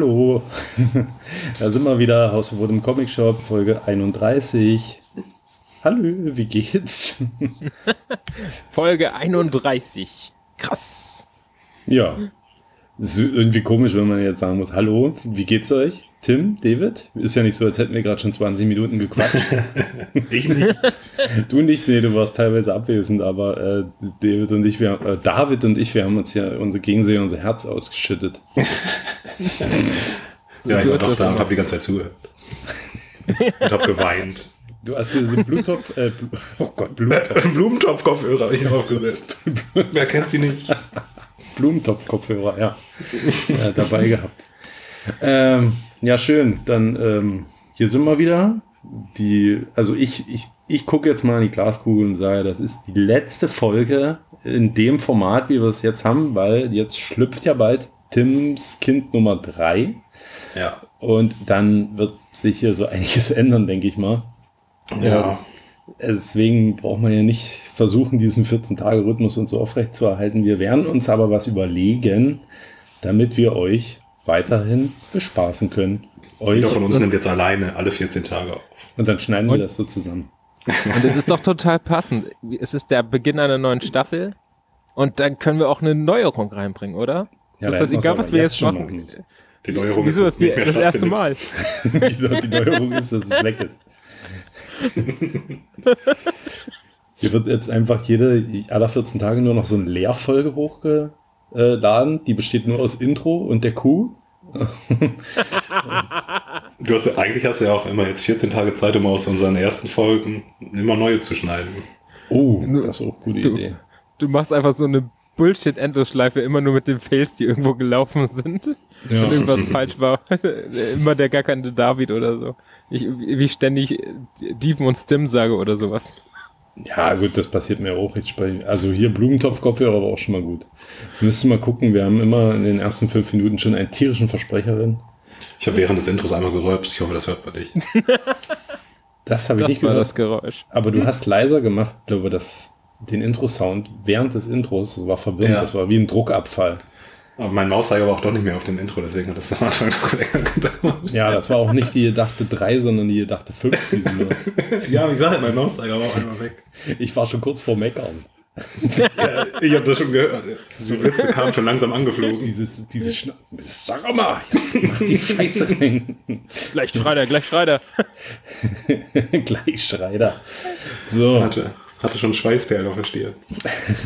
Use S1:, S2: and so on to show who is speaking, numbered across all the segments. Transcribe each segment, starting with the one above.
S1: Hallo, da sind wir wieder, Hausverbot im Comic Shop, Folge 31. Hallo, wie geht's?
S2: Folge 31. Krass.
S1: Ja, ist irgendwie komisch, wenn man jetzt sagen muss, hallo, wie geht's euch? Tim, David? Ist ja nicht so, als hätten wir gerade schon 20 Minuten gequatscht.
S3: Ich nicht.
S1: du nicht, nee, du warst teilweise abwesend, aber äh, David und ich, wir, äh, David und ich, wir haben uns ja unsere gegenseitig unser Herz ausgeschüttet.
S3: Ja,
S2: so
S3: ich
S2: ist
S3: war doch
S2: das
S3: da und habe die ganze Zeit zugehört. Und habe geweint.
S1: Du hast diesen Blumentopf, äh, oh Gott, Blumentopf,
S3: Blumentopf-Kopfhörer habe ich aufgesetzt. Wer kennt sie nicht?
S1: Blumentopf-Kopfhörer, ja, äh, dabei gehabt. Ähm, ja, schön. Dann ähm, hier sind wir wieder. Die, also ich, ich, ich gucke jetzt mal in die Glaskugel und sage, das ist die letzte Folge in dem Format, wie wir es jetzt haben, weil jetzt schlüpft ja bald Tims Kind Nummer drei
S3: Ja.
S1: und dann wird sich hier so einiges ändern, denke ich mal.
S3: Ja.
S1: Deswegen braucht man ja nicht versuchen, diesen 14-Tage-Rhythmus und so aufrecht zu erhalten. Wir werden uns aber was überlegen, damit wir euch weiterhin bespaßen können. Euch
S3: Jeder von uns nimmt jetzt alleine alle 14 Tage auf.
S1: und dann schneiden wir
S2: Und-
S1: das so zusammen.
S2: Und es ist doch total passend. Es ist der Beginn einer neuen Staffel. Und dann können wir auch eine Neuerung reinbringen, oder?
S1: Ja,
S2: das
S1: wir's
S2: egal, was wir jetzt
S1: schon
S2: machen?
S3: Die Neuerung
S2: Wieso
S3: ist
S2: die,
S3: nicht mehr
S2: das erste. Mal?
S1: die, die Neuerung ist, dass es weg ist. Hier wird jetzt einfach jede, alle 14 Tage nur noch so eine Leerfolge hochgeladen. Die besteht nur aus Intro und der Kuh.
S3: Du hast ja, eigentlich hast du ja auch immer jetzt 14 Tage Zeit, um aus unseren ersten Folgen immer neue zu schneiden.
S1: Oh, das ist auch eine gute
S2: Du-
S1: Idee.
S2: Du machst einfach so eine Bullshit-Endlosschleife immer nur mit den Fails, die irgendwo gelaufen sind.
S1: Ja.
S2: Und irgendwas falsch war. immer der gar keine David oder so. Ich, wie ich ständig Dieven und Stim sage oder sowas.
S1: Ja, gut, das passiert mir auch. Ich spreche, also hier Blumentopf-Kopfhörer war auch schon mal gut. Wir müssen mal gucken, wir haben immer in den ersten fünf Minuten schon einen tierischen Versprecher drin.
S3: Ich habe während des Intros einmal gerülpst. Ich hoffe, das hört man nicht.
S1: Das habe ich
S2: Das
S1: nicht
S2: war
S1: gehört.
S2: das Geräusch.
S1: Aber du hast leiser gemacht, ich glaube, das, den Intro-Sound während des Intros das war verwirrend.
S3: Ja.
S1: Das war wie ein Druckabfall.
S3: Aber mein Mauszeiger war auch doch nicht mehr auf dem Intro, deswegen hat das am Anfang doch länger gedauert.
S1: Ja, das war auch nicht die gedachte 3, sondern die gedachte 5. Diese nur.
S3: Ja, wie gesagt, mein Mauszeiger war auch einmal weg.
S1: Ich war schon kurz vor Meckern.
S3: Ja, ich habe das schon gehört. Die Witze kamen schon langsam angeflogen.
S1: Dieses, dieses Schna Sag mal, jetzt mach die Scheiße rein.
S2: Gleich schreit er, gleich schreit er.
S1: Gleich Schreider. So,
S3: Hatte, hatte schon Schweißperlen auf der Stirn.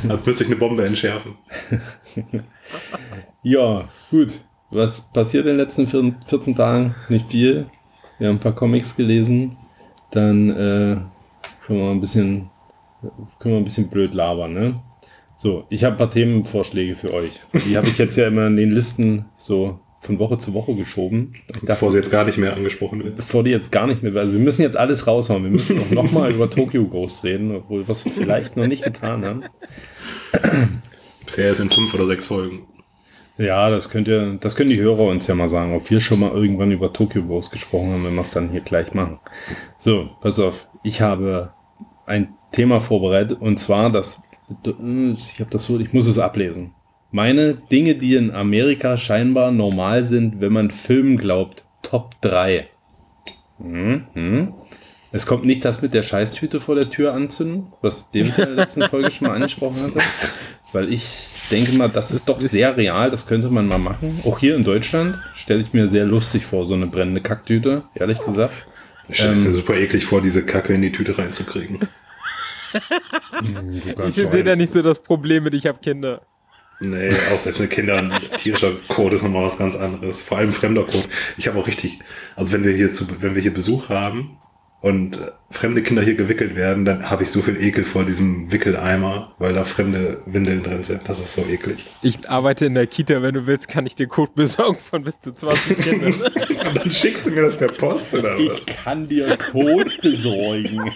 S3: Als müsste ich eine Bombe entschärfen.
S1: ja, gut. Was passiert in den letzten 14 Tagen? Nicht viel. Wir haben ein paar Comics gelesen. Dann äh, können wir ein bisschen, können wir ein bisschen blöd labern, ne? So, ich habe ein paar Themenvorschläge für euch. Die habe ich jetzt ja immer in den Listen so von Woche zu Woche geschoben. Dachte,
S3: Bevor sie jetzt gar nicht mehr angesprochen wird.
S1: bevor die jetzt gar nicht mehr, also wir müssen jetzt alles raushauen. Wir müssen auch nochmal über Tokyo Ghost reden, obwohl wir es vielleicht noch nicht getan haben.
S3: Bisher ist in fünf oder sechs Folgen.
S1: Ja, das könnt ihr, das können die Hörer uns ja mal sagen, ob wir schon mal irgendwann über Tokyo Ghost gesprochen haben, wenn wir es dann hier gleich machen. So, pass auf, ich habe ein Thema vorbereitet und zwar das, ich habe das so, ich muss es ablesen. Meine Dinge, die in Amerika scheinbar normal sind, wenn man Filmen glaubt, Top 3. Hm, hm. Es kommt nicht das mit der Scheißtüte vor der Tür anzünden, was dem in der letzten Folge schon mal angesprochen hatte. Weil ich denke mal, das ist doch sehr real, das könnte man mal machen. Auch hier in Deutschland stelle ich mir sehr lustig vor, so eine brennende Kacktüte, ehrlich gesagt.
S3: Ich stelle mir super eklig vor, diese Kacke in die Tüte reinzukriegen.
S2: Ich sehe da nicht so das Problem mit, ich habe Kinder.
S3: Nee, auch selbst mit Kindern, tierischer Code ist nochmal was ganz anderes. Vor allem fremder Code. Ich habe auch richtig, also wenn wir hier zu, wenn wir hier Besuch haben und äh, fremde Kinder hier gewickelt werden, dann habe ich so viel Ekel vor diesem Wickeleimer, weil da fremde Windeln drin sind. Das ist so eklig.
S2: Ich arbeite in der Kita, wenn du willst, kann ich dir Code besorgen von bis zu 20 Kindern.
S3: Und dann schickst du mir das per Post oder was?
S1: Ich kann dir Code besorgen.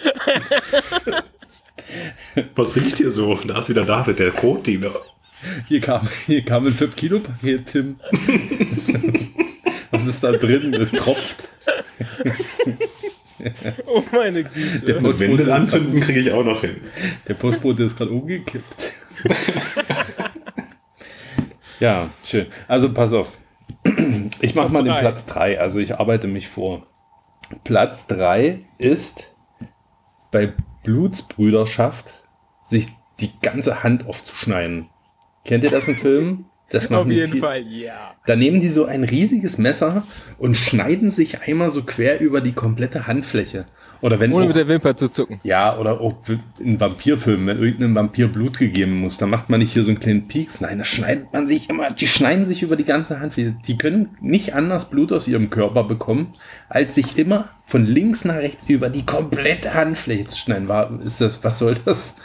S3: Was riecht hier so? Da ist wieder David, der Kotdiener.
S1: Hier kam, hier kam ein 5-Kilo-Paket, Tim. Was ist da drin? Es tropft.
S2: oh meine Güte.
S1: Der Postbote
S3: Windel anzünden kriege ich auch noch hin.
S1: Der Postbote ist gerade umgekippt. ja, schön. Also pass auf. Ich mache mal den
S2: drei.
S1: Platz 3. Also ich arbeite mich vor. Platz 3 ist bei Blutsbrüderschaft sich die ganze Hand aufzuschneiden. Kennt ihr das im Film? Das
S2: Auf
S1: die
S2: jeden
S1: Ti-
S2: Fall, ja.
S1: Da nehmen die so ein riesiges Messer und schneiden sich einmal so quer über die komplette Handfläche. Oder wenn
S2: Ohne
S1: auch-
S2: mit der Wimper zu zucken.
S1: ja, oder auch in Vampirfilmen, wenn irgendeinem Vampir Blut gegeben muss, dann macht man nicht hier so einen kleinen Pieks. Nein, da schneidet man sich immer, die schneiden sich über die ganze Hand. Die können nicht anders Blut aus ihrem Körper bekommen, als sich immer von links nach rechts über die komplette Handfläche zu schneiden. War, ist das, was soll das?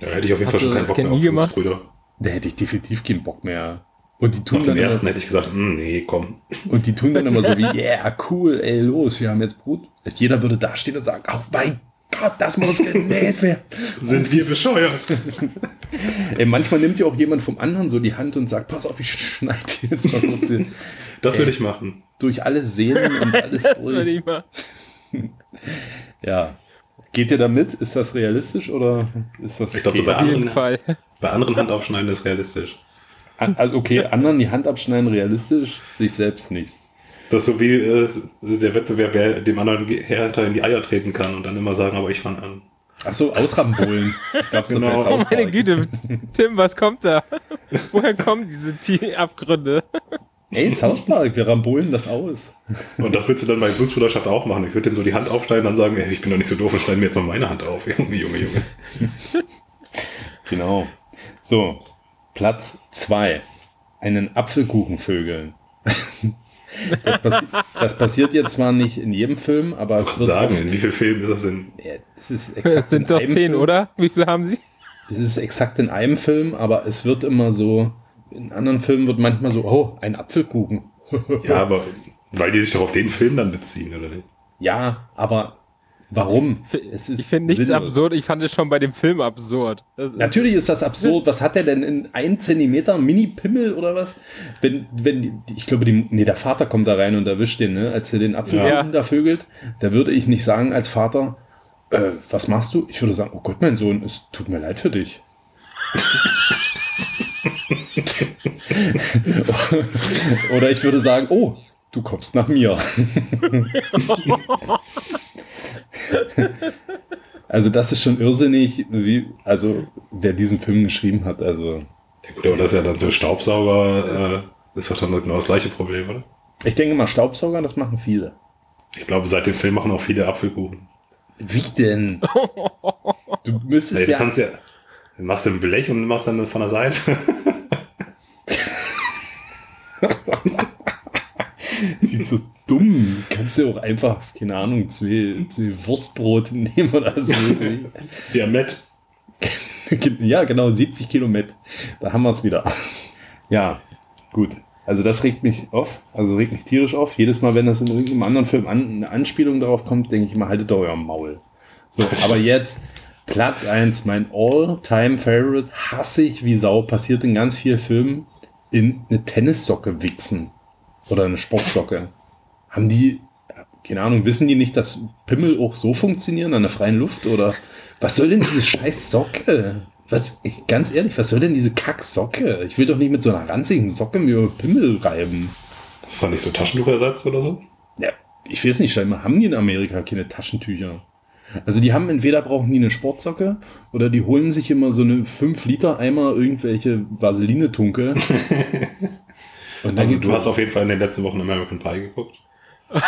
S3: Da hätte ich auf jeden
S2: Hast
S3: Fall schon keinen Bock mehr auf.
S1: Da hätte ich definitiv keinen Bock mehr. Und die tun
S3: Nach
S1: dann
S3: dem ersten
S1: immer,
S3: hätte ich gesagt, hm, nee, komm.
S1: und die tun dann immer so wie, yeah, cool, ey, los, wir haben jetzt Blut. Jeder würde da stehen und sagen, oh mein Gott, das muss genäht werden.
S3: Sind wir bescheuert?
S1: Ey, manchmal nimmt ja auch jemand vom anderen so die Hand und sagt, pass auf, ich schneide dir jetzt mal kurz hier
S3: Das würde ich machen.
S1: durch alle Sehnen und alles
S2: Das würde
S1: durch.
S2: ich mal.
S1: Ja. Geht ihr damit? Ist das realistisch oder ist das
S3: Ich glaub, so bei anderen-
S2: Fall.
S3: Bei anderen Handaufschneiden ist realistisch.
S1: Also okay, anderen die Hand abschneiden realistisch, sich selbst nicht.
S3: Das ist so wie äh, der Wettbewerb, wer dem anderen härter in die Eier treten kann und dann immer sagen, aber ich fange an.
S1: Ach so, Ausrambolen. Das gab's doch
S3: Genau.
S2: Oh meine. Güte. Tim, was kommt da? Woher kommen diese T Abgründe?
S1: Ey, South Park, wir rambolen das aus.
S3: Und das würdest du dann bei Blutsbruderschaft auch machen. Ich würde dem so die Hand aufschneiden und dann sagen, ey, ich bin doch nicht so doof und schneide mir jetzt mal meine Hand auf. Junge, Junge, Junge.
S1: Genau. So, Platz 2. Einen Apfelkuchenvögeln. Das, passi das passiert jetzt zwar nicht in jedem Film, aber es
S3: Ich
S1: wird
S3: sagen, in wie vielen Filmen ist das denn?
S1: Ja, es ist exakt
S2: Es sind
S1: in
S2: doch zehn,
S1: Film.
S2: oder? Wie viele haben sie?
S1: Es ist exakt in einem Film, aber es wird immer so, in anderen Filmen wird manchmal so, oh, ein Apfelkuchen.
S3: Ja, aber weil die sich doch auf den Film dann beziehen, oder nicht?
S1: Ja, aber warum?
S2: Ich finde nichts
S1: sinnlos.
S2: absurd. Ich fand es schon bei dem Film absurd. Ist,
S1: Natürlich ist das absurd. Was hat er denn in ein Zentimeter Mini-Pimmel oder was? Wenn, wenn ich glaube, die, nee, der Vater kommt da rein und erwischt den, ne, als er den Apfelkuchen
S2: Ja.
S1: da vögelt. Da würde ich nicht sagen als Vater, äh, was machst du? Ich würde sagen, oh Gott, mein Sohn, es tut mir leid für dich. Oder ich würde sagen, oh, du kommst nach mir. Also das ist schon irrsinnig, wie, also wer diesen Film geschrieben hat, also
S3: Ja, gut, aber das ist ja dann so Staubsauger, äh, ist doch dann genau das gleiche Problem, oder?
S1: ich denke mal Staubsauger, das machen viele.
S3: Ich glaube, seit dem Film machen auch viele Apfelkuchen.
S1: Wie denn? Du müsstest
S3: Nee, du
S1: ja,
S3: kannst ja, dann machst du ein Blech und machst dann von der Seite.
S1: sieht so dumm. Kannst du auch einfach, keine Ahnung, zwei, zwei Wurstbrote nehmen oder so.
S3: ja, Matt.
S1: ja, genau, 70 Kilo Met. Da haben wir es wieder. Ja, gut. Also das regt mich auf, also regt mich tierisch auf. Jedes Mal, wenn das in irgendeinem anderen Film an, eine Anspielung darauf kommt, denke ich mal, haltet doch euer Maul. So, aber jetzt Platz 1, mein All-Time-Favorite, hasse ich wie Sau, passiert in ganz vielen Filmen, in eine Tennissocke wichsen. Oder eine Sportsocke. Haben die, keine Ahnung, wissen die nicht, dass Pimmel auch so funktionieren an der freien Luft? Oder was soll denn diese scheiß Socke? Was, ich, ganz ehrlich, was soll denn diese Kacksocke? Ich will doch nicht mit so einer ranzigen Socke mir Pimmel reiben.
S3: Das ist doch nicht so Taschentuchersatz oder so?
S1: Ja, ich weiß nicht, scheinbar haben die in Amerika keine Taschentücher. Also die haben entweder brauchen die eine Sportsocke oder die holen sich immer so eine 5 Liter Eimer irgendwelche Vaseline-Tunke. Und
S3: Also du hast auf jeden Fall in den letzten Wochen American Pie geguckt.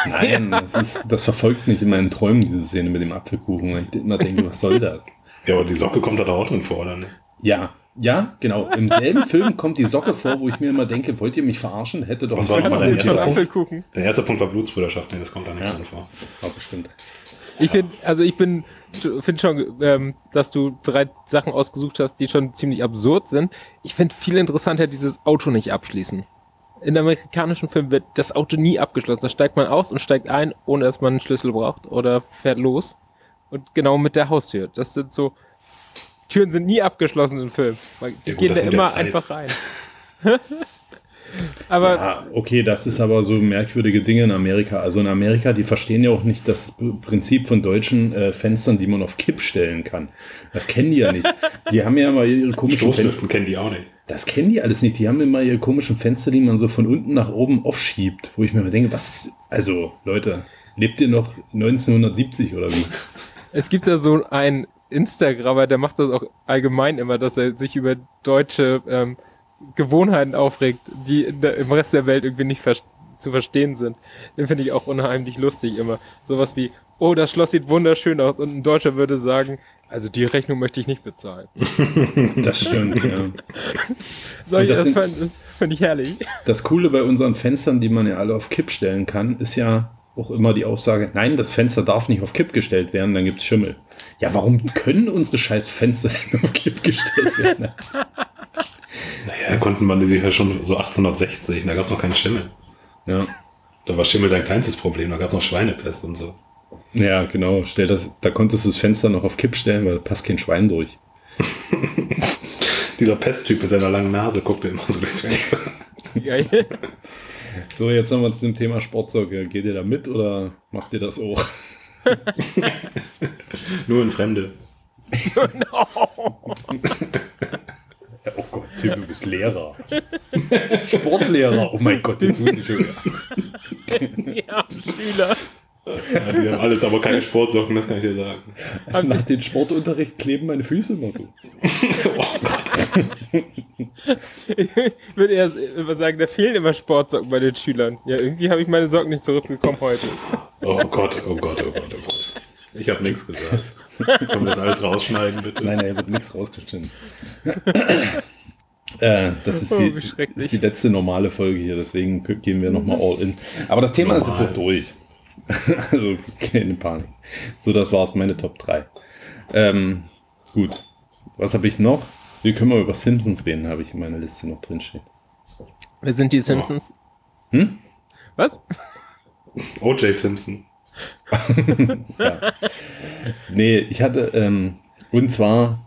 S1: Nein, das, ist, das verfolgt mich in meinen Träumen, diese Szene mit dem Apfelkuchen. weil Ich immer denke, was soll das?
S3: Ja, aber die Socke kommt da auch drin vor, oder nicht?
S1: Ja, Ja, genau. Im selben Film kommt die Socke vor, wo ich mir immer denke, wollt ihr mich verarschen? Hätte doch
S3: Was
S1: ein
S3: war nochmal dein erster Punkt? Der erste Punkt war Blutsbrüderschaft, nee, das kommt da nicht drin vor.
S1: Ja, bestimmt.
S2: Ich finde, also ich bin, finde schon, ähm, dass du drei Sachen ausgesucht hast, die schon ziemlich absurd sind. Ich finde viel interessanter dieses Auto nicht abschließen. In amerikanischen Filmen wird das Auto nie abgeschlossen. Da steigt man aus und steigt ein, ohne dass man einen Schlüssel braucht oder fährt los. Und genau mit der Haustür. Das sind so, Türen sind nie abgeschlossen im Film. Die
S3: Ja gut,
S2: gehen da immer einfach rein. Aber
S1: Ah, okay, das ist aber so merkwürdige Dinge in Amerika. Also in Amerika, die verstehen ja auch nicht das Prinzip von deutschen äh, Fenstern, die man auf Kipp stellen kann. Das kennen die ja nicht. Die haben ja mal ihre komischen Fenster.
S3: Stoßlüften kennen die auch nicht.
S1: Das kennen die alles nicht. Die haben immer ihre komischen Fenster, die man so von unten nach oben aufschiebt. Wo ich mir immer denke, was, also Leute, lebt ihr noch 1970 oder wie?
S2: Es gibt da so einen Instagrammer, der macht das auch allgemein immer, dass er sich über deutsche ähm, Gewohnheiten aufregt, die im Rest der Welt irgendwie nicht ver zu verstehen sind. Den finde ich auch unheimlich lustig immer. Sowas wie, oh, das Schloss sieht wunderschön aus und ein Deutscher würde sagen, also die Rechnung möchte ich nicht bezahlen.
S1: Das stimmt, ja.
S2: Solche,
S1: das
S2: das das finde ich herrlich.
S1: Das Coole bei unseren Fenstern, die man ja alle auf Kipp stellen kann, ist ja auch immer die Aussage, nein, das Fenster darf nicht auf Kipp gestellt werden, dann gibt's Schimmel. Ja, warum können unsere scheiß Fenster denn auf Kipp gestellt werden?
S3: Naja, konnten man die sich ja schon so 1860, da gab es noch keinen Schimmel.
S1: Ja.
S3: Da war Schimmel dein kleinstes Problem, da gab es noch Schweinepest und so.
S1: Ja, genau. Stell das, da konntest du das Fenster noch auf Kipp stellen, weil da passt kein Schwein durch.
S3: Dieser Pesttyp mit seiner langen Nase guckte immer so durchs Fenster.
S2: Geil.
S1: So, jetzt nochmal zu dem Thema Sportsocke. Geht ihr da mit oder macht ihr das auch?
S3: Nur in Fremde.
S1: Oh Gott, Tim, du bist Lehrer. Sportlehrer. Oh mein Gott, den tut die schon wieder.
S2: Die armen Schüler.
S3: Ja, die haben alles, aber keine Sportsocken, das kann ich dir sagen.
S1: Nach dem Sportunterricht kleben meine Füße immer so.
S2: Ich würde eher immer sagen, da fehlen immer Sportsocken bei den Schülern. Ja, irgendwie habe ich meine Socken nicht zurückbekommen heute.
S3: Oh Gott, oh Gott, oh Gott, oh Gott. Ich habe nichts gesagt. Können wir das alles rausschneiden, bitte?
S1: Nein, nein, wird nichts rausgeschnitten. äh, das ist
S2: Oh,
S1: die,
S2: schrecklich.
S1: ist die letzte normale Folge hier, deswegen gehen wir nochmal all in. Aber das Thema ist
S3: Normal.
S1: jetzt auch durch. also keine Panik. So, das war's, meine Top 3. Ähm, gut. Was habe ich noch? Wir können mal über Simpsons reden, habe ich in meiner Liste noch drinstehen.
S2: Wer sind die Simpsons?
S1: Hm?
S2: Was?
S3: O.J. Simpson.
S1: Nee, ich hatte, ähm, und zwar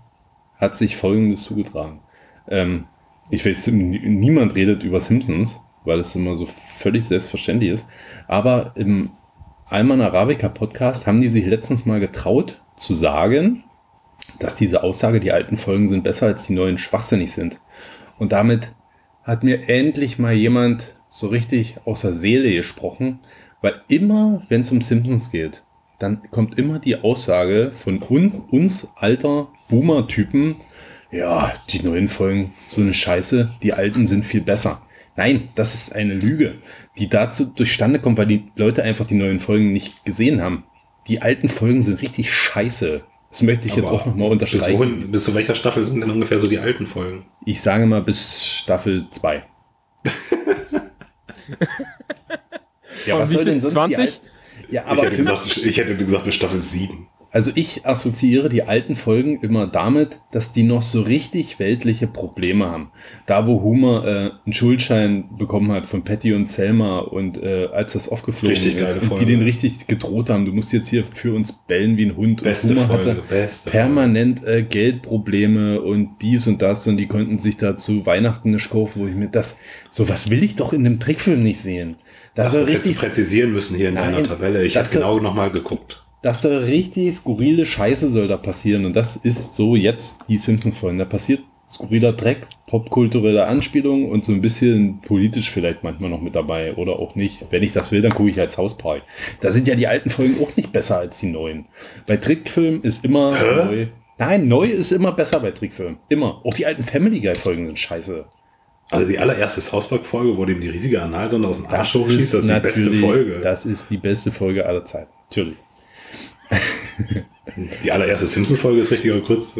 S1: hat sich folgendes zugetragen. Ähm, ich weiß, niemand redet über Simpsons, weil es immer so völlig selbstverständlich ist. Aber im Alman Arabica Podcast haben die sich letztens mal getraut zu sagen, dass diese Aussage, die alten Folgen sind besser als die neuen schwachsinnig sind. Und damit hat mir endlich mal jemand so richtig aus der Seele gesprochen, weil immer, wenn es um Simpsons geht, dann kommt immer die Aussage von uns, uns alter Boomer-Typen, ja, die neuen Folgen, so eine Scheiße, die alten sind viel besser. Nein, das ist eine Lüge, die dazu durchstande kommt, weil die Leute einfach die neuen Folgen nicht gesehen haben. Die alten Folgen sind richtig scheiße. Das möchte ich jetzt
S3: Aber
S1: auch nochmal
S3: Bis,
S1: unterstreichen.
S3: wohin, bis zu welcher Staffel sind denn ungefähr so die alten Folgen?
S1: Ich sage mal bis Staffel 2. ja,
S2: Und wie viel? 20?
S1: die Al- Ja,
S3: Ich
S1: aber
S3: hätte,
S1: für mich-
S3: gesagt, ich hätte gesagt bis Staffel 7.
S1: also ich assoziiere die alten Folgen immer damit, dass die noch so richtig weltliche Probleme haben. Da, wo Homer äh, einen Schuldschein bekommen hat von Patty und Selma und äh, als das aufgeflogen
S3: Richtig
S1: ist und die den richtig gedroht haben, du musst jetzt hier für uns bellen wie ein Hund.
S3: Beste
S1: und Homer
S3: Folge,
S1: hatte
S3: beste
S1: permanent äh, Geldprobleme und dies und das und die konnten sich da zu Weihnachten nicht kaufen, wo ich mir das, so was will ich doch in einem Trickfilm nicht sehen. Das
S3: Das
S1: soll
S3: hättest du
S1: richtig,
S3: präzisieren müssen hier in
S1: Nein,
S3: deiner Tabelle. Ich
S1: das
S3: habe genau nochmal geguckt.
S1: Das soll richtig skurrile Scheiße soll da passieren und das ist so jetzt die Simpsons-Folgen. Da passiert skurriler Dreck, popkulturelle Anspielungen und so ein bisschen politisch vielleicht manchmal noch mit dabei oder auch nicht. Wenn ich das will, dann gucke ich als Hausparty. Da sind ja die alten Folgen auch nicht besser als die neuen. Bei Trickfilmen ist immer neu. Nein, neu ist immer besser bei Trickfilmen. Immer. Auch die alten Family Guy-Folgen sind scheiße.
S3: Also die allererste South Park-Folge, wo dem die riesige Analsonde aus dem Arsch hochschießt, das ist die beste Folge.
S1: Das ist die beste Folge aller Zeiten. Natürlich.
S3: Die allererste Simpson-Folge ist richtiger kurz.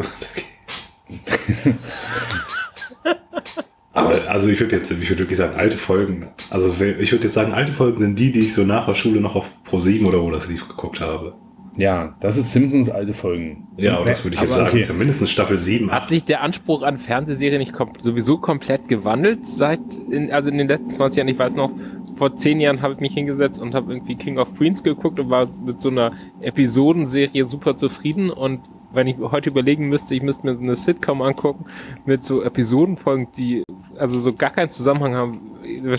S3: Aber also ich würde jetzt, ich würde wirklich sagen, alte Folgen. Also ich würde jetzt sagen, alte Folgen sind die, die ich so nach der Schule noch auf Pro 7 oder wo das lief geguckt habe.
S1: Ja, das ist Simpsons alte Folgen.
S3: Ja, und das würde ich jetzt
S2: Aber
S3: sagen,
S1: okay.
S3: ist ja mindestens Staffel 7.
S2: Hat sich der Anspruch an Fernsehserien nicht kom sowieso komplett gewandelt seit, in, also in den letzten 20 Jahren? Ich weiß noch, vor 10 Jahren habe ich mich hingesetzt und habe irgendwie King of Queens geguckt und war mit so einer Episodenserie super zufrieden und wenn ich heute überlegen müsste, ich müsste mir eine Sitcom angucken mit so Episodenfolgen, die also so gar keinen Zusammenhang haben,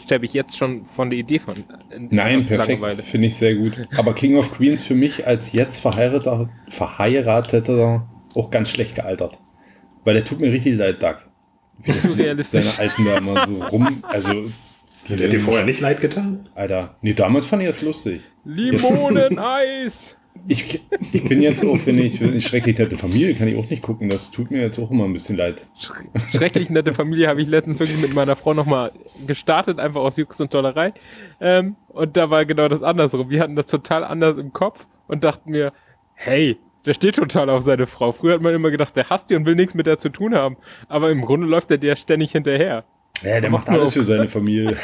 S2: sterbe ich jetzt schon von der Idee von.
S1: Nein, perfekt. Finde ich sehr gut. Aber King of Queens für mich als jetzt verheirateter, verheirateter auch ganz schlecht gealtert. Weil der tut mir richtig leid, Doug. Wie das
S2: Zu realistisch.
S1: Seine Alten da immer so rum. Also, die
S3: Hat dir vorher nicht leid getan?
S1: Alter. Nee, damals fand ich das lustig.
S2: Limoneneis!
S1: Ich, ich bin jetzt auch, wenn ich, wenn ich schrecklich nette Familie, kann ich auch nicht gucken. Das tut mir jetzt auch immer ein bisschen leid.
S2: Schrecklich nette Familie habe ich letztens wirklich mit meiner Frau nochmal gestartet, einfach aus Jux und Tollerei. Ähm, und da war genau das andersrum. Wir hatten das total anders im Kopf und dachten mir, hey, der steht total auf seine Frau. Früher hat man immer gedacht, der hasst die und will nichts mit der zu tun haben. Aber im Grunde läuft er dir ständig hinterher.
S1: Ja, der
S2: Macht
S1: macht alles für seine Familie.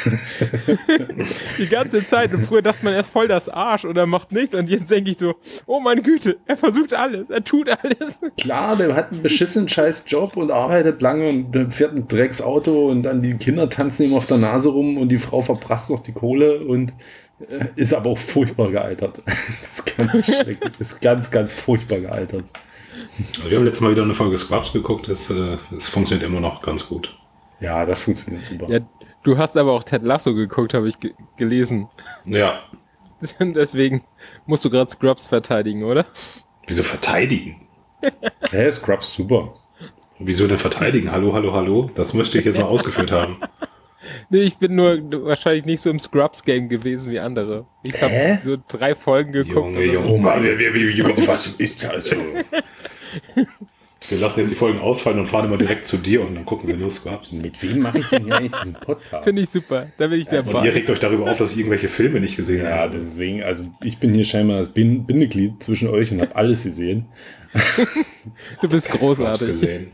S2: Die ganze Zeit. Und früher dachte man erst voll das Arsch oder macht nichts. Und jetzt denke ich so, oh meine Güte, er versucht alles, er tut alles.
S1: Klar, der hat einen beschissenen scheiß Job und arbeitet lange und fährt ein Drecksauto und dann die Kinder tanzen ihm auf der Nase rum und die Frau verprasst noch die Kohle und äh, ist aber auch furchtbar gealtert. ist ganz schrecklich. Ist ganz, ganz furchtbar gealtert.
S3: Wir haben letztes Mal wieder eine Folge Scrubs geguckt. Das, äh, das funktioniert immer noch ganz gut.
S1: Ja, das funktioniert super.
S2: Ja, du hast aber auch Ted Lasso geguckt, habe ich ge gelesen.
S3: Ja.
S2: Deswegen musst du gerade Scrubs verteidigen, oder?
S3: Wieso verteidigen?
S1: Hä, Scrubs super.
S3: Wieso denn verteidigen? Hallo, hallo, hallo? Das möchte ich jetzt mal ausgeführt haben.
S2: Nee, ich bin nur wahrscheinlich nicht so im Scrubs-Game gewesen wie andere. Ich habe so drei Folgen geguckt.
S3: Junge, Junge.
S2: so.
S1: Oh Mann, wir, wir, wir, wir, was ich, also.
S3: Wir lassen jetzt die Folgen ausfallen und fahren immer direkt zu dir und dann gucken wir nur Scrubs.
S1: Mit wem mache ich denn hier eigentlich diesen Podcast?
S2: Finde ich super. Da bin ich
S3: Und ihr
S2: dabei.
S3: regt euch darüber auf, dass ich irgendwelche Filme nicht gesehen
S1: Ja,
S3: habe.
S1: deswegen, also ich bin hier scheinbar das Bin- Bindeglied zwischen euch und habe alles gesehen.
S2: Du bist großartig.
S3: gesehen.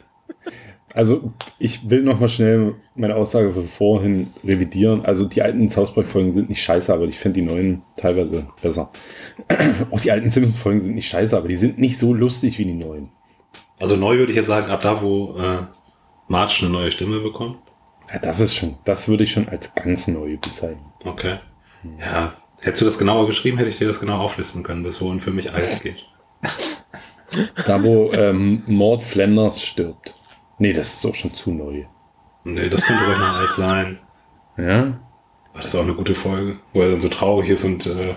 S1: Also, ich will noch mal schnell meine Aussage von vorhin revidieren. Also, die alten South Park-Folgen sind nicht scheiße, aber ich finde die neuen teilweise besser. Auch die alten Simpsons-Folgen sind nicht scheiße, aber die sind nicht so lustig wie die neuen.
S3: Also neu würde ich jetzt sagen, ab da, wo äh, Marge eine neue Stimme bekommt.
S1: Ja, das ist schon, das würde ich schon als ganz neu bezeichnen.
S3: Okay. Ja. Hättest du das genauer geschrieben, hätte ich dir das genau auflisten können, bis wohin für mich alt geht.
S1: Da, wo ähm, Mord Flanders stirbt. Nee, das ist auch schon zu neu.
S3: Nee, das könnte ruhig noch alt sein.
S1: Ja?
S3: War das auch eine gute Folge, wo er dann so traurig ist und äh,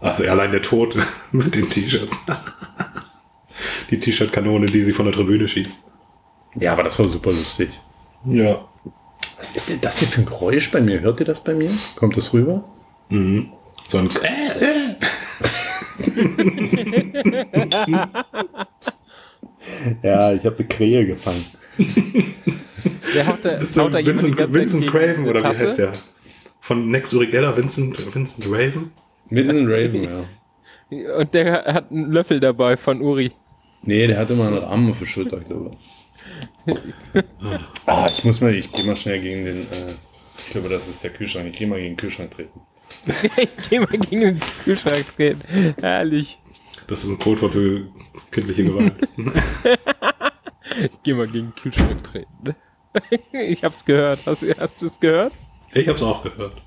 S3: also allein der Tod mit den T-Shirts. Die T-Shirt-Kanone, die sie von der Tribüne schießt.
S1: Ja, aber das war super lustig.
S3: Ja.
S1: Was ist denn das hier für ein Geräusch bei mir? Hört ihr das bei mir? Kommt das rüber?
S3: So ein
S1: Ja, ich habe eine Krähe gefangen.
S2: Der haut da,
S3: Bist du
S2: haut da
S3: Vincent, Vincent Craven oder wie
S2: Tasse?
S3: heißt der? Von Next Urigella, Vincent, Vincent Raven?
S1: Vincent Raven, ja.
S2: Und der hat einen Löffel dabei von Uri.
S1: Nee, der hatte mal einen Rahmen auf der Schulter, glaube ich. ah, ich muss mal, ich gehe mal schnell gegen den, äh, ich glaube, das ist der Kühlschrank. Ich gehe mal gegen den Kühlschrank treten.
S2: ich geh mal gegen den Kühlschrank treten. Herrlich.
S3: Das ist ein Codewort für kindliche Gewalt.
S2: Ich geh mal gegen den Kühlschrank treten. Ich hab's gehört. Hast, du- hast du es gehört?
S3: ich hab's auch gehört.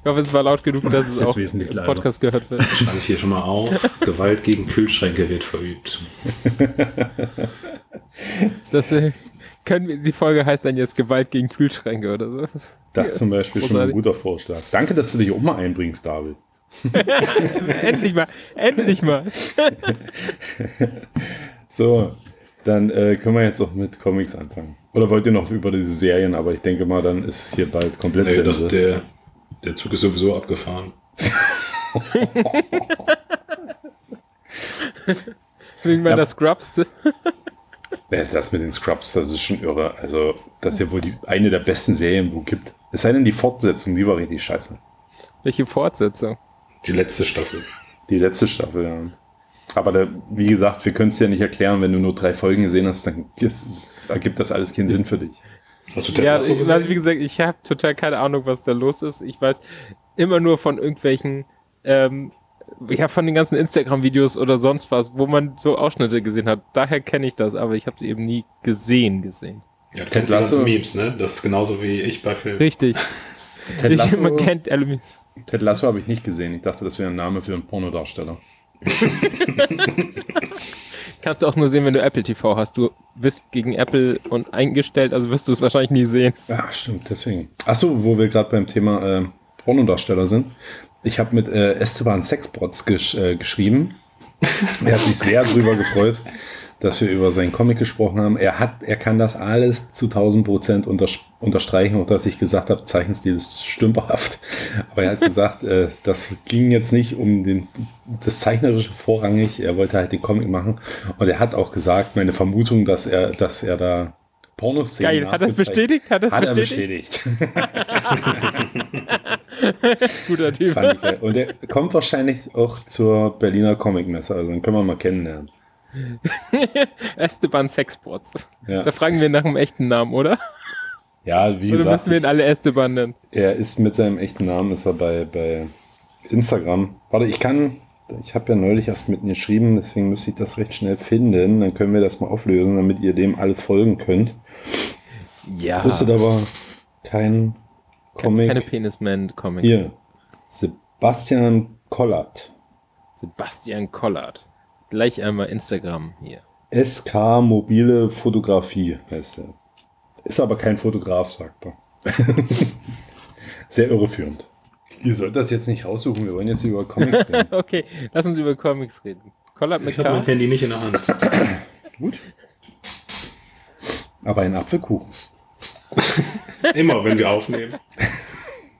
S2: Ich hoffe, es war laut genug, dass es auch
S1: wesentlich
S2: im. Podcast gehört wird.
S3: Schreibe ich hier schon mal auf. Gewalt gegen Kühlschränke wird verübt.
S2: Das äh, können wir, die Folge heißt dann jetzt Gewalt gegen Kühlschränke oder so.
S1: Das ist zum Beispiel schon ein guter Vorschlag. Danke, dass du dich auch mal einbringst, David.
S2: endlich mal, endlich mal.
S1: So, dann äh, können wir jetzt auch mit Comics anfangen. Oder wollt ihr noch über diese Serien? Aber ich denke mal, dann ist hier bald komplett
S3: Nee, das,
S1: Sense.
S3: der, der Zug ist sowieso abgefahren.
S2: Wegen meiner
S1: Ja.
S2: Scrubs.
S1: Ja, das mit den Scrubs, das ist schon irre. Also, das ist ja wohl die, eine der besten Serien, wo es gibt. Es sei denn, die Fortsetzung, die war richtig scheiße.
S2: Welche Fortsetzung?
S3: Die letzte Staffel.
S1: Die letzte Staffel, ja. Aber da, wie gesagt, wir können es dir nicht erklären, wenn du nur drei Folgen gesehen hast, dann das, ergibt das alles keinen Sinn für dich.
S3: Hast du Ted
S2: Ja,
S3: Lasso
S2: ich,
S3: gesehen?
S2: also wie gesagt, ich habe total keine Ahnung, was da los ist. Ich weiß immer nur von irgendwelchen, ähm, ja, von den ganzen Instagram-Videos oder sonst was, wo man so Ausschnitte gesehen hat. Daher kenne ich das, aber ich habe sie eben nie gesehen gesehen.
S3: ja, du kennst die
S1: Lasso.
S3: ganzen Memes, ne? Das ist genauso wie ich bei Filmen.
S2: Richtig.
S1: Ted
S2: Ich,
S1: Lasso,
S2: man kennt alle.
S1: Ted Lasso habe ich nicht gesehen. Ich dachte, das wäre ein Name für einen Pornodarsteller.
S2: Kannst du auch nur sehen, wenn du Apple TV hast. Du bist gegen Apple und eingestellt, also wirst du es wahrscheinlich nie sehen.
S1: Ja, stimmt, deswegen. Achso, wo wir gerade beim Thema äh, Pornodarsteller sind. Ich habe mit äh, Esteban Sexbots gesch äh, geschrieben. Er hat sich sehr drüber gefreut, dass wir über seinen Comic gesprochen haben. Er hat, er kann das alles zu 1000 Prozent unters unterstreichen und dass ich gesagt habe, Zeichenstil ist stümperhaft. Aber er hat gesagt, äh, das ging jetzt nicht um den, das Zeichnerische vorrangig. Er wollte halt den Comic machen. Und er hat auch gesagt, meine Vermutung, dass er, dass er da Pornoszenen
S2: Geil. Hat das bestätigt? Hat das
S1: hat
S2: bestätigt?
S1: er bestätigt.
S2: Guter Typ.
S1: Und er kommt wahrscheinlich auch zur Berliner Comicmesse, also dann können wir mal kennenlernen.
S2: Esteban Sexbots.
S1: Ja,
S2: Da fragen wir nach einem echten Namen, oder?
S1: ja wie
S2: Oder
S1: gesagt,
S2: müssen wir ihn alle Esteban nennen?
S1: er ist mit seinem echten Namen, ist er bei, bei Instagram. Warte, ich kann, ich habe ja neulich erst mit ihm geschrieben, deswegen müsste ich das recht schnell finden. Dann können wir das mal auflösen, damit ihr dem alle folgen könnt.
S2: Ja.
S1: Kostet aber kein Comic.
S2: Keine Penisman-Comics.
S1: Hier, Sebastian Kollert.
S2: Sebastian Kollert. Gleich einmal Instagram hier.
S1: SK Mobile Fotografie heißt er. Ist aber kein Fotograf, sagt er. Sehr irreführend. Ihr sollt das jetzt nicht raussuchen, wir wollen jetzt über Comics reden.
S2: Okay, lass uns über Comics reden. Kollert mit
S3: Ich habe mein. Handy nicht in der Hand.
S1: Gut. Aber ein Apfelkuchen.
S3: Immer, wenn wir aufnehmen.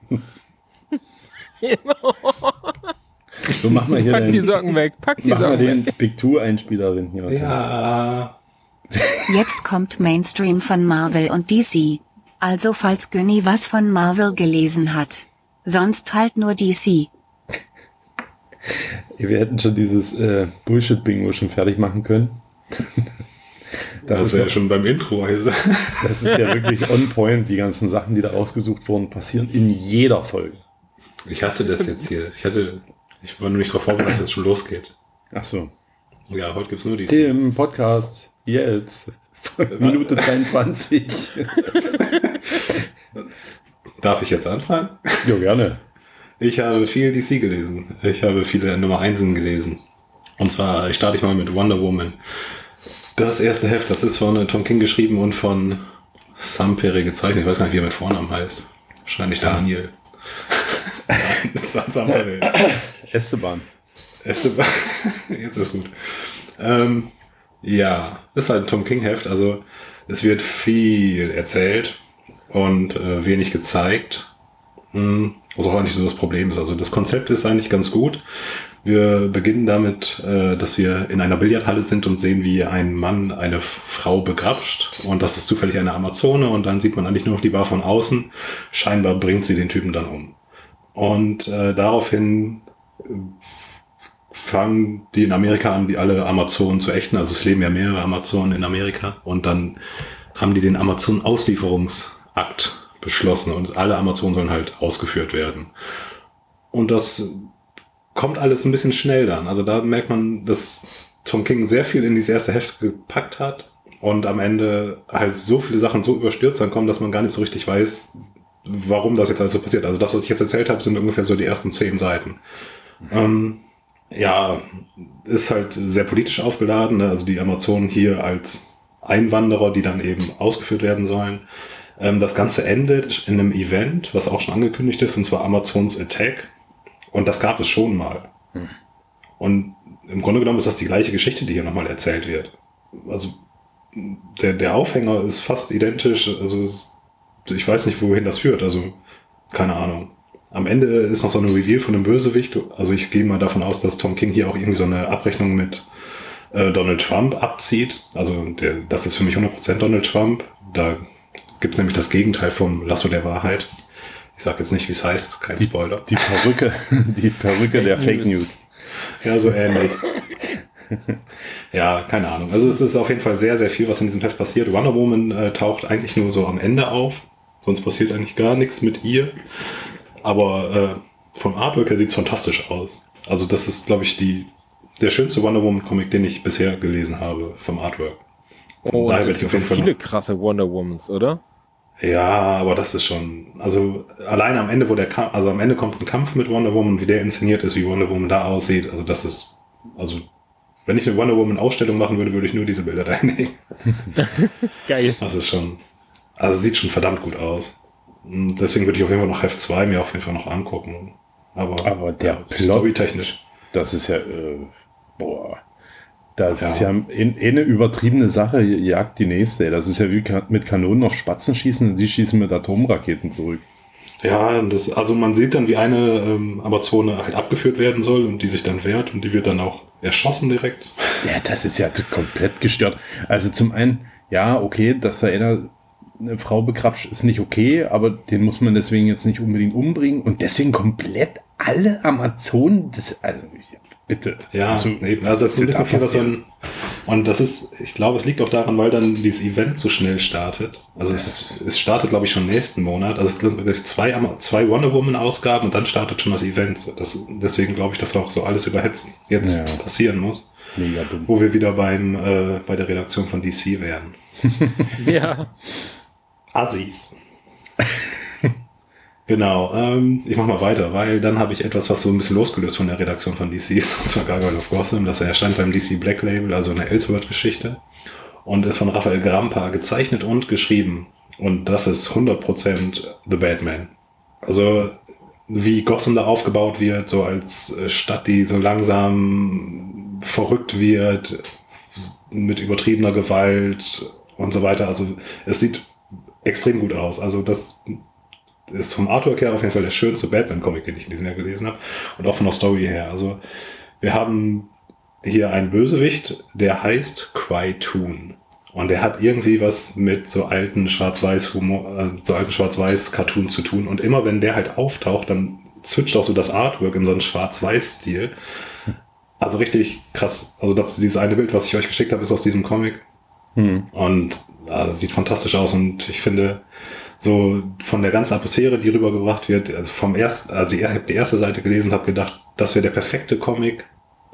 S1: So machen wir hier
S2: Pack die
S1: den,
S2: Socken weg. Pack die
S1: wir
S2: Socken
S1: den
S2: weg.
S1: Big Two Einspielerin hier.
S3: Ja.
S4: Jetzt kommt Mainstream von Marvel und DC. Also falls Günni was von Marvel gelesen hat. Sonst halt nur DC.
S1: Wir hätten schon dieses äh, Bullshit-Bingo schon fertig machen können. Das,
S3: Das
S1: ist
S3: wäre
S1: ja,
S3: ja schon beim Intro. Also.
S1: das ist ja wirklich on point. Die ganzen Sachen, die da ausgesucht wurden, passieren in jeder Folge.
S3: Ich hatte das jetzt hier. Ich hatte, ich war nur nicht darauf vorbereitet, dass es schon losgeht.
S1: Ach so.
S3: Ja, heute gibt's nur die.
S1: Im Podcast jetzt. Minute 23.
S3: Darf ich jetzt anfangen?
S1: jo, gerne.
S3: Ich habe viel DC gelesen. Ich habe viele Nummer Einsen gelesen. Und zwar starte ich mal mit Wonder Woman. Das erste Heft, das ist von äh, Tom King geschrieben und von Sam Perry gezeichnet. Ich weiß gar nicht, wie er mit Vornamen heißt. Wahrscheinlich Daniel. Sam Perry.
S1: Esteban.
S3: Esteban. Jetzt ist gut. Ähm, ja, ist halt ein Tom King Heft. Also es wird viel erzählt und äh, wenig gezeigt. Hm, Was auch eigentlich so das Problem ist. Also das Konzept ist eigentlich ganz gut. Wir beginnen damit, äh, dass wir in einer Billardhalle sind und sehen, wie ein Mann eine Frau begrapscht. Und das ist zufällig eine Amazone. Und dann sieht man eigentlich nur noch die Bar von außen. Scheinbar bringt sie den Typen dann um. Und äh, daraufhin fangen die in Amerika an, die alle Amazonen zu ächten. Also es leben ja mehrere Amazonen in Amerika. Und dann haben die den Amazonen-Auslieferungsakt beschlossen und alle Amazonen sollen halt ausgeführt werden. Und das kommt alles ein bisschen schnell dann. Also da merkt man, dass Tom King sehr viel in dieses erste Heft gepackt hat und am Ende halt so viele Sachen so überstürzt dann kommen, dass man gar nicht so richtig weiß, warum das jetzt alles so passiert. Also das, was ich jetzt erzählt habe, sind ungefähr so die ersten zehn Seiten. Ähm, ja, ist halt sehr politisch aufgeladen. Ne? Also die Amazonen hier als Einwanderer, die dann eben ausgeführt werden sollen. Ähm, das Ganze endet in einem Event, was auch schon angekündigt ist, und zwar Amazons Attack. Und das gab es schon mal. Und im Grunde genommen ist das die gleiche Geschichte, die hier nochmal erzählt wird. Also der, der Aufhänger ist fast identisch. Also es- ich weiß nicht, wohin das führt. Also keine Ahnung. Am Ende ist noch so eine Reveal von einem Bösewicht. Also ich gehe mal davon aus, dass Tom King hier auch irgendwie so eine Abrechnung mit äh, Donald Trump abzieht. Also der, das ist für mich 100% Donald Trump. Da gibt es nämlich das Gegenteil vom Lasso der Wahrheit. Ich sage jetzt nicht, wie es heißt, kein Spoiler.
S1: Die Perücke, die Perücke der Fake
S2: News.
S1: News.
S3: Ja, so ähnlich. ja, keine Ahnung. Also es ist auf jeden Fall sehr, sehr viel, was in diesem Heft passiert. Wonder Woman äh, taucht eigentlich nur so am Ende auf. Sonst passiert eigentlich gar nichts mit ihr. Aber äh, vom Artwork her sieht es fantastisch aus. Also das ist, glaube ich, die, der schönste Wonder Woman Comic, den ich bisher gelesen habe vom Artwork.
S2: Oh,
S3: Daher
S2: es gibt
S3: auf
S2: viele
S3: noch-
S2: krasse Wonder Womans, oder?
S3: Ja, aber das ist schon, also alleine am Ende, wo der Kampf, also am Ende kommt ein Kampf mit Wonder Woman, wie der inszeniert ist, wie Wonder Woman da aussieht, also das ist, also wenn ich eine Wonder Woman Ausstellung machen würde, würde ich nur diese Bilder da hinlegen.
S2: Geil.
S3: Das ist schon, also sieht schon verdammt gut aus. Und deswegen würde ich auf jeden Fall noch Heft 2 mir auf jeden Fall noch angucken. Aber,
S1: Aber der
S3: ja, storytechnisch.
S1: Das ist ja, äh, boah. Das ist ja in, eine übertriebene Sache, jagt die nächste. Das ist ja wie mit Kanonen auf Spatzen schießen und die schießen mit Atomraketen zurück.
S3: Ja, das, also man sieht dann, wie eine ähm, Amazone halt abgeführt werden soll und die sich dann wehrt und die wird dann auch erschossen direkt.
S1: Ja, das ist ja komplett gestört. Also zum einen, ja, okay, dass da einer eine Frau bekrapscht, ist nicht okay, aber den muss man deswegen jetzt nicht unbedingt umbringen und deswegen komplett alle Amazonen, das, also ja, bitte.
S3: Ja,
S1: also,
S3: eben. Also das ist bisschen viel, was so ein, und das ist, ich glaube, es liegt auch daran, weil dann dieses Event so schnell startet. Also es, es startet, glaube ich, schon nächsten Monat. Also es zwei, zwei Wonder Woman Ausgaben und dann startet schon das Event. Das, deswegen glaube ich, dass auch so alles überhetzt jetzt
S1: Ja.
S3: passieren muss.
S1: Mega dumm.
S3: Wo wir wieder beim, äh, bei der Redaktion von DC wären.
S2: Ja.
S3: Assis. genau, ähm, ich mach mal weiter, weil dann habe ich etwas, was so ein bisschen losgelöst von der Redaktion von DC ist, und zwar Gargoyle of Gotham. Das erscheint beim DC Black Label, also eine Elseworld-Geschichte. Und ist von Raphael Grampa gezeichnet und geschrieben. Und das ist 100% The Batman. Also, wie Gotham da aufgebaut wird, so als äh, Stadt, die so langsam verrückt wird, mit übertriebener Gewalt und so weiter. Also, es sieht extrem gut aus. Also, das ist vom Artwork her auf jeden Fall der schönste Batman-Comic, den ich in diesem Jahr gelesen habe. Und auch von der Story her. Also, wir haben hier einen Bösewicht, der heißt Cry-Toon. Und der hat irgendwie was mit so alten Schwarz-Weiß-Humor, äh, so alten Schwarz-Weiß-Cartoon zu tun. Und immer wenn der halt auftaucht, dann switcht auch so das Artwork in so einen Schwarz-Weiß-Stil. Also richtig krass. Also das, dieses eine Bild, was ich euch geschickt habe, ist aus diesem Comic. Und das sieht fantastisch aus. Und ich finde, so von der ganzen Atmosphäre, die rübergebracht wird, also vom ersten, also ich habe die erste Seite gelesen, habe gedacht, das wäre der perfekte Comic,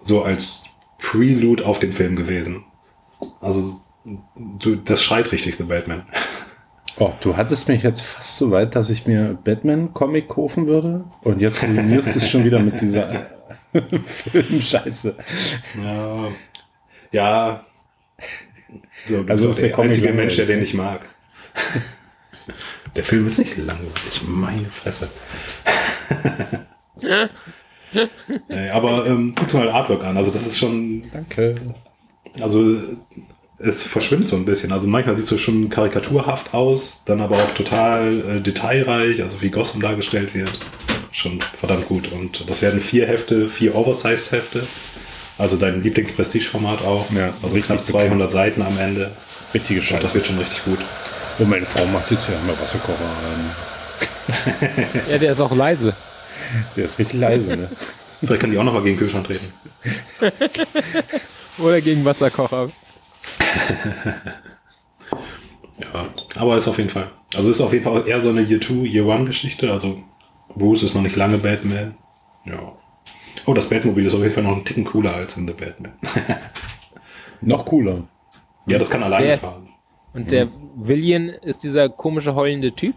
S3: so als Prelude auf den Film gewesen. Also du, das schreit richtig The Batman.
S1: Oh, du hattest mich jetzt fast so weit, dass ich mir Batman-Comic kaufen würde. Und jetzt ruinierst du es schon wieder mit dieser Filmscheiße.
S3: Ja, ja. So, du
S1: Also
S3: bist
S1: der
S3: der einzige Mensch, der den nicht mag. Der Film ist nicht langweilig, meine Fresse. nee, aber ähm, guck mal Artwork an. Also das ist schon
S1: Danke.
S3: Also es verschwimmt so ein bisschen. Also manchmal sieht es schon karikaturhaft aus, dann aber auch total äh, detailreich, also wie Gotham dargestellt wird. Schon verdammt gut. Und das werden vier Hefte, vier Oversized-Hefte. Also dein Lieblings-Prestige-Format auch.
S1: Ja,
S3: also
S1: richtig
S3: knapp 200 Seiten am Ende.
S1: Richtige
S3: Und das
S1: Scheiße.
S3: wird schon richtig gut.
S1: Und meine Frau macht jetzt ja immer Wasserkocher an.
S2: Ja, der ist auch leise.
S1: Der ist richtig leise, ne?
S3: Vielleicht kann die auch noch mal gegen den Kühlschrank treten.
S2: Oder gegen Wasserkocher.
S3: Ja, aber ist auf jeden Fall. Also ist auf jeden Fall eher so eine Year 2, Year 1 Geschichte. Also Bruce ist noch nicht lange Batman. Ja. Oh, das Batmobil ist auf jeden Fall noch einen Ticken cooler als in The Batman.
S1: Noch cooler.
S3: ja, das kann alleine
S2: Der ist-
S3: fahren.
S2: Und der Villian ist dieser komische heulende Typ.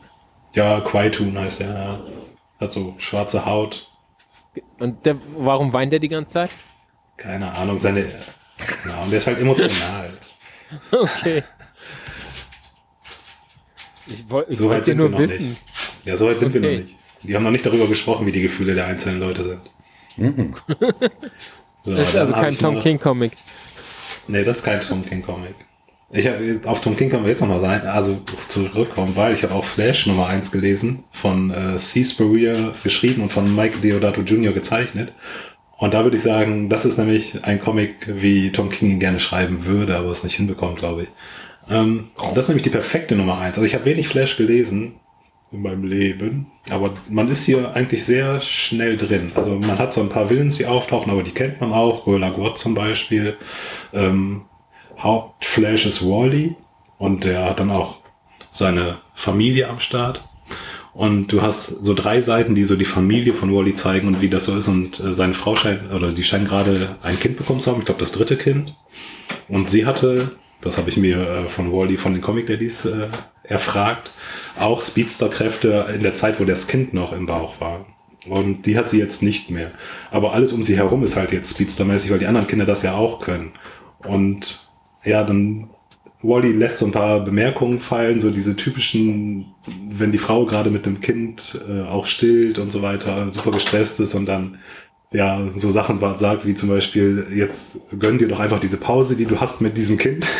S3: Ja, Quaitoon heißt er. Ja. Hat so schwarze Haut.
S2: Und der, warum weint er die ganze Zeit?
S3: Keine Ahnung, seine. Ja, und der ist halt emotional.
S2: Okay. Ich, woll, ich
S3: So weit
S2: wollte
S3: sind wir
S2: nur
S3: noch
S2: wissen.
S3: nicht. Ja, so weit sind wir
S2: Okay.
S3: noch nicht. Die haben noch nicht darüber gesprochen, wie die Gefühle der einzelnen Leute sind. So,
S2: Das ist also kein Tom
S3: noch-
S2: King Comic.
S3: Nee, das ist kein Tom King Comic. Ich hab, auf Tom King können wir jetzt nochmal sein, also zurückkommen, weil ich habe auch Flash Nummer 1 gelesen, von äh, C. Spurrier geschrieben und von Mike Deodato Jr. gezeichnet. Und da würde ich sagen, das ist nämlich ein Comic, wie Tom King ihn gerne schreiben würde, aber es nicht hinbekommt, glaube ich. Ähm, das ist nämlich die perfekte Nummer 1. Also ich habe wenig Flash gelesen, in meinem Leben. Aber man ist hier eigentlich sehr schnell drin. Also man hat so ein paar Villains, die auftauchen, aber die kennt man auch. Gorilla Grodd zum Beispiel. Ähm, Hauptflash ist Wally und der hat dann auch seine Familie am Start. Und du hast so drei Seiten, die so die Familie von Wally zeigen und wie das so ist. Und äh, seine Frau scheint, oder die scheinen gerade ein Kind bekommen zu haben. Ich glaube, das dritte Kind. Und sie hatte, das habe ich mir äh, von Wally, von den Comic Daddies äh, erfragt, auch Speedster-Kräfte in der Zeit, wo das Kind noch im Bauch war. Und die hat sie jetzt nicht mehr. Aber alles um sie herum ist halt jetzt Speedster-mäßig, weil die anderen Kinder das ja auch können. Und ja, dann Wally lässt so ein paar Bemerkungen fallen, so diese typischen, wenn die Frau gerade mit dem Kind äh, auch stillt und so weiter, super gestresst ist und dann ja so Sachen sagt, wie zum Beispiel, jetzt gönn dir doch einfach diese Pause, die du hast mit diesem Kind.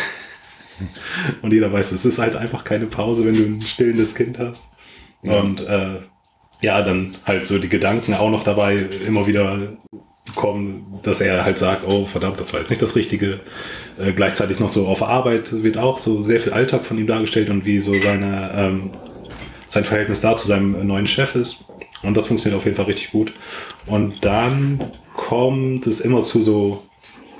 S3: und jeder weiß, es ist halt einfach keine Pause, wenn du ein stillendes Kind hast. Ja. Und äh, ja, dann halt so die Gedanken auch noch dabei immer wieder kommen, dass er halt sagt, oh verdammt, das war jetzt nicht das Richtige. Äh, gleichzeitig noch so auf Arbeit wird auch so sehr viel Alltag von ihm dargestellt und wie so seine ähm, sein Verhältnis da zu seinem neuen Chef ist. Und das funktioniert auf jeden Fall richtig gut. Und dann kommt es immer zu so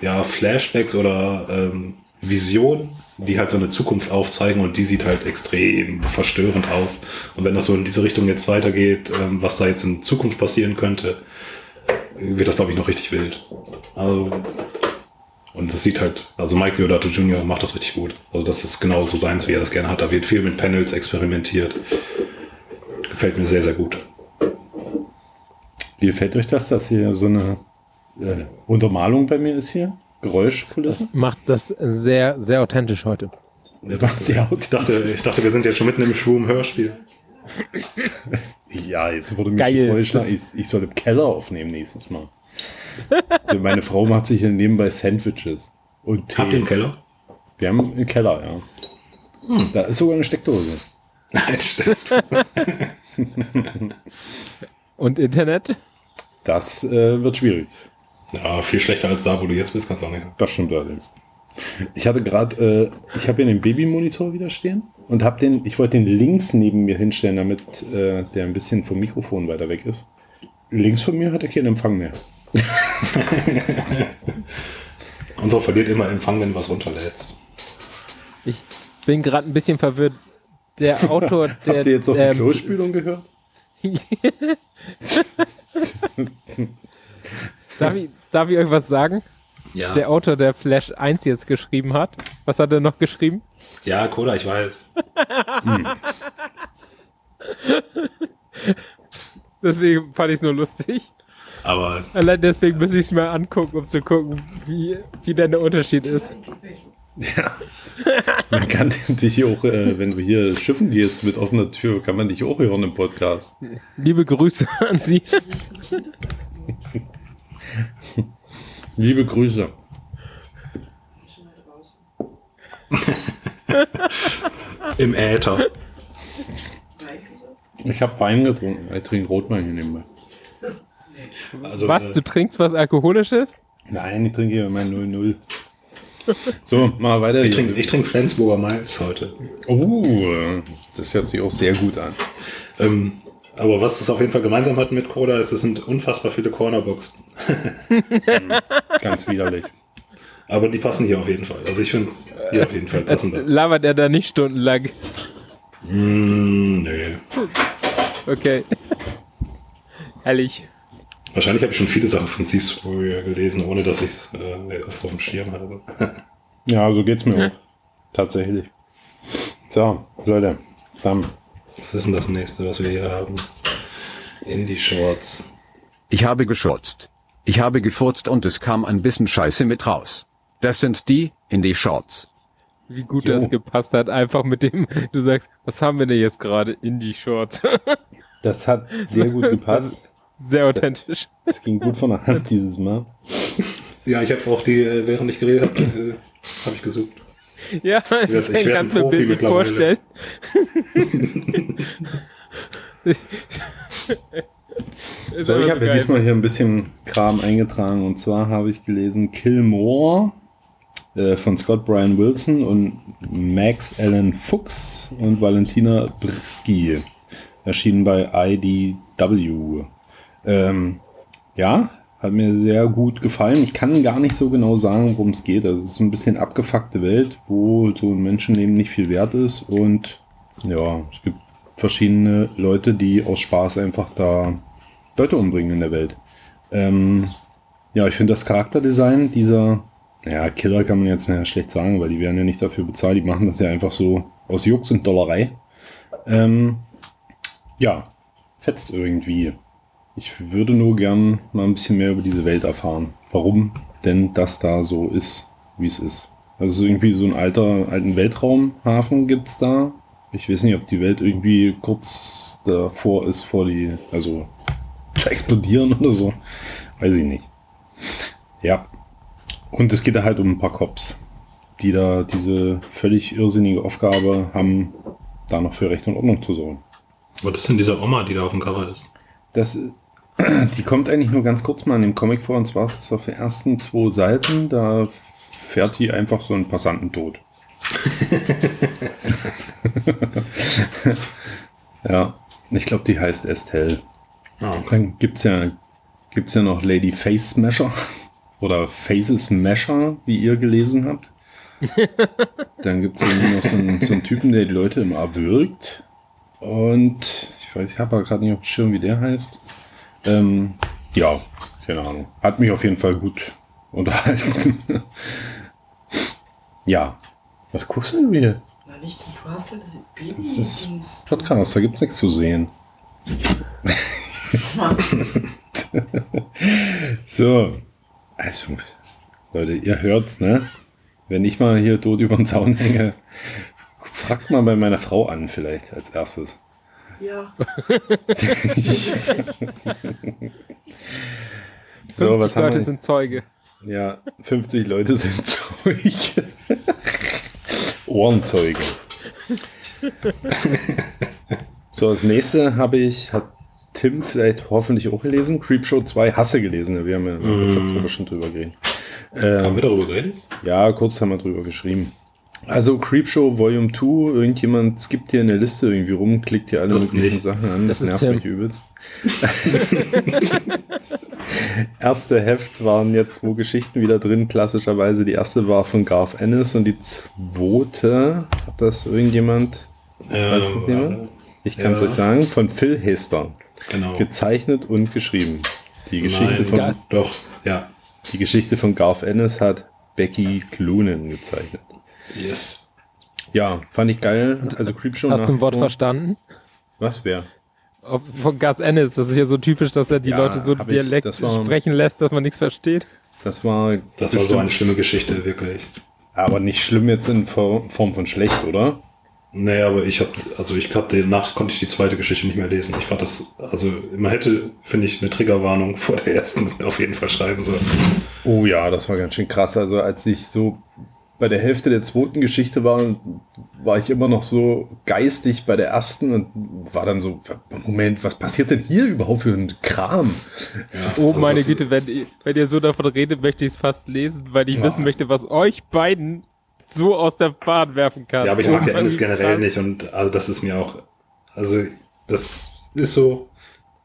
S3: ja, Flashbacks oder ähm, Visionen, die halt so eine Zukunft aufzeigen und die sieht halt extrem verstörend aus. Und wenn das so in diese Richtung jetzt weitergeht, ähm, was da jetzt in Zukunft passieren könnte, wird das, glaube ich, noch richtig wild. Also, und das sieht halt, also Mike Deodato Jr. macht das richtig gut. Also das ist genau so seins, wie er das gerne hat. Da wird viel mit Panels experimentiert. Gefällt mir sehr, sehr gut.
S1: Wie gefällt euch das, dass hier so eine äh, Untermalung bei mir ist hier? Geräuschkulisse?
S2: Das macht das sehr, sehr authentisch heute.
S3: Ja, das, ich, dachte, ich dachte, wir sind jetzt schon mitten im Schwum-Hörspiel.
S1: Ja, jetzt wurde mir schon vorgeschlagen, ich, ich soll im Keller aufnehmen nächstes Mal. Meine Frau macht sich hier nebenbei Sandwiches und
S3: Tee. Habt ihr einen Keller?
S1: Wir haben einen Keller, ja. Hm. Da ist sogar eine Steckdose.
S2: und Internet?
S1: Das äh, wird schwierig.
S3: Ja, viel schlechter als da, wo du jetzt bist, kannst du auch nicht sagen.
S1: Das stimmt allerdings. Ich hatte gerade, äh, ich habe hier den Babymonitor wieder stehen und habe den, ich wollte den links neben mir hinstellen, damit äh, der ein bisschen vom Mikrofon weiter weg ist. Links von mir hat er keinen Empfang mehr.
S3: Unser verliert immer Empfang, wenn du was runterlädst.
S2: Ich bin gerade ein bisschen verwirrt. Der Autor, der.
S1: Habt ihr jetzt auch die ähm, Klospülung gehört?
S2: darf, ich, darf ich euch was sagen?
S3: Ja.
S2: Der Autor, der Flash 1 jetzt geschrieben hat. Was hat er noch geschrieben?
S3: Ja, Coda, ich weiß. hm.
S2: Deswegen fand ich es nur lustig.
S3: Aber.
S2: Allein deswegen muss ich es mir angucken, um zu gucken, wie, wie denn der Unterschied ist.
S1: Ja. Man kann dich auch, äh, wenn du hier schiffen gehst mit offener Tür, kann man dich auch hören im Podcast.
S2: Liebe Grüße an Sie.
S1: Liebe Grüße.
S3: Im Äther.
S1: Ich habe Wein getrunken. Ich trinke Rotwein hier nebenbei.
S2: Also, was? Äh, du trinkst was Alkoholisches?
S1: Nein, ich trinke hier mein 00. So, mal weiter.
S3: Ich trinke trink Flensburger Malz heute.
S1: Oh, das hört sich auch sehr gut an.
S3: Ähm, aber was es auf jeden Fall gemeinsam hat mit Cola, ist, es sind unfassbar viele Cornerboxen.
S1: Ganz widerlich.
S3: Aber die passen hier auf jeden Fall. Also ich finde es hier auf jeden Fall passender.
S2: Labert er da nicht stundenlang?
S3: Mm, nee.
S2: Okay. Herrlich.
S3: Wahrscheinlich habe ich schon viele Sachen von Seas Warrior gelesen, ohne dass ich es äh, auf dem Schirm hatte.
S1: ja, so geht's mir auch. Tatsächlich. So, Leute, dann.
S3: Was ist denn das nächste, was wir hier haben? Indie Shorts.
S5: Ich habe geschurzt. Ich habe gefurzt und es kam ein bisschen Scheiße mit raus. Das sind die in die Shorts.
S2: Wie gut jo. das gepasst hat, einfach mit dem, du sagst, was haben wir denn jetzt gerade in die Shorts?
S1: Das hat sehr gut gepasst.
S2: Sehr authentisch.
S1: Es ging gut von der Hand dieses Mal.
S3: Ja, ich habe auch die, äh, während ich geredet habe, äh, habe ich gesucht.
S2: Ja, ich, ich, ich kann mir Bild vorstellen.
S1: so, ich habe ja diesmal hier ein bisschen Kram eingetragen und zwar habe ich gelesen Kill More äh, von Scott Brian Wilson und Max Allen Fuchs und Valentina Brisky. erschienen bei IDW. Ähm, ja, hat mir sehr gut gefallen. Ich kann gar nicht so genau sagen, worum es geht. Also es ist ein bisschen abgefuckte Welt, wo so ein Menschenleben nicht viel wert ist und ja, es gibt verschiedene Leute, die aus Spaß einfach da Leute umbringen in der Welt. Ähm, ja, ich finde das Charakterdesign dieser, naja, Killer kann man jetzt mehr schlecht sagen, weil die werden ja nicht dafür bezahlt, die machen das ja einfach so aus Jux und Dollerei. Ähm, ja, fetzt irgendwie. Ich würde nur gern mal ein bisschen mehr über diese Welt erfahren. Warum denn das da so ist, wie es ist. Also irgendwie so ein alter, alten Weltraumhafen gibt's da. Ich weiß nicht, ob die Welt irgendwie kurz davor ist, vor die, also zu explodieren oder so. Weiß ich nicht. Ja. Und es geht da halt um ein paar Cops, die da diese völlig irrsinnige Aufgabe haben, da noch für Recht und Ordnung zu sorgen.
S3: Was ist denn diese Oma, die da auf dem Cover ist?
S1: Das, die kommt eigentlich nur ganz kurz mal in dem Comic vor, und zwar ist es auf den ersten zwei Seiten, da fährt die einfach so einen Passanten tot. ja, ich glaube, die heißt Estelle.
S3: Ah, okay.
S1: Dann gibt's ja, gibt's ja noch Lady Face Smasher oder Faces Smasher, wie ihr gelesen habt. Dann gibt's irgendwie noch so einen, so einen Typen, der die Leute immer erwürgt. Und ich weiß, ich habe aber gerade nicht auf dem Schirm, wie der heißt. Ähm, ja, keine Ahnung. Hat mich auf jeden Fall gut unterhalten. ja. Was guckst du denn wieder?
S6: Na nicht, du hast halt Baby.
S1: Das ist Podcast, da gibt's nichts zu sehen. so. Also, Leute, ihr hört, ne? Wenn ich mal hier tot über den Zaun hänge, fragt mal bei meiner Frau an, vielleicht als erstes.
S6: Ja.
S1: So,
S2: 50
S1: was haben
S2: Leute sind Zeuge.
S1: Ja, 50 Leute sind Zeuge. Ohrenzeuge. so, das nächste habe ich, hat Tim vielleicht hoffentlich auch gelesen. Creepshow 2 Hasse gelesen. Wir haben ja in der WhatsApp-Gruppe schon drüber geredet.
S3: Haben wir darüber geredet?
S1: Ja, kurz haben wir drüber geschrieben. Also Creepshow Volume 2, irgendjemand skippt hier eine Liste irgendwie rum, klickt hier alle
S3: Das
S1: möglichen
S3: nicht.
S1: Sachen an, das,
S2: Das
S1: nervt
S2: Tim.
S1: mich übelst. Erste Heft waren jetzt zwei Geschichten wieder drin, klassischerweise. Die erste war von Garth Ennis und die zweite, hat das irgendjemand, weiß nicht jemand? Ich kann es
S3: ja.
S1: euch sagen, von Phil Hester.
S3: Genau.
S1: Gezeichnet und geschrieben. Die Geschichte,
S3: Nein,
S1: von,
S2: das-
S3: Doch, ja.
S1: die Geschichte von Garth Ennis hat Becky Clunan gezeichnet.
S3: Yes.
S1: Ja, fand ich geil. Also Creepshow
S2: Hast du ein Wort
S1: vor-
S2: verstanden?
S1: Was wer?
S2: Ob- Von Gas Ennis, das ist ja so typisch, dass er die
S1: Ja,
S2: Leute so
S1: ich.
S2: Dialekt
S1: Das war-
S2: sprechen lässt, dass man nichts versteht.
S1: Das war.
S3: Das war so
S1: bestimmt-
S3: eine schlimme Geschichte, wirklich.
S1: Aber nicht schlimm jetzt in For- Form von schlecht, oder?
S3: Nee, aber ich habe, also ich habe danach konnte ich die zweite Geschichte nicht mehr lesen. Ich fand das, also man hätte, finde ich, eine Triggerwarnung vor der ersten auf jeden Fall schreiben sollen.
S1: Oh ja, das war ganz schön krass. Also als ich so bei der Hälfte der zweiten Geschichte war, war ich immer noch so geistig bei der ersten und war dann so, Moment, was passiert denn hier überhaupt für ein Kram?
S2: Oh
S3: Also
S2: meine Güte, wenn, ihr- wenn ihr so davon redet, möchte ich es fast lesen, weil ich
S3: Ja.
S2: wissen möchte, was euch beiden so aus der Bahn werfen kann.
S3: Ja, aber ich
S2: Oh
S3: mag ja Ennis
S2: wie
S3: generell
S2: krass.
S3: nicht und also das ist mir auch, also das ist so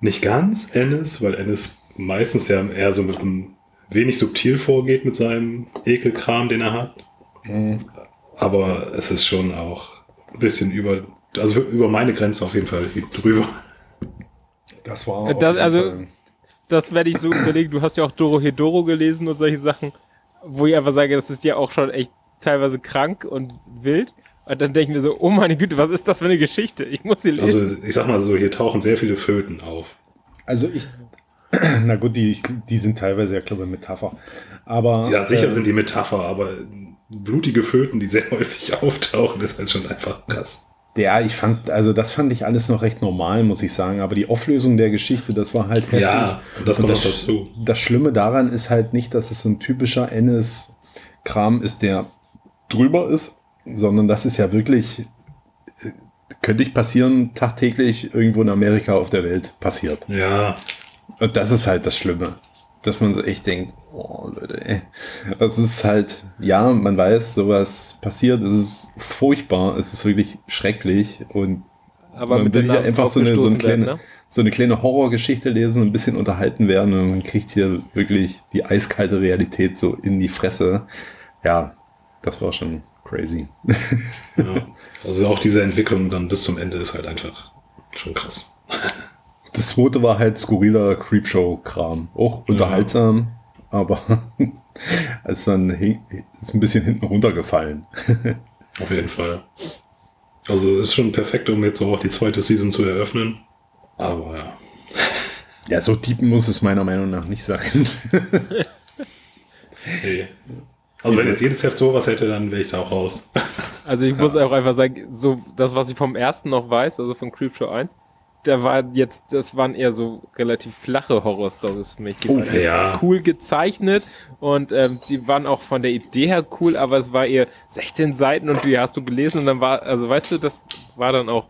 S3: nicht ganz Ennis, weil Ennis meistens ja eher so mit einem wenig subtil vorgeht mit seinem Ekelkram, den er hat. Aber es ist schon auch ein bisschen über, also über meine Grenze auf jeden Fall drüber.
S1: Das war.
S2: Das- also- Das werde ich so überlegen. Du hast ja auch Doro Hedoro gelesen und solche Sachen, wo ich einfach sage, das ist ja auch schon echt teilweise krank und wild. Und dann denke ich mir so, oh meine Güte, was ist das für eine Geschichte? Ich muss sie lesen.
S3: Also ich sag mal so, hier tauchen sehr viele Föten auf.
S1: Also ich. Na gut, die, die sind teilweise ja, glaube ich, Metapher. Aber.
S3: Ja, sicher
S1: äh,
S3: sind die Metapher, aber blutige Föten, die sehr häufig auftauchen, ist halt schon einfach krass.
S1: Ja, ich fand, also das fand ich alles noch recht normal, muss ich sagen. Aber die Auflösung der Geschichte, das war halt heftig.
S3: Ja, und das kommt noch dazu.
S1: Das Schlimme daran ist halt nicht, dass es so ein typischer Ennis-Kram ist, der drüber ist, sondern das ist ja wirklich, äh, könnte ich passieren, tagtäglich irgendwo in Amerika auf der Welt passiert.
S3: Ja,
S1: Und das ist halt das Schlimme. Dass man so echt denkt, oh Leute, ey. Das ist halt, ja, man weiß, sowas passiert, es ist furchtbar, es ist wirklich schrecklich und
S2: Aber
S1: man
S2: mit
S1: will hier einfach so eine, so, eine kleine,
S2: werden, ne?
S1: so eine kleine Horrorgeschichte lesen und ein bisschen unterhalten werden und man kriegt hier wirklich die eiskalte Realität so in die Fresse. Ja, das war schon crazy.
S3: Ja. Also auch diese Entwicklung dann bis zum Ende ist halt einfach schon krass.
S1: Das zweite war halt skurriler Creepshow-Kram. Auch unterhaltsam, aber als dann hing, ist ein bisschen hinten runtergefallen.
S3: Auf jeden Fall. Also ist schon perfekt, um jetzt auch die zweite Season zu eröffnen. Aber ja.
S1: Ja, so deep muss es meiner Meinung nach nicht sein.
S3: Nee. Also wenn jetzt jedes Heft sowas hätte, dann wäre ich da auch raus.
S2: Also ich muss auch einfach sagen, so das, was ich vom ersten noch weiß, also von Creepshow 1, da war jetzt, das waren eher so relativ flache Horror-Stories für mich. Die
S1: Oh,
S2: waren
S3: ja.
S2: cool gezeichnet und ähm, die waren auch von der Idee her cool, aber es war eher 16 Seiten und die hast du gelesen und dann war, also weißt du, das war dann auch,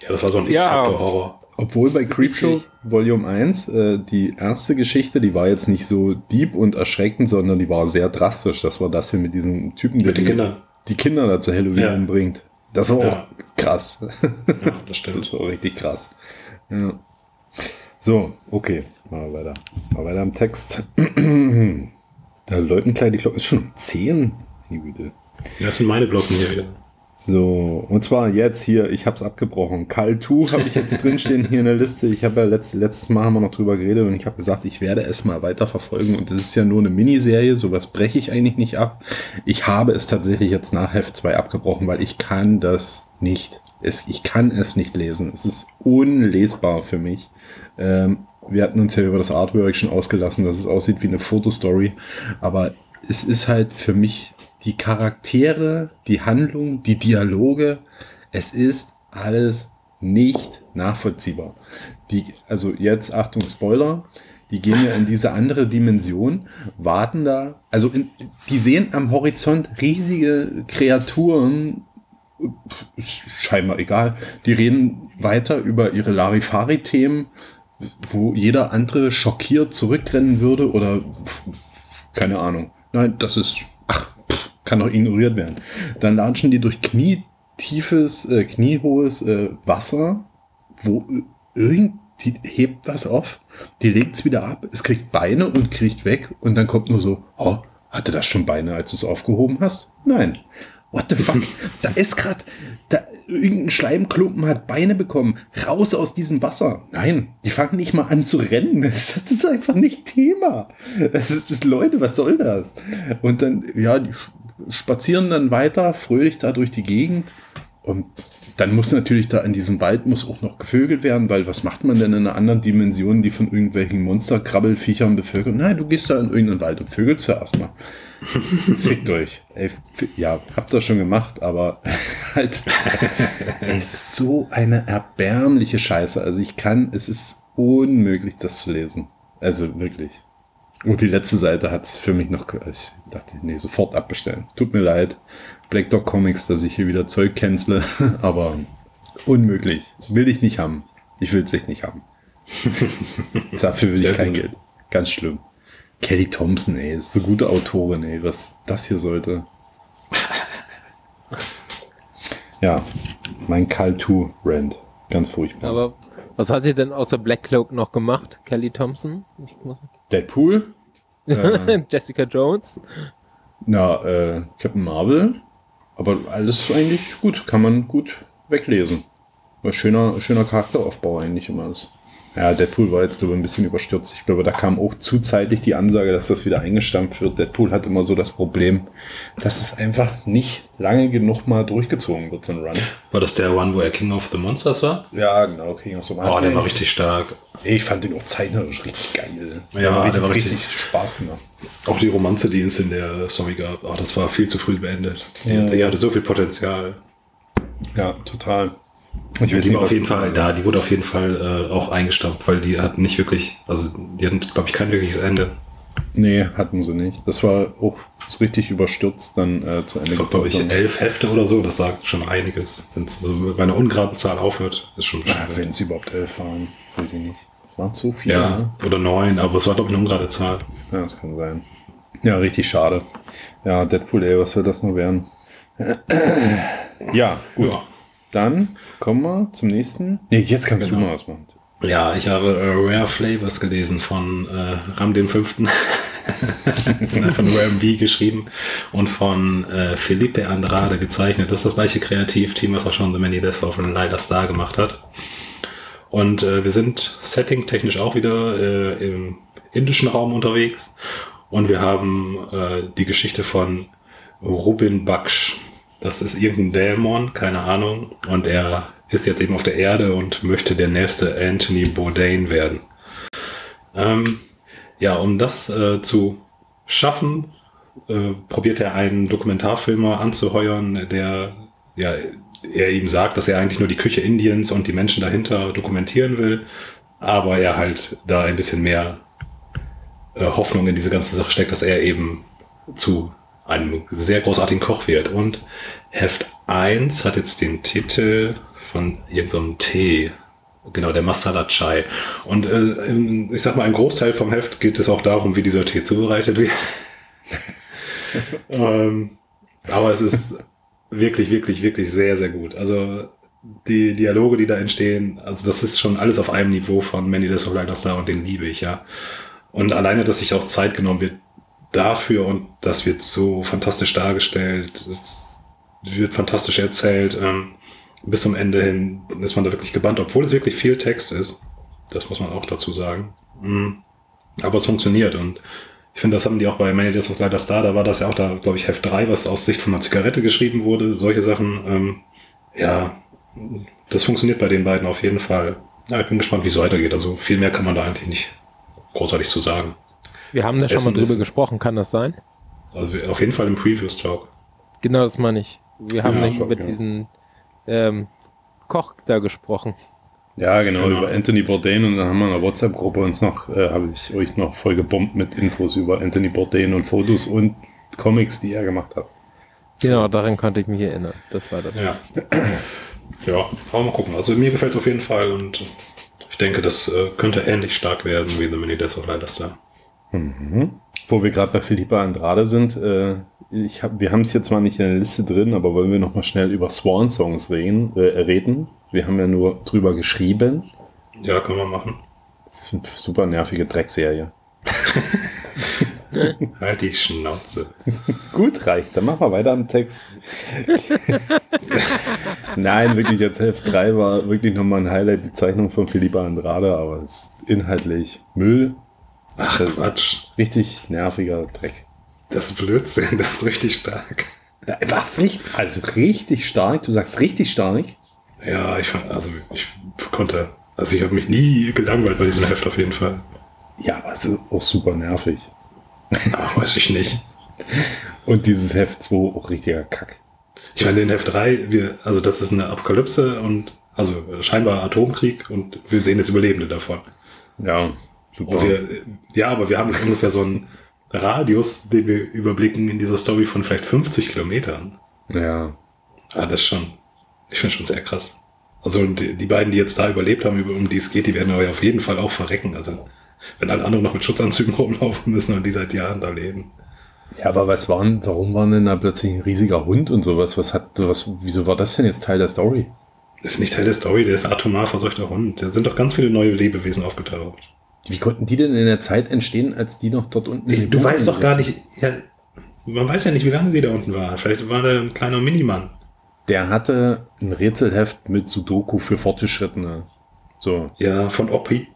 S3: Ja, das war so ein
S2: Ja.
S3: X-Factor-Horror.
S1: Obwohl bei Creepshow. Volume 1, äh, die erste Geschichte, die war jetzt nicht so deep und erschreckend, sondern die war sehr drastisch. Das war das hier mit diesem Typen, der
S3: Mit den
S1: die,
S3: Kindern.
S1: die Kinder da zu Halloween
S3: Ja.
S1: umbringt. Das war
S3: Ja.
S1: auch krass.
S3: Ja, das stimmt.
S1: Das war richtig krass. Ja. So, okay, mal weiter. Mal weiter im Text. da läuten gleich die Glocken. Ist schon um 10. Meine Güte.
S3: Ja, das sind meine Glocken hier wieder.
S1: So, und zwar jetzt hier, ich habe es abgebrochen. 2 habe ich jetzt drinstehen hier in der Liste. Ich habe ja letzt, letztes Mal haben wir noch drüber geredet und ich habe gesagt, ich werde es mal weiter verfolgen. Und das ist ja nur eine Miniserie, sowas breche ich eigentlich nicht ab. Ich habe es tatsächlich jetzt nach Heft 2 abgebrochen, weil ich kann das nicht. Es, ich kann es nicht lesen. Es ist unlesbar für mich. Ähm, wir hatten uns ja über das Artwork schon ausgelassen, dass es aussieht wie eine Fotostory. Aber es ist halt für mich die Charaktere, die Handlung, die Dialoge. Es ist alles nicht nachvollziehbar. Die, also jetzt, Achtung, Spoiler. Die gehen ja in diese andere Dimension, warten da, also in, die sehen am Horizont riesige Kreaturen, scheinbar egal. Die reden weiter über ihre Larifari-Themen, wo jeder andere schockiert zurückrennen würde oder keine Ahnung. Nein, das ist, kann doch ignoriert werden. Dann latschen die durch knietiefes, äh, kniehohes äh, Wasser, wo irgend die hebt was auf, die legt's wieder ab, es kriegt Beine und kriegt weg und dann kommt nur so, oh, hatte das schon Beine, als du es aufgehoben hast? Nein. What the fuck? da ist grad, da irgendein Schleimklumpen hat Beine bekommen. Raus aus diesem Wasser. Nein, die fangen nicht mal an zu rennen. Das ist einfach nicht Thema. Das ist das, Leute, was soll das? Und dann, ja, die spazieren dann weiter, fröhlich da durch die Gegend. Und dann muss natürlich da in diesem Wald muss auch noch gevögelt werden, weil was macht man denn in einer anderen Dimension, die von irgendwelchen Monsterkrabbelfiechern bevögelt? Nein, du gehst da in irgendeinen Wald und vögelst zuerst mal. Fickt euch. Ey, ja, habt das schon gemacht, aber halt, ey, so eine erbärmliche Scheiße. Also ich kann, es ist unmöglich, das zu lesen. Also wirklich. Und die letzte Seite hat es für mich noch, ich dachte, nee, sofort abbestellen. Tut mir leid. Black Dog Comics, dass ich hier wieder Zeug cancele, aber unmöglich. Will ich nicht haben. Ich will es echt nicht haben. Dafür will
S3: Sehr
S1: ich kein
S3: gut.
S1: Geld. Ganz schlimm. Kelly Thompson, ey, ist so gute Autorin, ey, was das hier sollte. Ja, mein Call to Rand. Ganz furchtbar.
S2: aber was hat sie denn außer Black Cloak noch gemacht? Kelly Thompson? Ich,
S1: Deadpool?
S2: Jessica Jones?
S1: Na, äh, Captain Marvel. Aber alles eigentlich gut. Kann man gut weglesen. War schöner, schöner Charakteraufbau eigentlich immer ist. Ja, Deadpool war jetzt, glaube ich, ein bisschen überstürzt. Ich glaube, da kam auch zuzeitig die Ansage, dass das wieder eingestampft wird. Deadpool hat immer so das Problem, dass es einfach nicht lange genug mal durchgezogen wird, so ein Run.
S3: War das der One, wo er King of the Monsters war?
S1: Ja, genau, King of the
S3: Oh, der war richtig stark.
S1: Ich fand den auch zeichnerisch richtig geil.
S3: Ja,
S1: hat
S3: der war
S1: richtig,
S3: richtig-
S1: Spaß gemacht.
S3: Auch die Romanze, die es in der Story gab. Oh, das war viel zu früh beendet. Die,
S1: Ja.
S3: die hatte so viel Potenzial.
S1: Ja, total. Ich
S3: Die war auf jeden Fall
S1: ist.
S3: da. Die wurde auf jeden Fall äh, auch eingestampft, weil die hatten nicht wirklich, also die hatten, glaube ich, kein wirkliches Ende.
S1: Nee, hatten sie nicht. Das war auch so richtig überstürzt dann äh, zu Ende
S3: Das war, glaube ich, elf Hefte oder so. Das sagt schon einiges. Wenn es also bei einer ungeraden Zahl aufhört, ist schon
S1: Ja. Wenn es überhaupt elf waren, weiß ich nicht. Waren so viele,
S3: Ja,
S1: ne?
S3: oder neun, aber es war, glaube ich, eine ungerade Zahl.
S1: Ja, das kann sein. Ja, richtig schade. Ja, Deadpool, ey, was soll das nur werden? ja, gut.
S3: Ja.
S1: dann kommen wir zum nächsten. Nee, jetzt kannst
S3: Genau.
S1: du mal was machen.
S3: Ja, ich habe äh, Rare Flavors gelesen von äh, Ram dem Fünften. von Rare V geschrieben und von äh, Felipe Andrade gezeichnet. Das ist das gleiche Kreativteam, was auch schon The Many Deaths of a Lighter Star gemacht hat. Und äh, wir sind setting-technisch auch wieder äh, im indischen Raum unterwegs. Und wir haben äh, die Geschichte von Rubin Baksh. Das ist irgendein Dämon, keine Ahnung. Und er ist jetzt eben auf der Erde und möchte der nächste Anthony Bourdain werden. Ähm, ja, um das äh, zu schaffen, äh, probiert er einen Dokumentarfilmer anzuheuern, der ja, er ihm sagt, dass er eigentlich nur die Küche Indiens und die Menschen dahinter dokumentieren will, aber er halt da ein bisschen mehr äh, Hoffnung in diese ganze Sache steckt, dass er eben zu einem sehr großartigen Koch wird. Und Heft 1 hat jetzt den Titel von irgendeinem Tee. Genau, der Masala Chai. Und äh, ich sag mal, ein Großteil vom Heft geht es auch darum, wie dieser Tee zubereitet wird. ähm, aber es ist wirklich, wirklich, wirklich sehr, sehr gut. Also die Dialoge, die da entstehen, also das ist schon alles auf einem Niveau von Manny the Soul Star und den liebe ich, ja. Und alleine, dass sich auch Zeit genommen wird dafür und das wird so fantastisch dargestellt, es wird fantastisch erzählt, ähm, bis zum Ende hin ist man da wirklich gebannt, obwohl es wirklich viel Text ist. Das muss man auch dazu sagen. Mm. Aber es funktioniert und ich finde, das haben die auch bei Many Days of Light Star, da war das ja auch da, glaube ich, Heft 3, was aus Sicht von einer Zigarette geschrieben wurde, solche Sachen. Ähm, ja, das funktioniert bei den beiden auf jeden Fall. Ja, ich bin gespannt, wie es weitergeht. Also viel mehr kann man da eigentlich nicht großartig zu sagen.
S2: Wir haben da schon mal drüber
S3: ist-
S2: gesprochen, kann das sein?
S3: Also wir- auf jeden Fall im Previews Talk.
S2: Genau, das meine ich. Wir haben
S3: Ja,
S2: nicht
S1: schon,
S2: über
S1: ja.
S2: diesen ähm, Koch da gesprochen.
S1: Ja, genau,
S3: Genau.
S1: über Anthony Bourdain und dann haben wir in der WhatsApp-Gruppe uns noch, äh, habe ich euch noch voll gebombt mit Infos über Anthony Bourdain und Fotos und Comics, die er gemacht hat.
S2: Genau, daran konnte ich mich erinnern. Das war das.
S3: Ja. ja, aber mal gucken. Also mir gefällt es auf jeden Fall und ich denke, das äh, könnte ähnlich stark werden wie The Mini Death of Light Star.
S1: Wo wir gerade bei Philippa Andrade sind, äh, ich hab, wir haben es jetzt zwar nicht in der Liste drin, aber wollen wir noch mal schnell über Swan-Songs reden, äh, reden? Wir haben ja nur drüber geschrieben.
S3: Ja, können wir machen.
S1: Das ist eine super nervige Dreckserie.
S3: Halt die Schnauze.
S1: Gut, reicht. Dann machen wir weiter am Text. Nein, wirklich, jetzt Heft 3 war wirklich nochmal ein Highlight, die Zeichnung von Philippa Andrade, aber es ist inhaltlich Müll.
S3: Ach Quatsch.
S1: Richtig nerviger Dreck.
S3: Das ist Blödsinn, das ist richtig stark.
S1: Was? Richtig? Also richtig stark? Du sagst richtig stark?
S3: Ja, ich fand, also ich konnte, also ich habe mich nie gelangweilt bei diesem Heft auf jeden Fall.
S1: Ja, aber es ist auch super nervig.
S3: Ach, weiß ich nicht.
S1: Und dieses Heft 2 auch richtiger Kack.
S3: Ich meine, in Heft 3, wir, also das ist eine Apokalypse und also scheinbar Atomkrieg und wir sehen das Überlebende davon.
S1: Ja, super.
S3: Wir, ja, aber wir haben jetzt ungefähr so einen Radius, den wir überblicken in dieser Story von vielleicht 50 Kilometern.
S1: ja.
S3: Ah, das ist schon, ich finde schon sehr krass. Also und die, die beiden, die jetzt da überlebt haben, über- um die es geht, die werden aber auf jeden Fall auch verrecken. Also wenn alle anderen noch mit Schutzanzügen rumlaufen müssen und die seit Jahren da leben.
S1: Ja, aber was waren, warum war denn da plötzlich ein riesiger Hund und sowas? Was hat, was, wieso war das denn jetzt Teil der Story?
S3: Das ist nicht Teil der Story, der ist atomar verseuchter Hund. Da sind doch ganz viele neue Lebewesen aufgetaucht.
S1: Wie konnten die denn in der Zeit entstehen, als die noch dort unten den
S3: Du weißt doch gar nicht, ja, man weiß ja nicht, wie lange die da unten waren. Vielleicht war der ein kleiner Minimann.
S1: Der hatte ein Rätselheft mit Sudoku für Fortgeschrittene. So,
S3: Ja, von Oppi.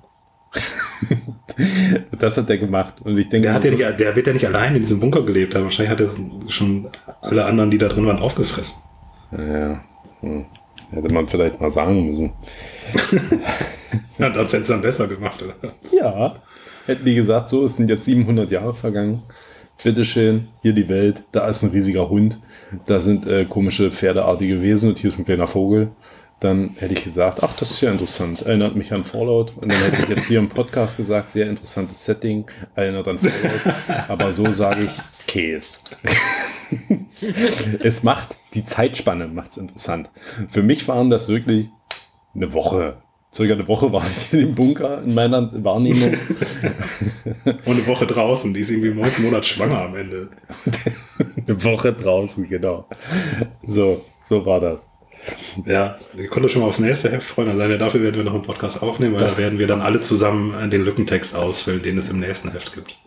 S1: das hat der gemacht. Und ich denke,
S3: Der, hat ja nicht, der wird ja nicht allein in diesem Bunker gelebt haben. Wahrscheinlich hat er schon alle anderen, die da drin waren, aufgefressen.
S1: ja, hm. Hätte man vielleicht mal sagen müssen.
S3: Ja, das hätte es dann besser gemacht, oder?
S1: Ja. Hätten die gesagt, so, es sind jetzt 700 Jahre vergangen. Bitteschön, hier die Welt, da ist ein riesiger Hund, da sind äh, komische pferdeartige Wesen und hier ist ein kleiner Vogel. Dann hätte ich gesagt, ach, das ist ja interessant, erinnert mich an Fallout. Und dann hätte ich jetzt hier im Podcast gesagt, sehr interessantes Setting, erinnert an Fallout. Aber so sage ich Käse. es macht, die Zeitspanne macht es interessant. Für mich waren das wirklich eine Woche. Circa eine Woche war ich in dem Bunker in meiner Wahrnehmung.
S3: Und eine Woche draußen, die ist irgendwie neunten Monat schwanger am Ende.
S1: Eine Woche draußen, genau. So, so war das.
S3: Ja, ihr könnt euch schon mal aufs nächste Heft freuen. Alleine dafür werden wir noch einen Podcast aufnehmen, weil
S1: Das-
S3: da werden wir dann alle zusammen den Lückentext ausfüllen, den es im nächsten Heft gibt.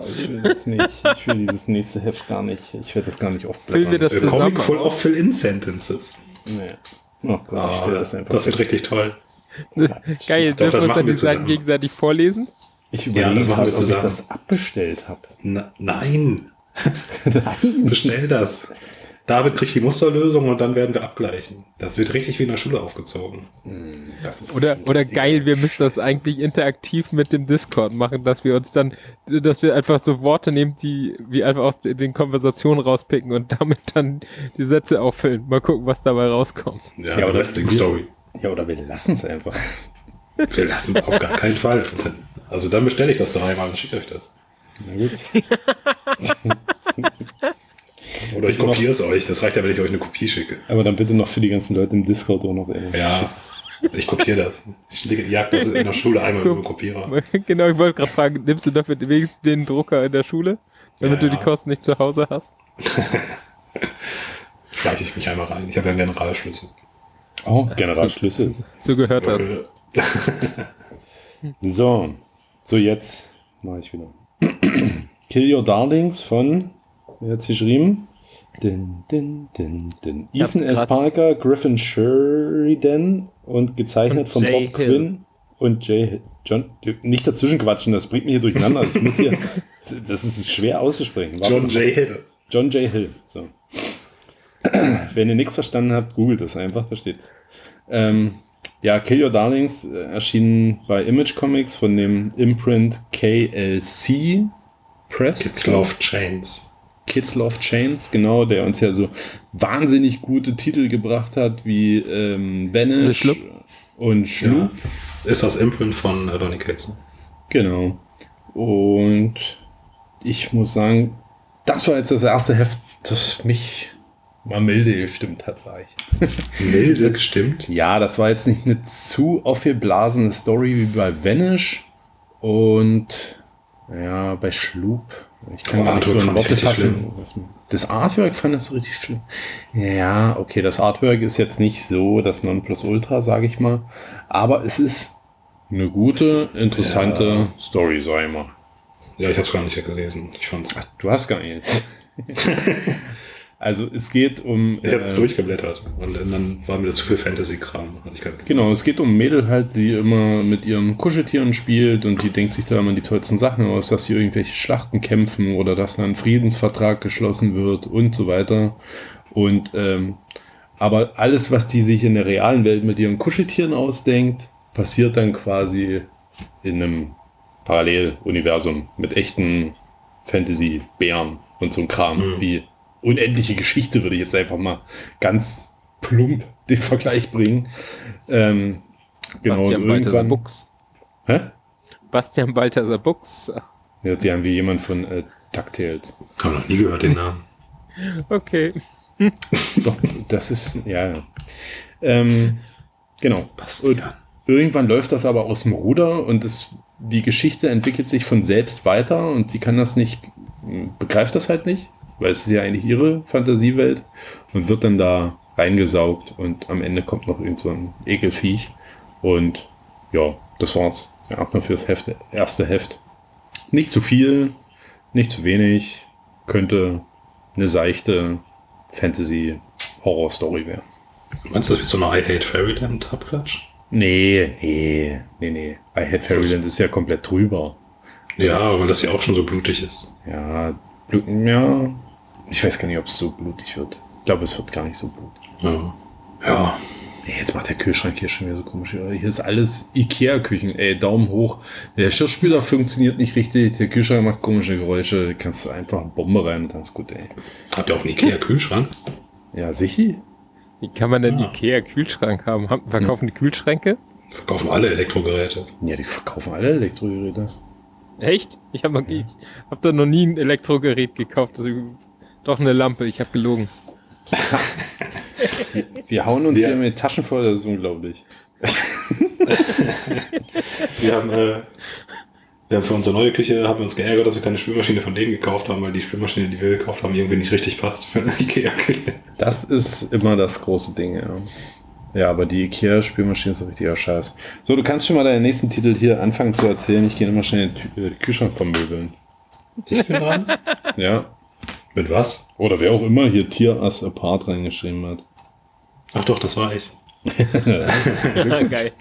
S1: Oh, ich will das nicht. Ich will dieses nächste Heft gar nicht. Ich werde das gar nicht oft
S2: Füllen wir das
S3: Äh,
S2: zusammen?
S3: Comic full of Fill-In-Sentences.
S1: Nee. Oh Gott, das
S3: Ah,
S1: einfach.
S3: das wird richtig toll.
S2: Geil,
S3: Doch,
S2: dürfen
S3: das
S2: wir uns dann die Seiten gegenseitig vorlesen?
S1: ich
S3: Ja,
S1: überlege
S3: das wir
S1: gerade, ob ich das abbestellt habe.
S3: Nein. nein. Bestell das. David kriegt die Musterlösung und dann werden wir abgleichen. Das wird richtig wie in der Schule aufgezogen.
S1: Das ist
S2: Oder, oder geil, wir müssen das eigentlich interaktiv mit dem Discord machen, dass wir uns dann, dass wir einfach so Worte nehmen, die wir einfach aus den Konversationen rauspicken und damit dann die Sätze auffüllen. Mal gucken, was dabei rauskommt.
S3: Ja,
S1: Ja, oder-
S3: Wrestling-Story.
S1: Ja, oder wir lassen es einfach.
S3: Wir lassen auf gar keinen Fall. Also dann bestelle ich das dreimal und schicke euch das.
S1: Na gut.
S3: Oder ich kopiere es euch. Das reicht ja, wenn ich euch eine Kopie schicke.
S1: Aber dann bitte noch für die ganzen Leute im Discord auch noch. Ey.
S3: Ja, ich kopiere das. Ich lege- jag das in der Schule einmal über den Kopierer.
S2: genau, ich wollte gerade fragen, nimmst du dafür wenigstens den Drucker in der Schule, damit
S3: Ja,
S2: du die. Kosten nicht zu Hause hast?
S3: Schleiche ich mich einmal rein. Ich habe ja einen Generalschlüssel.
S1: Oh, Generalschlüssel.
S2: So gehört das.
S1: So, so jetzt mache ich wieder. Kill Your Darlings von, wer hat's geschrieben? Din, din, din, din. Ethan S. Parker, Griffin Sheridan und gezeichnet
S2: Und
S1: von
S2: Jay
S1: Bob
S2: Hill.
S1: Quinn und Jay Hill. John, nicht dazwischen quatschen, das bringt mich hier durcheinander. Ich muss hier, das ist schwer auszusprechen. Warte
S3: John. J. Hill.
S1: John J. Hill. So. Wenn ihr nichts verstanden habt, googelt es einfach, da steht's. Ähm, ja, Kill Your Darlings äh, erschienen bei Image Comics von dem Imprint KLC Press.
S3: Kids Love Chains.
S1: Kids Love Chains, genau, der uns ja so wahnsinnig gute Titel gebracht hat, wie ähm,
S2: The
S1: Vanish
S2: Schlupp.
S1: und Schlup.
S3: Ja. Ist das Imprint von äh, Donny Cates.
S1: Genau. Und ich muss sagen, das war jetzt das erste Heft, das mich mal milde gestimmt hat, sag ich.
S3: Milde gestimmt.
S1: Ja, das war jetzt nicht eine zu aufgeblasene Story wie bei Vanish und ja, bei Schlup. Ich kann
S3: Oh,
S1: gar nicht so in Worte fassen. Das Artwork fand ich so richtig schlimm. Ja, okay, das Artwork ist jetzt nicht so das Nonplusultra, sage ich mal. Aber es ist eine gute, interessante
S3: Ja.
S1: Story, sag ich mal.
S3: Ja, ich habe es gar nicht gelesen. Ich fand's.
S1: Du hast gar nicht. also es geht um.
S3: Ich habe es
S1: äh,
S3: durchgeblättert und dann war mir zu viel Fantasy-Kram.
S1: Genau, es geht um Mädel halt, die immer mit ihren Kuscheltieren spielt und die denkt sich da immer die tollsten Sachen aus, dass sie irgendwelche Schlachten kämpfen oder dass dann ein Friedensvertrag geschlossen wird und so weiter. Und ähm, aber alles, was die sich in der realen Welt mit ihren Kuscheltieren ausdenkt, passiert dann quasi in einem Paralleluniversum mit echten Fantasy-Bären und so ein Kram wie unendliche Geschichte, würde ich jetzt einfach mal ganz plump den Vergleich bringen. Ähm, genau,
S2: Bastian Balthasar Buchs.
S1: Hä?
S2: Bastian Balthasar Buchs.
S1: Hört sich an wie jemand von äh, DuckTales.
S3: Hab noch nie gehört den Namen.
S2: Okay.
S1: Doch, das ist, ja, ja. Ähm, genau.
S3: Bastian.
S1: Und irgendwann läuft das aber aus dem Ruder und es, die Geschichte entwickelt sich von selbst weiter und sie kann das nicht, begreift das halt nicht, weil es ist ja eigentlich ihre Fantasiewelt und wird dann da reingesaugt und am Ende kommt noch irgend so ein Ekelviech und ja, das war's. Ja, ab nur fürs Heft, erste Heft. Nicht zu viel, nicht zu wenig, könnte eine seichte Fantasy-Horror-Story werden.
S3: Meinst du, das wird so eine I Hate Fairyland Abklatsch?
S1: Nee, nee, nee, nee. I Hate Fairyland ist ja komplett drüber.
S3: Ja, aber dass sie auch schon so blutig ist.
S1: Ja, ja. Ich weiß gar nicht, ob es so blutig wird. Ich glaube, es wird gar nicht so blutig.
S3: Ja. Ja.
S1: Nee, jetzt macht der Kühlschrank hier schon wieder so komisch. Hier ist alles Ikea-Küchen. Ey, Daumen hoch. Der Geschirrspüler funktioniert nicht richtig. Der Kühlschrank macht komische Geräusche. Kannst du einfach eine Bombe rein und dann ist gut, ey.
S3: Habt ihr auch einen Ikea-Kühlschrank?
S1: Ja, sicher?
S2: Wie kann man denn
S3: Ah.
S2: Ikea-Kühlschrank haben? Haben- Verkaufen die Kühlschränke?
S3: Verkaufen alle Elektrogeräte.
S1: Ja, die verkaufen alle Elektrogeräte.
S2: Echt? Ich habe ich hab da noch nie ein Elektrogerät gekauft. Also, doch eine Lampe, ich habe gelogen.
S1: Wir hauen uns
S3: Ja.
S1: hier mit Taschen voll, das ist unglaublich.
S3: Wir haben, äh, Wir haben für unsere neue Küche haben wir uns geärgert, dass wir keine Spülmaschine von denen gekauft haben, weil die Spülmaschine, die wir gekauft haben, irgendwie nicht richtig passt für eine Ikea-Küche.
S1: Das ist immer das große Ding, ja. Ja, aber die IKEA-Spülmaschine ist ein richtiger Scheiß. So, du kannst schon mal deinen nächsten Titel hier anfangen zu erzählen. Ich gehe nochmal schnell in den äh, Kühlschrank vom Möbeln.
S3: Ich bin dran.
S1: Ja.
S3: Mit was?
S1: Oder wer auch immer hier Tier as apart reingeschrieben hat.
S3: Ach doch, das war ich.
S2: Geil.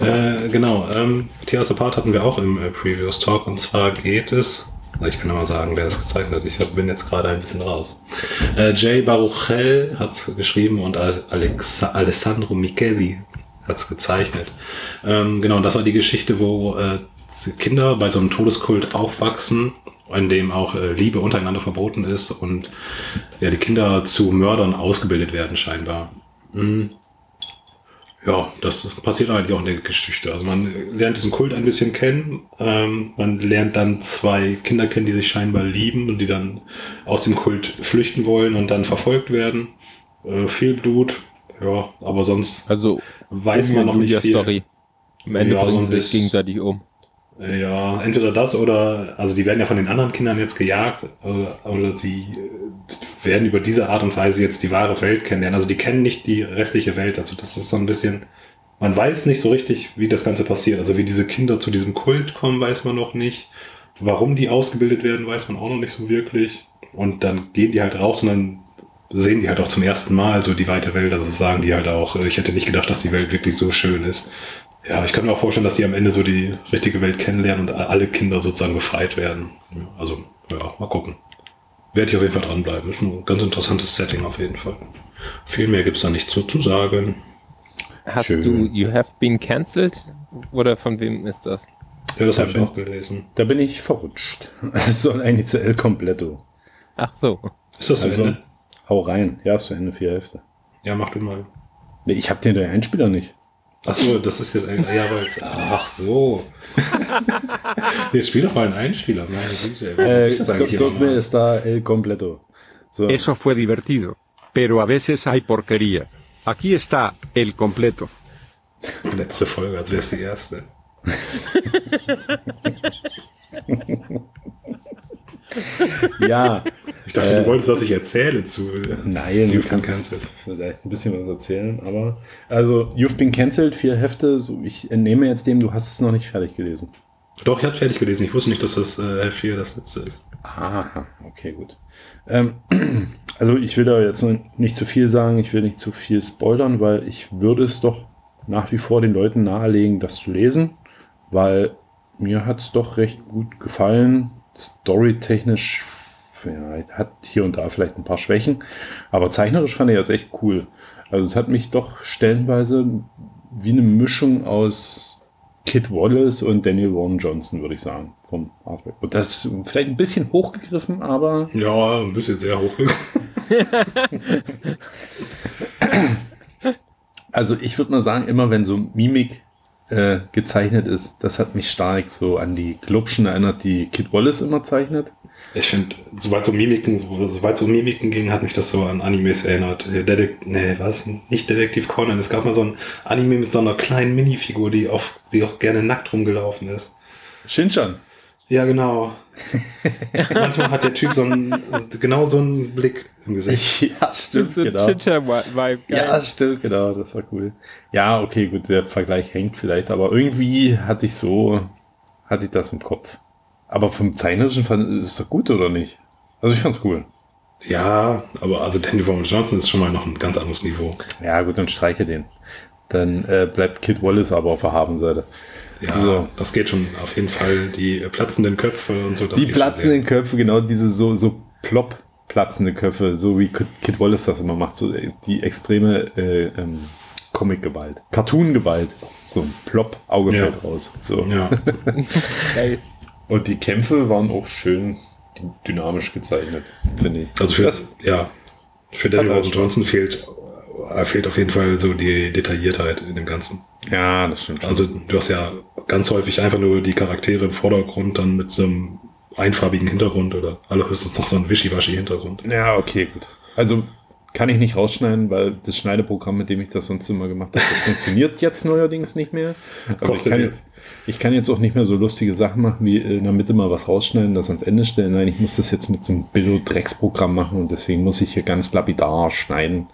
S3: Äh, genau, ähm, Tias Apart hatten wir auch im äh, Previous Talk und zwar geht es, ich kann ja mal sagen, wer das gezeichnet hat, ich bin jetzt gerade ein bisschen raus. Äh, Jay Baruchel hat es geschrieben und Al Alexa Alessandro Micheli hat es gezeichnet. Ähm, genau, das war die Geschichte, wo äh, Kinder bei so einem Todeskult aufwachsen, in dem auch äh, Liebe untereinander verboten ist und ja, die Kinder zu Mördern ausgebildet werden scheinbar. Mhm. Ja, das passiert eigentlich auch in der Geschichte. Also man lernt diesen Kult ein bisschen kennen. Ähm, man lernt dann zwei Kinder kennen, die sich scheinbar lieben und die dann aus dem Kult flüchten wollen und dann verfolgt werden. Äh, viel Blut, ja, aber sonst
S2: Also,
S3: weiß man noch nicht viel.
S2: Story. Am Ende
S3: Ja,
S2: bringen sie sich gegenseitig um.
S3: Äh, Ja, entweder das oder, also die werden ja von den anderen Kindern jetzt gejagt oder, oder sie äh, werden über diese Art und Weise jetzt die wahre Welt kennenlernen. Also die kennen nicht die restliche Welt. Also das ist so ein bisschen, man weiß nicht so richtig, wie das Ganze passiert. Also wie diese Kinder zu diesem Kult kommen, weiß man noch nicht. Warum die ausgebildet werden, weiß man auch noch nicht so wirklich. Und dann gehen die halt raus und dann sehen die halt auch zum ersten Mal so die weite Welt. Also sagen die halt auch, äh, ich hätte nicht gedacht, dass die Welt wirklich so schön ist. Ja, ich kann mir auch vorstellen, dass die am Ende so die richtige Welt kennenlernen und alle Kinder sozusagen befreit werden. Also, ja, mal gucken. Werde ich auf jeden Fall dranbleiben. Ist ein ganz interessantes Setting auf jeden Fall. Viel mehr gibt's da nicht so zu sagen.
S2: Hast
S1: Schön.
S2: du You Have Been Cancelled? Oder von wem ist das?
S3: Ja, das habe ich auch gelesen.
S1: Da bin ich verrutscht. Es soll eigentlich zu El Completo.
S2: Ach so.
S3: Ist das
S1: Also,
S3: Ende?
S1: hau rein. Ja, ist zu Ende, vier Hälfte.
S3: Ja, mach du mal.
S1: Nee, ich hab den Einspieler nicht.
S3: Ach so, das ist jetzt ein, ja, es, ach so. Jetzt spiel doch mal einen Einspieler, meine Güte.
S1: Äh,
S3: ich das eigentlich
S1: ¿Dónde está El Completo? So.
S5: Eso fue divertido. Pero a veces hay porquería. Aquí está el completo.
S3: Letzte Folge, als wäre es die erste.
S1: Ja.
S3: Ich dachte, du wolltest, dass ich erzähle zu.
S1: Nein, du
S3: You've been
S1: kannst
S3: cancelled.
S1: vielleicht ein bisschen was erzählen, aber also You've been cancelled, vier Hefte. So, ich entnehme jetzt dem, du hast es noch nicht fertig gelesen.
S3: Doch, ich habe fertig gelesen. Ich wusste nicht, dass das äh, Heft 4 das letzte ist.
S1: Aha, okay, gut. Ähm, also ich will da jetzt nicht zu viel sagen, ich will nicht zu viel spoilern, weil ich würde es doch nach wie vor den Leuten nahelegen, das zu lesen, weil mir hat es doch recht gut gefallen. Storytechnisch ja, hat hier und da vielleicht ein paar Schwächen, aber zeichnerisch fand ich das echt cool. Also es hat mich doch stellenweise wie eine Mischung aus Kid Wallace und Daniel Warren Johnson, würde ich sagen, vom Artwork. Und das ist vielleicht ein bisschen hochgegriffen, aber
S3: Ja, ein bisschen sehr hoch.
S1: also ich würde mal sagen, immer wenn so Mimik äh, gezeichnet ist, das hat mich stark so an die Glubschen erinnert, die Kid Wallace immer zeichnet.
S3: Ich finde, sobald so Mimiken, sobald so Mimiken ging, hat mich das so an Animes erinnert. Dedek nee, was? Nicht Detektiv Conan. Es gab mal so ein Anime mit so einer kleinen Minifigur, die auch, die auch gerne nackt rumgelaufen ist.
S1: Shinchan.
S3: Ja, genau. Manchmal hat der Typ so einen, genau so einen Blick im Gesicht.
S1: ja, stimmt,
S2: So
S1: genau.
S2: Chicha-Vibe.
S1: Ja, stimmt, genau, das war cool. Ja, okay, gut, der Vergleich hängt vielleicht, aber irgendwie hatte ich so, hatte ich das im Kopf. Aber vom Zeichnerischen fand ist doch gut, oder nicht? Also ich fand's cool.
S3: Ja, aber also Danny Warren Johnson ist schon mal noch ein ganz anderes Niveau.
S1: Ja, gut, dann streiche den. Dann äh, bleibt Kid Wallace aber auf der Habenseite.
S3: Ja,
S1: So.
S3: das geht schon auf jeden Fall. Die platzenden Köpfe und so. Das
S1: die platzenden Köpfe, genau diese so, so plopp platzende Köpfe, so wie Kid Wallace das immer macht, so äh, die extreme äh, ähm, Comic-Gewalt. Cartoon-Gewalt. So ein plopp, Auge
S3: Ja.
S1: fällt raus. So.
S3: Ja,
S2: Geil.
S1: Und die Kämpfe waren auch schön dynamisch gezeichnet, finde ich.
S3: also für,
S1: Das-
S3: ja, für Danny
S1: alles
S3: Johnson fehlt, äh, fehlt auf jeden Fall so die Detailliertheit in dem Ganzen.
S1: Ja, das stimmt.
S3: Also du hast ja ganz häufig einfach nur die Charaktere im Vordergrund, dann mit so einem einfarbigen Hintergrund oder allerhöchstens noch so ein Wischiwaschi-Hintergrund.
S1: ja, okay, gut. Also kann ich nicht rausschneiden, weil das Schneideprogramm, mit dem ich das sonst immer gemacht habe, das funktioniert jetzt neuerdings nicht mehr. Also ich kann,
S3: jetzt.
S1: ich kann jetzt auch nicht mehr so lustige Sachen machen, wie in der Mitte mal was rausschneiden, das ans Ende stellen. Nein, ich muss das jetzt mit so einem Billo-Drecksprogramm machen und deswegen muss ich hier ganz lapidar schneiden.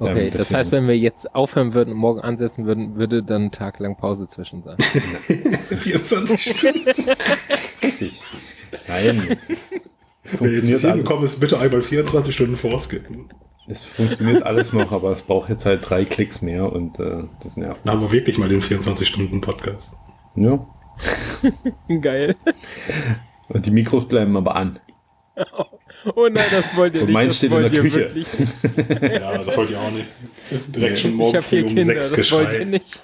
S2: Okay,
S1: Ähm,
S2: das heißt, wenn wir jetzt aufhören würden und morgen ansetzen würden, würde dann einen Tag lang Pause zwischen sein.
S3: 24 Stunden.
S1: Richtig. Nein, es, ist, es
S3: Wer jetzt hier
S1: alles.
S3: gekommen ist, bitte einmal 24 Stunden vorskippen.
S1: Es funktioniert alles noch, aber es braucht jetzt halt drei Klicks mehr und äh, das nervt.
S3: Haben wir wirklich mal den 24-Stunden-Podcast.
S1: Ja.
S2: Geil.
S1: Und die Mikros bleiben aber an.
S2: Oh nein, das wollt ihr
S1: Und
S2: nicht.
S1: meins
S2: das
S1: steht in
S2: wollt
S1: der
S2: ihr
S1: Küche.
S2: wirklich.
S3: Ja, das wollte ich auch nicht. Direkt schon
S2: Ich
S3: morgen früh um
S2: Kinder,
S3: 6
S2: das wollt ihr
S3: geschrei.
S2: nicht.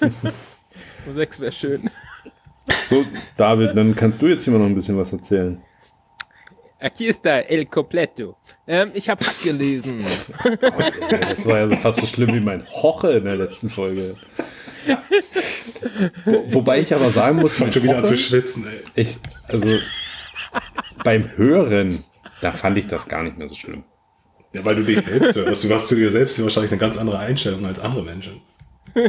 S2: um sechs wäre schön.
S1: So, David, dann kannst du jetzt hier mal noch ein bisschen was erzählen.
S2: Aquí está el completo. Ähm, ich habe Hack gelesen.
S1: Ja, das war ja so fast so schlimm wie mein Hoche in der letzten Folge. Wo, wobei ich aber sagen muss, mein
S3: Fang schon wieder an zu
S1: Hoche,
S3: schwitzen, ey.
S1: ich, also beim Hören, da fand ich das gar nicht mehr so schlimm.
S3: Ja, weil du dich selbst hörst. Du hast zu dir selbst wahrscheinlich eine ganz andere Einstellung als andere Menschen.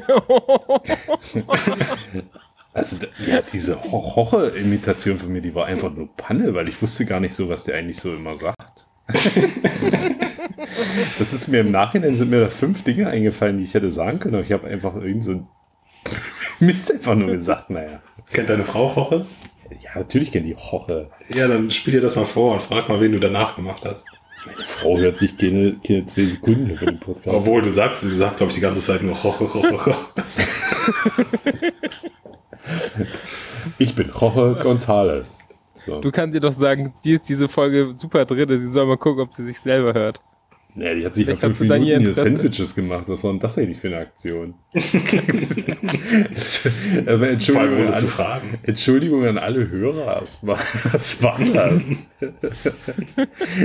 S1: Also ja, diese Ho- Hoche-Imitation von mir, die war einfach nur Panne, weil ich wusste gar nicht so, was der eigentlich so immer sagt. das ist mir im Nachhinein sind mir da fünf Dinge eingefallen, die ich hätte sagen können, aber ich habe einfach irgend so ein Mist einfach nur gesagt, naja.
S3: Kennt deine Frau Hoche?
S1: Ja, natürlich kennt die Hoche.
S3: Ja, dann spiel dir das mal vor und frag mal, wen du danach gemacht hast.
S1: Meine Frau hört sich keine, keine zwei Sekunden für den Podcast.
S3: Obwohl, du sagst, du sagst, glaube ich, die ganze Zeit nur Hoche, Hoche, Hoche.
S1: Ich bin Jorge González. So.
S2: Du kannst dir doch sagen, die ist diese Folge super drin. Sie soll mal gucken, ob sie sich selber hört.
S1: Ja, die hat sich
S2: Vielleicht
S1: fünf
S2: du dann
S1: Minuten
S2: ihr
S1: hier
S2: Interesse.
S1: Sandwiches gemacht. Was war denn das eigentlich für eine Aktion?
S3: Allem
S1: Entschuldigung, an,
S3: zu fragen.
S1: Entschuldigung an alle Hörer. Was war, was war das?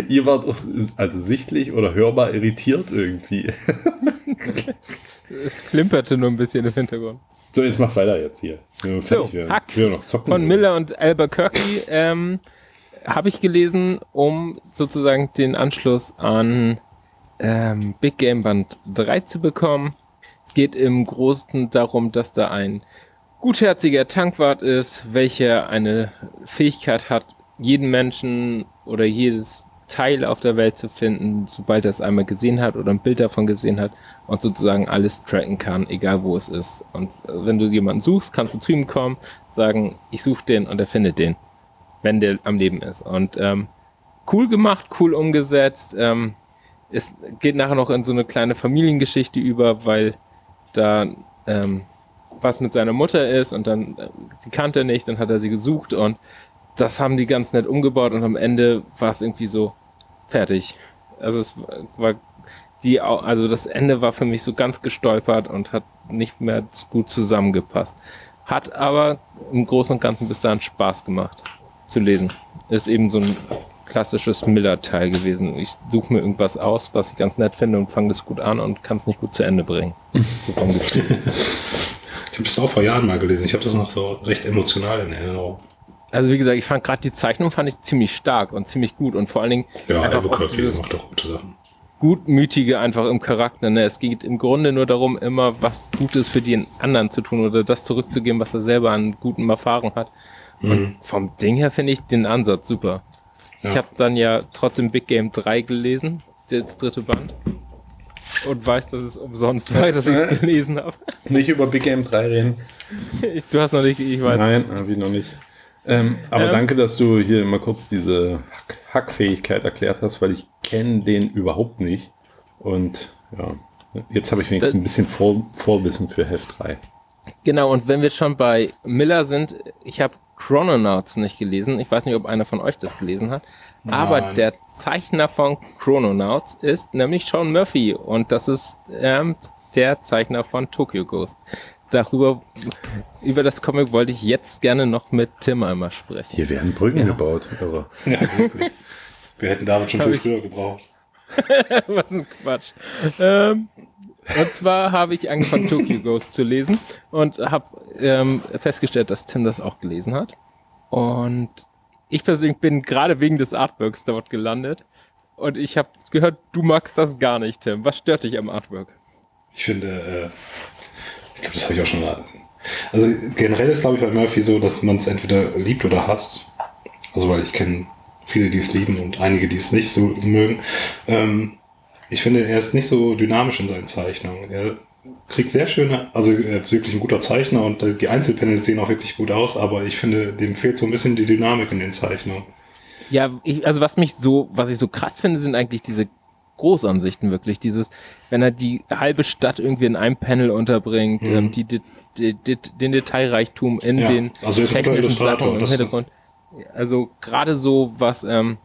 S1: Ihr wart auch also sichtlich oder hörbar irritiert irgendwie.
S2: Es klimperte nur ein bisschen im Hintergrund.
S1: So, jetzt mach weiter jetzt hier.
S2: So. Hack. Von Miller und Albuquerque ähm, habe ich gelesen, um sozusagen den Anschluss an ähm, Big Game Band 3 zu bekommen. Es geht im Großen darum, dass da ein gutherziger Tankwart ist, welcher eine Fähigkeit hat, jeden Menschen oder jedes Teil auf der Welt zu finden, sobald er es einmal gesehen hat oder ein Bild davon gesehen hat und sozusagen alles tracken kann, egal wo es ist. Und äh, wenn du jemanden suchst, kannst du zu ihm kommen, sagen, ich suche den und er findet den, wenn der am Leben ist. Und ähm, cool gemacht, cool umgesetzt. Ähm, es geht nachher noch in so eine kleine Familiengeschichte über, weil da ähm, was mit seiner Mutter ist und dann äh, die kannte er nicht, dann hat er sie gesucht und das haben die ganz nett umgebaut und am Ende war es irgendwie so fertig. Also es war die, also das Ende war für mich so ganz gestolpert und hat nicht mehr gut zusammengepasst. Hat aber im Großen und Ganzen bis dahin Spaß gemacht zu lesen. Ist eben so ein klassisches Miller-Teil gewesen. Ich suche mir irgendwas aus, was ich ganz nett finde und fange das gut an und kann es nicht gut zu Ende bringen. So vom Gefühl.
S3: Ich habe das auch vor Jahren mal gelesen. Ich habe das noch so recht emotional in Erinnerung.
S2: Also wie gesagt, ich fand gerade die Zeichnung fand ich ziemlich stark und ziemlich gut und vor allen Dingen
S3: Ja,
S2: einfach auch dieses
S3: macht doch gute Sachen.
S2: Gutmütige einfach im Charakter. Ne? Es geht im Grunde nur darum, immer was Gutes für den anderen zu tun oder das zurückzugeben, was er selber an Gutem erfahren hat. Und vom Ding her finde ich den Ansatz super. Ich
S3: Ja.
S2: habe dann ja trotzdem Big Game 3 gelesen, das dritte Band. Und weiß, dass es umsonst war, dass ich es gelesen habe.
S1: Nicht über Big Game 3 reden.
S2: Du hast noch nicht, ich weiß.
S1: Nein, habe ich noch nicht. Ähm, aber
S2: Ähm.
S1: danke, dass du hier mal kurz diese Hack Hackfähigkeit erklärt hast, weil ich kenne den überhaupt nicht. Und ja, jetzt habe ich wenigstens
S2: Das-
S1: ein bisschen Vor Vorwissen für Heft 3.
S2: Genau, und wenn wir schon bei Miller sind, ich habe Chrononauts nicht gelesen. Ich weiß nicht, ob einer von euch das gelesen hat. Aber
S3: Nein.
S2: der Zeichner von Chrononauts ist nämlich Sean Murphy und das ist ähm, der Zeichner von Tokyo Ghost. Darüber, über das Comic wollte ich jetzt gerne noch mit Tim einmal sprechen.
S1: Hier werden Brücken gebaut. Irre.
S3: Ja, wirklich. Wir hätten David schon
S2: Hab
S3: viel früher gebraucht.
S2: Was ein Quatsch. Ähm, und zwar habe ich angefangen, Tokyo Ghost zu lesen und habe ähm, festgestellt, dass Tim das auch gelesen hat. Und ich persönlich bin gerade wegen des Artworks dort gelandet. Und ich habe gehört, du magst das gar nicht, Tim. Was stört dich am Artwork?
S3: Ich finde, äh, ich glaube, das habe ich auch schon. Also generell ist, glaube ich, bei Murphy so, dass man es entweder liebt oder hasst. Also weil ich kenne viele, die es lieben und einige, die es nicht so mögen. Ähm, ich finde, er ist nicht so dynamisch in seinen Zeichnungen. Er kriegt sehr schöne, also er ist wirklich ein guter Zeichner und die Einzelpanels sehen auch wirklich gut aus, aber ich finde, dem fehlt so ein bisschen die Dynamik in den Zeichnungen.
S2: Ja, ich, also was mich so, was ich so krass finde, sind eigentlich diese Großansichten wirklich. Dieses, wenn er die halbe Stadt irgendwie in einem Panel unterbringt,
S3: Mhm.
S2: ähm, die, die, die, den Detailreichtum in
S3: Ja,
S2: den
S3: also
S2: technischen Sachen im Hintergrund. Also gerade so, was ähm,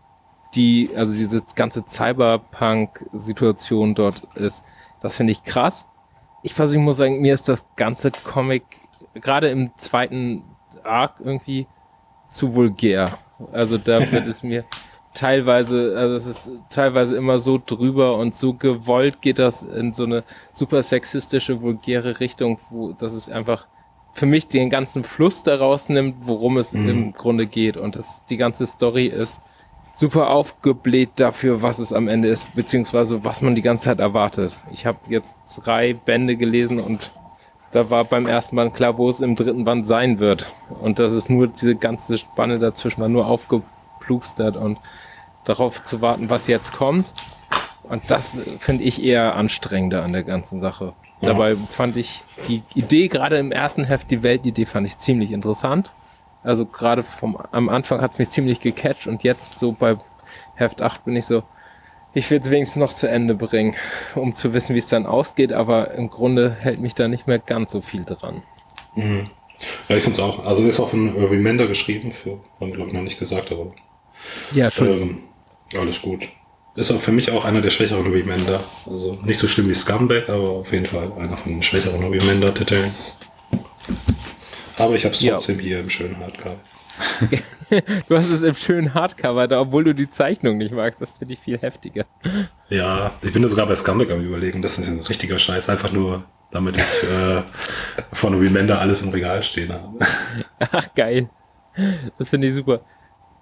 S2: die, also diese ganze Cyberpunk-Situation dort ist, das finde ich krass. Ich persönlich muss sagen, mir ist das ganze Comic gerade im zweiten Arc irgendwie zu vulgär. Also da wird es mir teilweise, also es ist teilweise immer so drüber und so gewollt geht das in so eine super sexistische, vulgäre Richtung, wo das ist einfach für mich den ganzen Fluss daraus nimmt, worum es im Grunde geht. Und das, die ganze Story ist super aufgebläht dafür, was es am Ende ist, beziehungsweise was man die ganze Zeit erwartet. Ich habe jetzt drei Bände gelesen und da war beim ersten Band klar, wo es im dritten Band sein wird. Und das ist nur diese ganze Spanne dazwischen war nur aufgeplustert und darauf zu warten, was jetzt kommt. Und das finde ich eher anstrengender an der ganzen Sache.
S3: Ja.
S2: Dabei fand ich die Idee, gerade im ersten Heft, die Weltidee, fand ich ziemlich interessant. Also gerade vom am Anfang hat es mich ziemlich gecatcht und jetzt so bei Heft 8 bin ich so, ich will es wenigstens noch zu Ende bringen, um zu wissen, wie es dann ausgeht, aber im Grunde hält mich da nicht mehr ganz so viel dran.
S3: Ja, ich finde es auch. Also ist auch von Remender geschrieben, für, haben glaube ich noch nicht gesagt, aber
S2: Ja,
S3: ähm, alles gut. Ist auch für mich auch einer der schwächeren Remender. Also nicht so schlimm wie Scumbag, aber auf jeden Fall einer von den schwächeren Remender-Titeln. Aber ich habe es
S2: Ja.
S3: trotzdem hier im schönen Hardcover.
S2: Du hast es im schönen Hardcover, da, obwohl du die Zeichnung nicht magst. Das finde ich viel heftiger.
S3: Ja, ich bin da sogar bei Scumbag am überlegen. Das ist ein richtiger Scheiß. Einfach nur, damit ich äh, von Remender alles im Regal stehen habe.
S2: Ach, geil. Das finde ich super.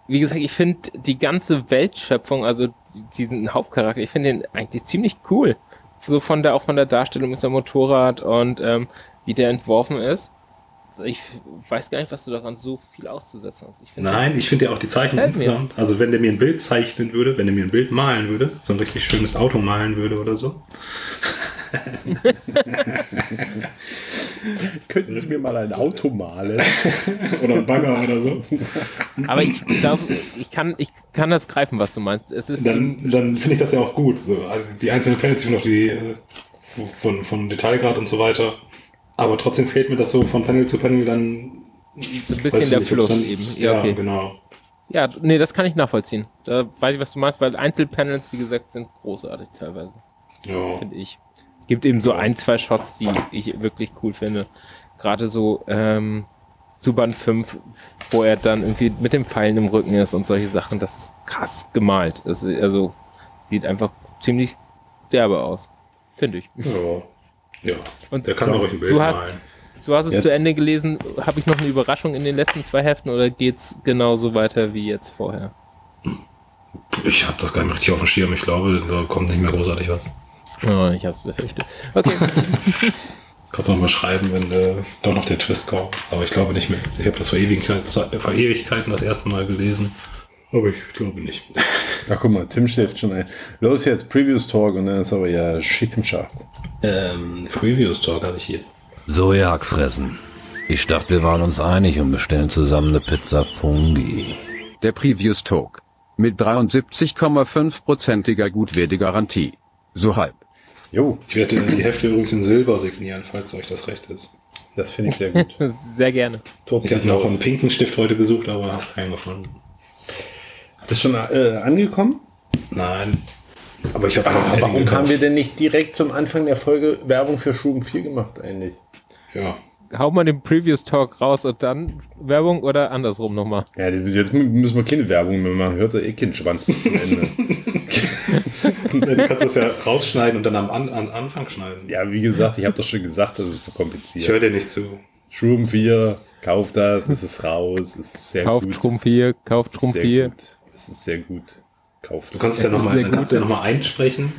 S2: Wie gesagt, ich finde die ganze Weltschöpfung, also diesen Hauptcharakter, ich finde den eigentlich ziemlich cool. So von der, auch von der Darstellung ist der Motorrad und ähm, wie der entworfen ist. Ich weiß gar nicht, was du daran so viel auszusetzen hast. Ich
S3: Nein, ich finde ja auch die Zeichnung
S2: Gefällt mir.
S3: insgesamt. Also wenn der mir ein Bild zeichnen würde, wenn er mir ein Bild malen würde, so ein richtig schönes Auto malen würde oder so.
S1: Könnten Sie mir mal ein Auto malen?
S3: Oder ein Bagger oder so.
S2: Aber ich glaube, ich kann, ich kann das greifen, was du meinst. Es ist
S3: Dann, dann finde ich das ja auch gut. So, also die einzelnen finde auch die äh, von, von Detailgrad und so weiter. Aber trotzdem fehlt mir das so von Panel zu Panel dann.
S2: so ein bisschen der
S3: nicht,
S2: Fluss
S3: dann-
S2: eben.
S3: Ja,
S2: Ja, okay.
S3: genau.
S2: Ja, nee, das kann ich nachvollziehen. Da weiß ich, was du meinst, weil Einzelpanels, wie gesagt, sind großartig teilweise,
S3: Ja.
S2: finde ich. Es gibt eben so ein, zwei Shots, die ich wirklich cool finde. Gerade so ähm, zu Band 5, wo er dann irgendwie mit dem Pfeilen im Rücken ist und solche Sachen. Das ist krass gemalt. Das, ist- also sieht einfach ziemlich derbe aus. Finde ich.
S3: Ja. Ja.
S2: Und
S3: Der kann doch ruhig ein Bild
S2: du hast,
S3: malen.
S2: du hast es
S1: Jetzt-
S2: zu Ende gelesen. Habe ich noch eine Überraschung in den letzten zwei Heften oder geht's genauso weiter wie jetzt vorher?
S3: Ich habe das gar nicht mehr richtig auf dem Schirm. Ich glaube, da kommt nicht mehr großartig was.
S2: Oh, ich hab's befürchtet. Okay.
S3: Kannst du noch mal schreiben, wenn äh, doch noch der Twist kommt. Aber ich glaube nicht mehr. Ich habe das vor Ewigkeiten, vor Ewigkeiten das erste Mal gelesen. Aber ich glaube nicht.
S1: Ach guck mal, Tim schläft schon ein. Los jetzt, Previous Talk und dann ist aber ja Schickenschaft.
S3: Ähm, Previous Talk habe ich hier.
S7: So, ihr Hackfressen. Ich dachte, wir waren uns einig und bestellen zusammen eine Pizza Fungi.
S5: Der Previous Talk. Mit 73,5%iger Gutwertegarantie. So halb.
S1: Jo,
S3: Ich werde die Hefte übrigens in Silber signieren, falls euch das recht ist.
S1: das finde ich sehr gut.
S2: Sehr gerne.
S3: Ich habe noch einen pinken Stift heute gesucht, aber habe keinen gefunden.
S1: Ist schon äh, angekommen?
S3: Nein. Aber ich habe
S1: Ah, warum haben wir denn nicht direkt zum Anfang der Folge Werbung für Schuben 4 gemacht eigentlich?
S3: Ja.
S2: Hau mal den Previous Talk raus und dann Werbung oder andersrum nochmal.
S1: Ja, jetzt müssen wir keine Werbung mehr machen. Hört doch eh keinen Schwanz bis zum Ende.
S3: Du kannst das ja rausschneiden und dann am An an Anfang schneiden.
S1: ja, wie gesagt, ich habe doch schon gesagt, das ist so
S3: Ich höre
S1: kompliziert.
S3: dir nicht zu.
S1: Schuben 4, kauft das, es ist raus, es ist sehr
S2: Kauft
S1: gut.
S2: Trumpf 4, kauft Trumpf
S1: sehr
S2: 4.
S1: gut. Ist sehr gut. kauft.
S3: Du kannst es ja nochmal ja noch mal einsprechen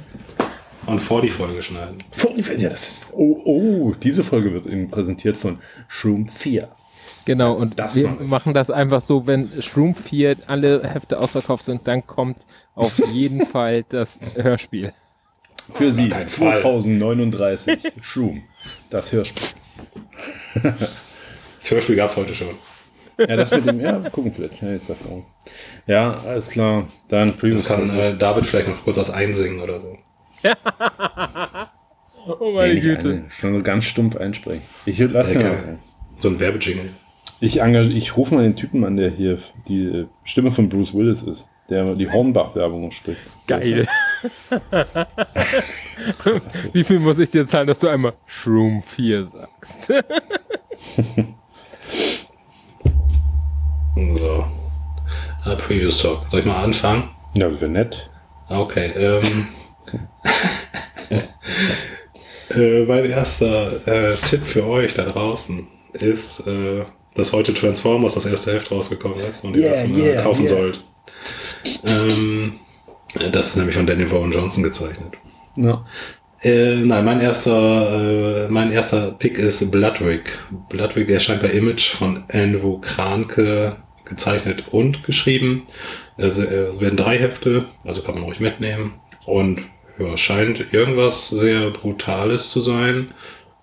S3: und vor die Folge schneiden.
S1: Vor die Ja, das ist. Oh, oh, diese Folge wird Ihnen präsentiert von Shroom 4.
S2: Genau, und
S1: Das
S2: wir machen das einfach so, wenn Shroom 4 alle Hefte ausverkauft sind, dann kommt auf jeden Fall das Hörspiel.
S1: Für Sie
S3: keinen Fall.
S1: 2039. Shroom. Das Hörspiel.
S3: Das Hörspiel gab es heute schon.
S1: Ja, das mit dem, ja, gucken vielleicht. Ja, ist ja alles klar. Dann
S3: Das
S1: Previous.
S3: kann äh, David vielleicht noch kurz was einsingen oder so.
S2: Oh
S1: Nee, nicht eine, schon so ganz stumpf einsprechen. Ich lass mir was ein.
S3: So ein Werbejingle.
S1: Ich, engag- ich rufe mal den Typen an, der hier die äh, Stimme von Bruce Willis ist, der die Hornbach-Werbung spricht.
S2: Geil. Wie viel muss ich dir zahlen, dass du einmal Shroom 4 sagst?
S3: So. Äh, Previous Talk. Soll ich mal anfangen?
S1: Ja, wäre nett.
S3: Okay. Ähm, äh, mein erster äh, Tipp für euch da draußen ist, äh, dass heute Transformers das erste Heft rausgekommen ist und ihr
S1: Yeah,
S3: das äh,
S1: yeah,
S3: kaufen
S1: yeah.
S3: sollt. Ähm, das ist nämlich von Daniel Vaughan Johnson gezeichnet.
S1: Ja.
S3: Äh, nein, mein erster, äh, mein erster Pick ist Bloodwick. Bloodwick erscheint bei Image von Andrew Kranke gezeichnet und geschrieben. Es, äh, es werden drei Hefte, also kann man ruhig mitnehmen. Und ja, scheint irgendwas sehr Brutales zu sein.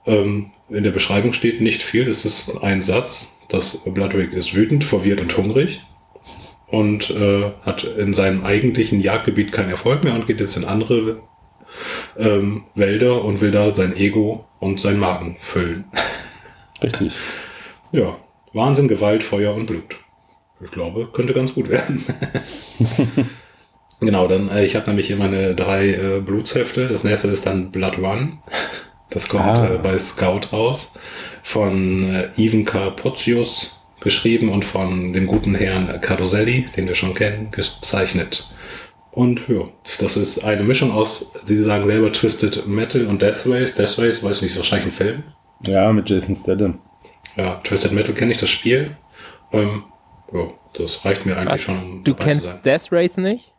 S3: Ähm, in der Beschreibung steht nicht viel, es ist ein Satz. Das Bloodwick ist wütend, verwirrt und hungrig und äh, hat in seinem eigentlichen Jagdgebiet keinen Erfolg mehr und geht jetzt in andere ähm, Wälder und will da sein Ego und sein Magen füllen.
S1: Richtig.
S3: Ja, Wahnsinn, Gewalt, Feuer und Blut. Ich glaube, könnte ganz gut werden. genau, dann, äh, ich habe nämlich hier meine drei äh, Blutshefte. Das nächste ist dann Blood One. Das kommt
S1: Ah.
S3: äh, bei Scout raus. Von äh, Ivan Carpozzius geschrieben und von dem guten Herrn Cardoselli, den wir schon kennen, gezeichnet. Und ja, das ist eine Mischung aus, Sie sagen selber Twisted Metal und Death Race. Death Race, weiß nicht, ist wahrscheinlich ein Film.
S1: Ja, mit Jason Statham.
S3: Ja, Twisted Metal kenne ich das Spiel. Ähm, ja, das reicht mir eigentlich
S2: Was?
S3: schon, um
S2: Du
S3: dabei zu
S2: kennst
S3: sein.
S2: Death Race nicht?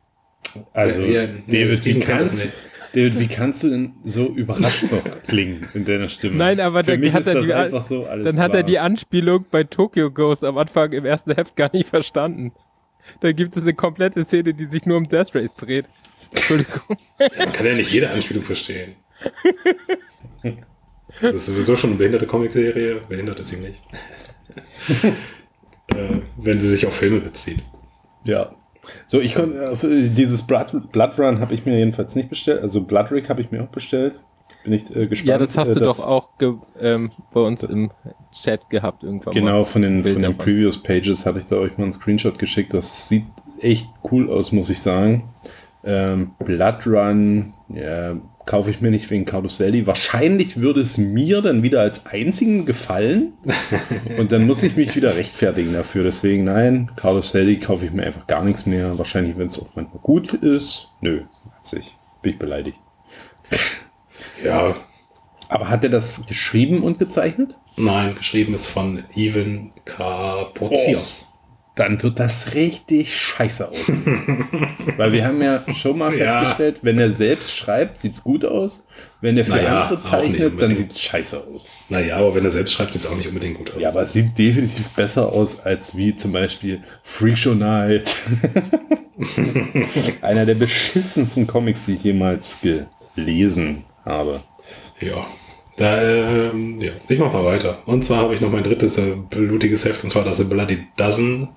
S1: Also,
S3: Ja, ja,
S1: David, wie kannst,
S3: nicht.
S1: David, wie kannst du denn so überrascht noch klingen in deiner Stimme?
S2: Nein, aber
S1: Für
S2: dann
S1: mich
S2: hat
S1: ist
S2: er
S1: das
S2: die,
S1: einfach so alles
S2: dann hat er die Anspielung bei Tokyo Ghost am Anfang im ersten Heft gar nicht verstanden. Da gibt es eine komplette Szene, die sich nur um Death Race dreht. Entschuldigung.
S3: Man kann ja nicht jede Anspielung verstehen. Das ist sowieso schon eine behinderte Comicserie. Behindert ist sie nicht. Äh, wenn sie sich auf Filme bezieht.
S1: Ja. So, ich konnte äh, dieses Blood, Blood Run habe ich mir jedenfalls nicht bestellt. Also Bloodrick habe ich mir auch bestellt. Bin ich äh, gespannt.
S2: Ja, das hast
S1: äh,
S2: du doch auch ähm, bei uns im Chat gehabt irgendwann
S1: Genau,
S2: mal.
S1: von den, von den. Previous Pages hatte ich da euch mal einen Screenshot geschickt. Das sieht echt cool aus, muss ich sagen. Ähm, Blood Run ja, kaufe ich mir nicht wegen Caroselli. Wahrscheinlich würde es mir dann wieder als einzigen gefallen. Und dann muss ich mich wieder rechtfertigen dafür. Deswegen, nein, Caroselli kaufe ich mir einfach gar nichts mehr. Wahrscheinlich, wenn es auch manchmal gut ist. Nö, hat sich. Bin ich beleidigt.
S3: Ja,
S1: Aber hat er das geschrieben und gezeichnet?
S3: nein, geschrieben ist von Ivan Carpozzius.
S1: Dann wird das richtig scheiße aus. Weil wir haben ja schon mal
S3: Ja.
S1: festgestellt, wenn er selbst schreibt, sieht's gut aus. Wenn er für
S3: Naja,
S1: andere zeichnet, dann
S3: unbedingt.
S1: sieht's scheiße aus.
S3: Naja, aber wenn er selbst schreibt, sieht es auch nicht unbedingt gut aus.
S1: Ja, aber es sieht definitiv besser aus als wie zum Beispiel Freak Show Night. Einer der beschissensten Comics, die ich jemals gelesen habe.
S3: Ja. Da, ähm, ja, ich mach mal weiter. Und zwar habe ich noch mein drittes äh, blutiges Heft, und zwar das Bloody Dozen.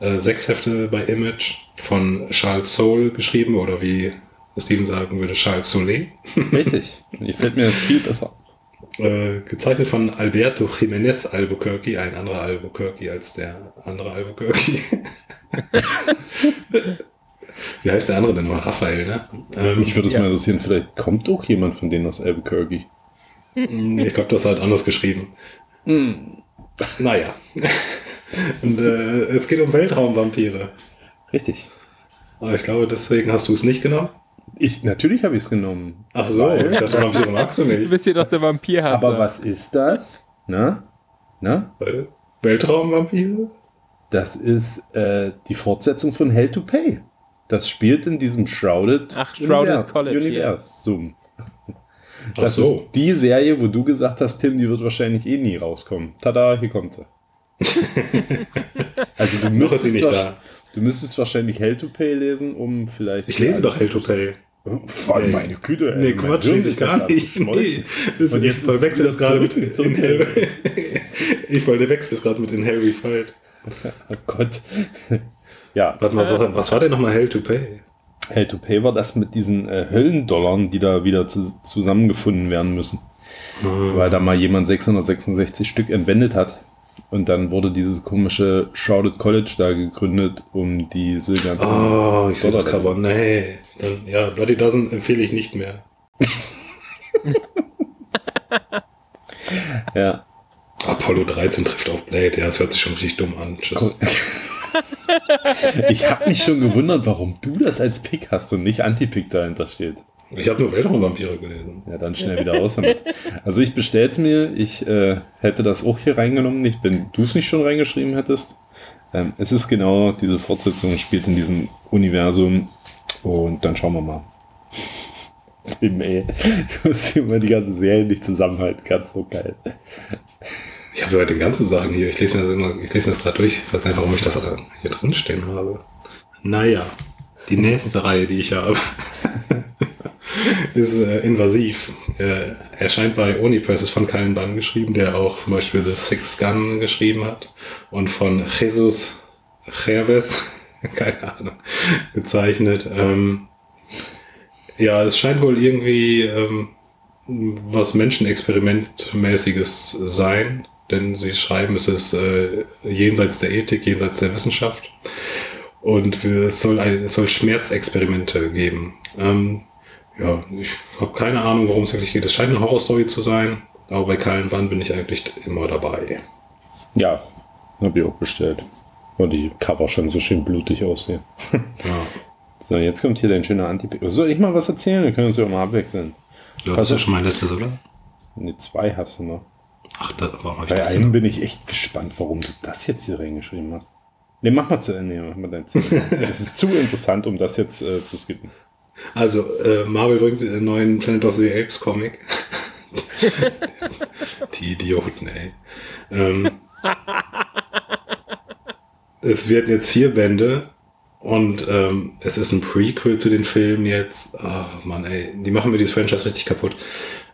S3: Äh, sechs Hefte bei Image von Charles Soule geschrieben, oder wie Steven sagen würde, Charles Soule.
S1: Richtig. Die fällt mir viel besser.
S3: Äh, gezeichnet von Alberto Jiménez Albuquerque, ein anderer Albuquerque als der andere Albuquerque. wie heißt der andere denn noch? Raphael, ne? Ähm,
S1: Mich würde es
S2: Ja.
S1: mal interessieren, vielleicht kommt auch jemand von denen aus Albuquerque.
S3: Nee, ich glaube, das hat anders geschrieben. Naja. Und äh, es geht um Weltraumvampire.
S1: Richtig.
S3: Aber ich glaube, deswegen hast du es nicht genommen.
S1: Ich, natürlich habe ich es genommen.
S3: Ach so, ich dachte, Vampire magst du
S2: Du
S3: nicht.
S2: bist hier doch der Vampirhasser.
S1: Aber was ist das? Na? Na?
S3: Äh, Weltraumvampire?
S1: Das ist äh, die Fortsetzung von Hell to Pay. Das spielt in diesem Shrouded,
S2: Ach, Shrouded
S1: Univer-
S2: College, ja.
S1: Universum.
S3: Ach
S1: Das
S3: so.
S1: ist die Serie, wo du gesagt hast, Tim, die wird wahrscheinlich eh nie rauskommen. Tada, hier kommt sie. also du
S3: Noch ist sie
S1: müsstest,
S3: nicht da.
S1: du müsstest wahrscheinlich Hell to Pay lesen, um vielleicht...
S3: Ich lese doch Hell to Pay.
S1: Voll meine Güte, ey.
S3: Nee, Quatsch, lese ich gar nicht. Nee, das
S1: Und jetzt
S3: verwechsel
S1: es
S3: gerade mit in Hell. ich verwechsel es gerade mit in Hell We Fight.
S1: Oh Gott. ja,
S3: Warte mal, was, was war denn nochmal Hell to Pay?
S1: Hell to Pay war das mit diesen äh, Höllendollarn, die da wieder zu, zusammengefunden werden müssen. Weil da mal jemand 666 Stück entwendet hat. Und dann wurde dieses komische Shrouded College da gegründet, um diese ganzen.
S3: Oh, ich sehe das Cover. Nee. Dann, ja, Bloody Dozen empfehle ich nicht mehr.
S1: Ja.
S3: Apollo 13 trifft auf Blade. Ja, das hört sich schon richtig dumm an. Tschüss.
S1: Ich habe mich schon gewundert, warum du das als Pick hast und nicht Anti-Pick dahinter steht.
S3: Ich habe nur Weltraumvampire gelesen.
S1: Ja, dann schnell wieder raus damit. Also ich bestell's mir. Ich äh, hätte das auch hier reingenommen, nicht, wenn du es nicht schon reingeschrieben hättest. Ähm, es ist genau diese Fortsetzung, spielt in diesem Universum. Und dann schauen wir mal. Tim, ey. Du musst immer die ganze Serie nicht zusammenhalten. Ganz so geil.
S3: Ich habe die ganzen Sachen hier. Ich lese mir das immer, ich lese mir das gerade durch. Ich weiß nicht, warum ich das hier drin stehen habe. Naja, die nächste Reihe, die ich habe, ist äh, invasiv. Äh, erscheint bei Unipress, ist von Kallen Bann geschrieben, der auch zum Beispiel The Sixth Gun geschrieben hat und von Jesus Jerves, keine Ahnung, gezeichnet. Ähm, ja, es scheint wohl irgendwie ähm, was Menschenexperimentmäßiges sein, denn sie schreiben, es ist äh, jenseits der Ethik, jenseits der Wissenschaft und es soll, ein, es soll Schmerzexperimente geben. Ähm, ja, ich habe keine Ahnung, worum es wirklich geht. Es scheint eine Horrorstory zu sein, aber bei Kallen Band bin ich eigentlich immer dabei.
S1: Ja, habe ich auch bestellt. Und die Cover schon so schön blutig aussehen.
S3: Ja,
S1: So, jetzt kommt hier dein schöner Anti-Pick. Soll ich mal was erzählen? Wir können uns ja mal abwechseln.
S3: ja das ist ja schon mein letztes, oder?
S1: Ne, zwei hast du noch.
S3: Ach, da, warum habe ich
S1: Bei
S3: das
S1: einem bin ich echt gespannt, warum du das jetzt hier reingeschrieben hast. Ne, mach mal zu Ende. Mach mal dein. Es ist zu interessant, um das jetzt äh, zu skippen.
S3: Also, äh, Marvel bringt einen neuen Planet of the Apes Comic. Die Idioten, ey. Ähm, es werden jetzt vier Bände und ähm, es ist ein Prequel zu den Filmen jetzt. Ach Mann, ey, die machen mir dieses Franchise richtig kaputt.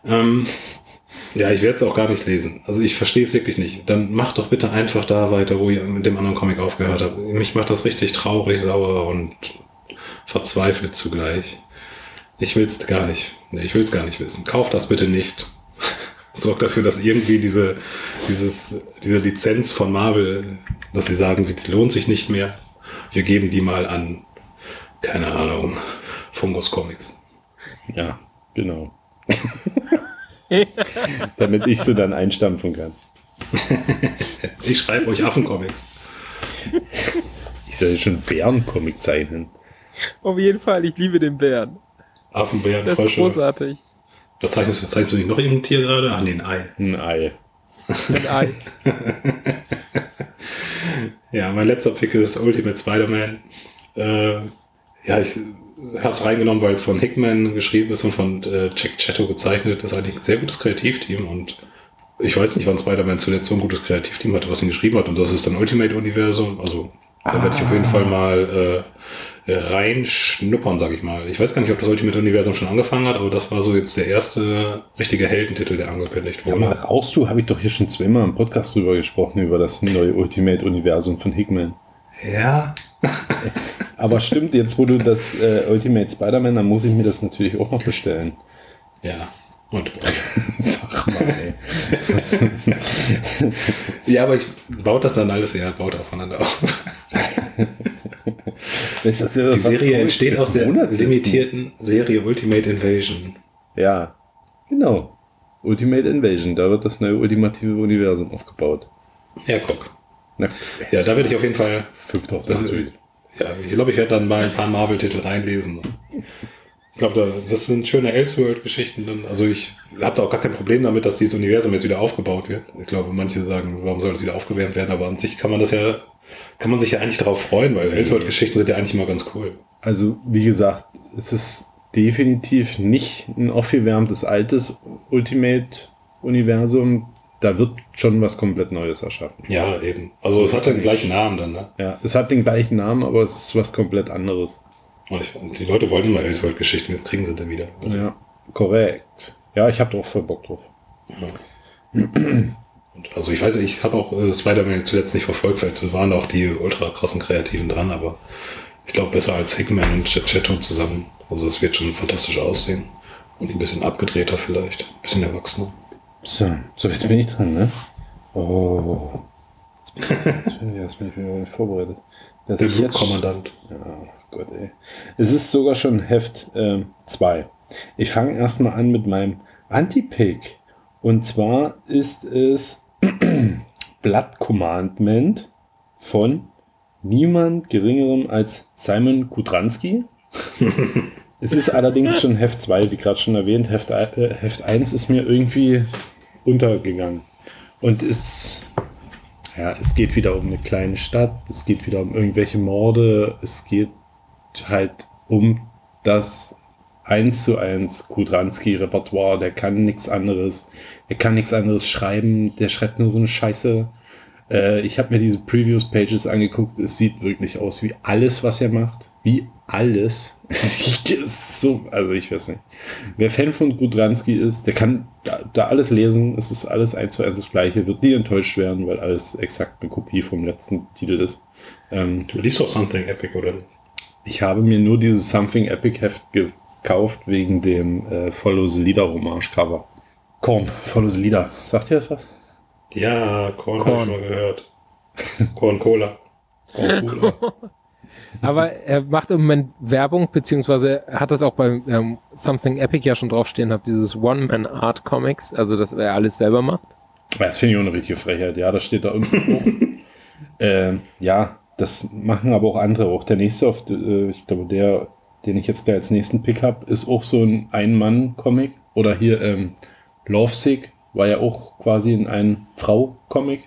S3: Ähm, ja, ich werde es auch gar nicht lesen. Also ich verstehe es wirklich nicht. Dann macht doch bitte einfach da weiter, wo ihr mit dem anderen Comic aufgehört habt. Mich macht das richtig traurig, sauer und verzweifelt zugleich. Ich will es gar nicht. Nee, ich will es gar nicht wissen. Kauft das bitte nicht. Sorgt dafür, dass irgendwie diese, dieses, diese Lizenz von Marvel, dass sie sagen, die lohnt sich nicht mehr. Wir geben die mal an, keine Ahnung, Fungus Comics.
S1: Ja, genau. Damit ich sie dann einstampfen kann.
S3: Ich schreibe euch Affencomics.
S1: Ich soll schon Bärencomic zeichnen.
S2: Auf jeden Fall, ich liebe den Bären.
S3: Affenbären,
S2: Das ist großartig.
S3: Das zeichnest, das zeichnest du nicht noch irgendein Tier gerade? Ah, nee, ein Ei.
S1: Ein Ei.
S2: Ein Ei.
S3: Ja, mein letzter Pick ist Ultimate Spider-Man. Äh, ja, ich habe es reingenommen, weil es von Hickman geschrieben ist und von äh, Jack Chetto gezeichnet. Das ist eigentlich ein sehr gutes Kreativteam und ich weiß nicht, wann Spider-Man zuletzt so ein gutes Kreativteam hatte, was ihn geschrieben hat. Und das ist dann Ultimate-Universum. Also da werde ich auf jeden Fall mal äh, reinschnuppern, sag ich mal. Ich weiß gar nicht, ob das Ultimate-Universum schon angefangen hat, aber das war so jetzt der erste richtige Heldentitel, der angekündigt
S1: Sag mal,
S3: wurde.
S1: rauchst du? Habe ich doch hier schon zweimal im Podcast drüber gesprochen, über das neue Ultimate-Universum von Hickman.
S3: Ja,
S1: Aber stimmt, jetzt wo du das äh, Ultimate Spider-Man, dann muss ich mir das natürlich auch noch bestellen.
S3: ja. Und,
S1: Sag mal, ey.
S3: ja, aber ich baut das dann alles, ja, baut aufeinander auf. Die Serie entsteht aus der limitierten Serie Ultimate Invasion.
S1: Ja, genau. Ultimate Invasion, da wird das neue ultimative Universum aufgebaut.
S3: Ja, guck.
S1: Na,
S3: Ja, da werde ich auf jeden Fall.
S1: 5000.
S3: Das, ja, ich glaube, ich werde dann mal ein paar Marvel-Titel reinlesen. Ich glaube, da- das sind schöne Elseworld-Geschichten. dann. Also ich habe da auch gar kein Problem damit, dass dieses Universum jetzt wieder aufgebaut wird. Ich glaube, manche sagen, warum soll es wieder aufgewärmt werden? Aber an sich kann man das ja, kann man sich ja eigentlich darauf freuen, weil Elseworld-Geschichten sind ja eigentlich immer ganz cool.
S1: Also, wie gesagt, es ist definitiv nicht ein aufgewärmtes altes Ultimate-Universum. Da wird schon was komplett Neues erschaffen.
S3: Ja, eben. Also es hat ja den gleichen Namen dann, ne?
S1: Ja, es hat den gleichen Namen, aber es ist was komplett anderes.
S3: Und die Leute wollen immer Elseworld-Geschichten, jetzt kriegen sie dann wieder. Also,
S1: Ja, korrekt. Ja, ich habe doch voll Bock drauf.
S3: Und also ich weiß, ich habe auch äh, Spider-Man zuletzt nicht verfolgt, weil es waren auch die ultra krassen Kreativen dran, aber ich glaube besser als Hickman und Chetto zusammen. Also es wird schon fantastisch aussehen. Und ein bisschen abgedrehter vielleicht. Ein bisschen erwachsener.
S1: So, so jetzt bin ich dran, ne? Oh. Jetzt bin ich, jetzt bin ich, jetzt bin ich vorbereitet. Dass
S3: Der Blutkommandant.
S1: Ja, Gott, ey. Es ist sogar schon Heft 2. ich fange erstmal an mit meinem Anti-Pick. Und zwar ist es Blood Commandment von niemand geringerem als Simon Kudranski. es ist allerdings schon Heft 2, wie gerade schon erwähnt. Heft, äh, Heft 1 ist mir irgendwie untergegangen. Und ist ja, es geht wieder um eine kleine Stadt, es geht wieder um irgendwelche Morde, es geht halt um das 1 zu 1 Kudranski-Repertoire, der kann nichts anderes, er kann nichts anderes schreiben, der schreibt nur so eine Scheiße. Äh, ich habe mir diese Previews-Pages angeguckt, es sieht wirklich aus wie alles, was er macht. Wie alles. so, also ich weiß nicht. Wer Fan von Gudranski ist, der kann da, da alles lesen. Es ist alles eins zu eins das gleiche, wird nie enttäuscht werden, weil alles exakt eine Kopie vom letzten Titel ist. Ähm,
S3: Du liest doch Something Epic, oder?
S1: Ich habe mir nur dieses Something Epic Heft gekauft wegen dem äh, Follow the Leader Hommage Cover. Korn, Follow the Leader. Sagt ihr das was?
S3: Ja, Korn,
S2: Korn.
S3: habe ich mal gehört. Korn Cola.
S1: Korn Cola.
S2: Aber er macht im Moment Werbung, beziehungsweise er hat das auch bei ähm, Something Epic ja schon draufstehen, hat dieses One-Man-Art-Comics, also dass er alles selber macht.
S1: Das finde ich auch eine richtige Frechheit. Ja, das steht da unten auch. ähm, ja, das machen aber auch andere. Auch der nächste, auf, äh, ich glaube, der, den ich jetzt da als nächsten Pick habe, ist auch so ein Ein-Mann-Comic. Oder hier ähm, Lovesick war ja auch quasi ein Ein-Frau-Comic.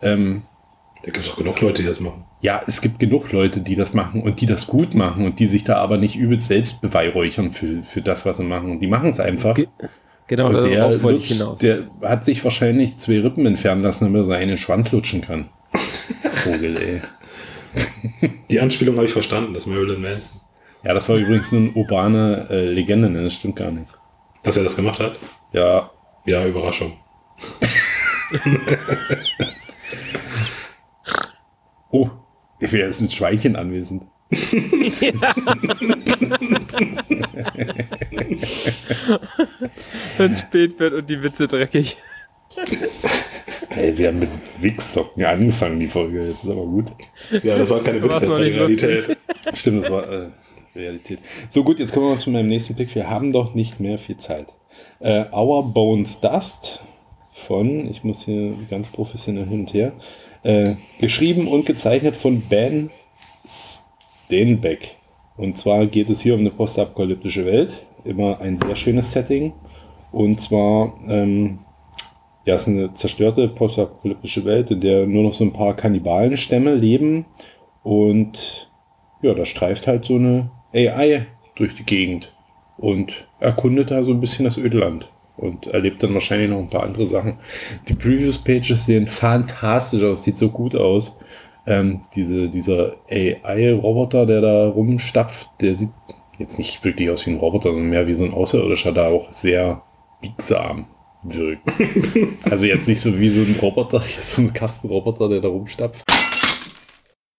S1: Ähm,
S3: Da gibt es auch genug Leute, die das machen.
S1: ja, es gibt genug Leute, die das machen und die das gut machen und die sich da aber nicht übelst selbst beweihräuchern für, für das, was sie machen. Die machen es einfach.
S2: Ge genau,
S1: und der,
S2: hinaus.
S1: der hat sich wahrscheinlich zwei Rippen entfernen lassen, damit er seinen Schwanz lutschen kann. Vogel, ey.
S3: Die Anspielung habe ich verstanden, das Marilyn Manson.
S1: Ja, das war übrigens nur eine urbane äh, Legende, ne? das stimmt gar nicht.
S3: Dass er das gemacht hat?
S1: Ja,
S3: Ja, Überraschung.
S1: oh, wer ist ein Schweinchen anwesend?
S2: Wenn spät wird und die Witze dreckig.
S1: Ey, wir haben mit Wichssocken angefangen, die Folge. Das ist aber gut.
S3: Ja, das waren keine Witze, das war die Realität.
S1: Stimmt, das war äh, Realität. So gut, jetzt kommen wir zu meinem nächsten Pick. Wir haben doch nicht mehr viel Zeit. Äh, Our Bones Dust von, ich muss hier ganz professionell hin und her, äh, geschrieben und gezeichnet von Ben Steenbeck. Und zwar geht es hier um eine postapokalyptische Welt. Immer ein sehr schönes Setting. Und zwar, ähm, ja, es ist eine zerstörte postapokalyptische Welt, in der nur noch so ein paar Kannibalenstämme leben. Und ja, da streift halt so eine AI durch die Gegend und erkundet da so ein bisschen das Ödland und erlebt dann wahrscheinlich noch ein paar andere Sachen. Die Previews-Pages sehen fantastisch aus, sieht so gut aus. Ähm, diese, dieser AI-Roboter, der da rumstapft, der sieht jetzt nicht wirklich aus wie ein Roboter, sondern mehr wie so ein Außerirdischer, da auch sehr biegsam wirkt. also jetzt nicht so wie so ein Roboter, so ein Kastenroboter, der da rumstapft.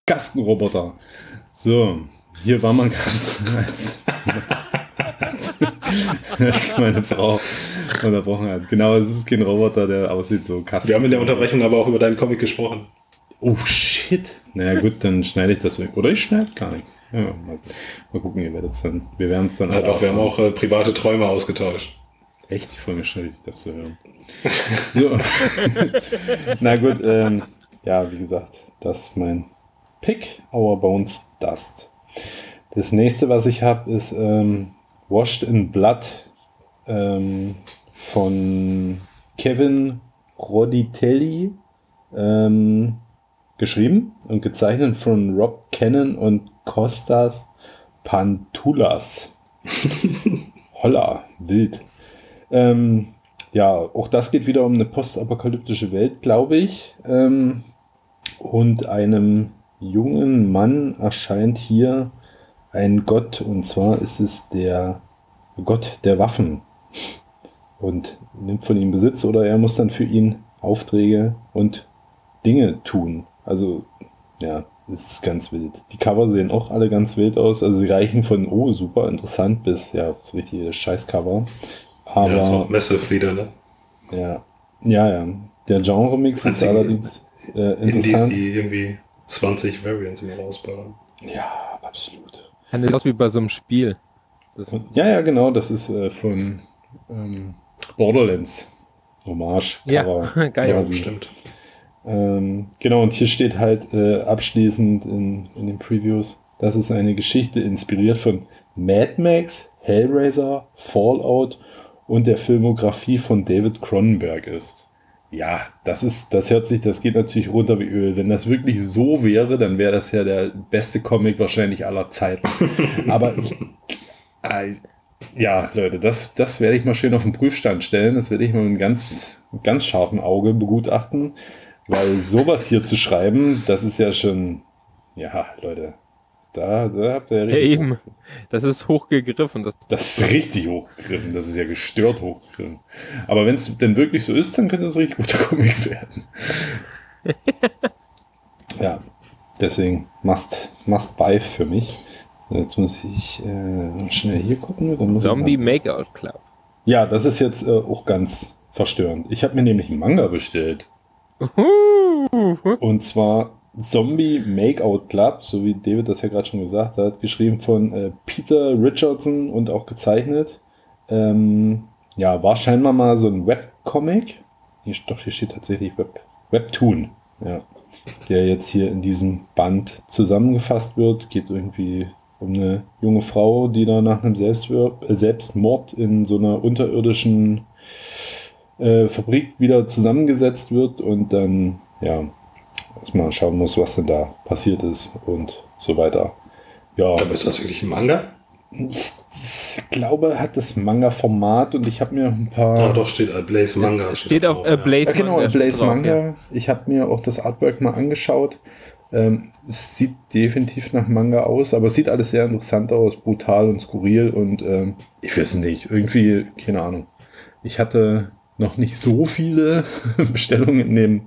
S1: Kastenroboter. So, hier war man gerade als, als, als meine Frau unterbrochen hat. Genau, es ist kein Roboter, der aussieht so Kasten.
S3: Wir haben in der Unterbrechung aber auch über deinen Comic gesprochen.
S1: Oh shit. Naja gut, dann schneide ich das weg. Oder ich schneide gar nichts. Ja, mal, gucken, ihr werdet es dann. Wir werden es dann
S3: Ja, doch, wir haben auch äh, private Träume ausgetauscht.
S1: Echt, ich freue mich schon, das zu hören. So. Na gut, ähm, ja, wie gesagt, das ist mein Pick, Our Bones Dust. Das nächste, was ich habe, ist ähm, Washed in Blood ähm, von Kevin Roditelli ähm, geschrieben und gezeichnet von Rob Cannon und Kostas Pantulas. Holla, wild. Ähm, ja, auch das geht wieder um eine postapokalyptische Welt, glaube ich. Ähm, und einem jungen Mann erscheint hier ein Gott, und zwar ist es der Gott der Waffen. Und nimmt von ihm Besitz oder er muss dann für ihn Aufträge und Dinge tun. Also, ja, es ist ganz wild. Die Cover sehen auch alle ganz wild aus. Also, sie reichen von, oh, super interessant, bis, ja, so richtige Scheißcover. Aber,
S3: ja, ist auch Massive wieder, ne?
S1: ja, ja, ja. Der Genre-Mix ist
S3: Einzige
S1: allerdings äh,
S3: Indies,
S1: interessant.
S3: die irgendwie 20 Variants immer rausballern.
S1: Ja, absolut.
S2: Das aus wie bei so einem Spiel. Das,
S1: Ja, ja, genau, das ist äh, von ähm, Borderlands. Hommage.
S2: ja, geil.
S3: Ja,
S1: quasi.
S3: bestimmt.
S1: Ähm, genau, und hier steht halt äh, abschließend in, in den Previews, das ist eine Geschichte inspiriert von Mad Max, Hellraiser, Fallout und der Filmografie von David Cronenberg ist. Ja, das ist, das hört sich, das geht natürlich runter wie Öl. Wenn das wirklich so wäre, dann wäre das ja der beste Comic wahrscheinlich aller Zeiten. Aber ich, äh, ja, Leute, das, das werde ich mal schön auf den Prüfstand stellen. Das werde ich mal mit einem ganz, ganz scharfen Auge begutachten. Weil sowas hier zu schreiben, das ist ja schon, ja, Leute, da, da habt ihr ja
S2: ja,
S1: richtig,
S2: eben. Das ist hochgegriffen. Das,
S1: das ist richtig hochgegriffen, das ist ja gestört hochgegriffen. Aber wenn es denn wirklich so ist, dann könnte es richtig guter Comic werden. ja, deswegen must, must buy für mich. Jetzt muss ich äh, schnell hier gucken.
S2: Zombie Makeout Club.
S1: Ja, das ist jetzt äh, auch ganz verstörend. Ich habe mir nämlich einen Manga bestellt. Und zwar Zombie Makeout Club, so wie David das ja gerade schon gesagt hat, geschrieben von äh, Peter Richardson und auch gezeichnet. Ähm, ja, war scheinbar mal so ein Webcomic. Hier, doch, hier steht tatsächlich Web, Webtoon. Ja. Der jetzt hier in diesem Band zusammengefasst wird. Geht irgendwie um eine junge Frau, die da nach einem Selbstwir äh, Selbstmord in so einer unterirdischen äh, Fabrik wieder zusammengesetzt wird und dann, ja, erstmal schauen muss, was denn da passiert ist und so weiter. Ja,
S3: Aber ist das wirklich ein Manga?
S1: ich glaube, hat das Manga-Format und ich habe mir ein paar.
S3: Ah, doch, steht äh, Blaze Manga.
S2: Steht
S3: da
S2: auf
S3: drauf,
S2: äh, Blaze
S1: Ja, genau,
S2: Manga steht
S1: Blaze
S2: drauf,
S1: Manga.
S2: ja.
S1: Ich habe mir auch das Artwork mal angeschaut. Ähm, es sieht definitiv nach Manga aus, aber es sieht alles sehr interessant aus, brutal und skurril und ähm, ich weiß nicht, irgendwie, keine Ahnung. Ich hatte noch nicht so viele Bestellungen in den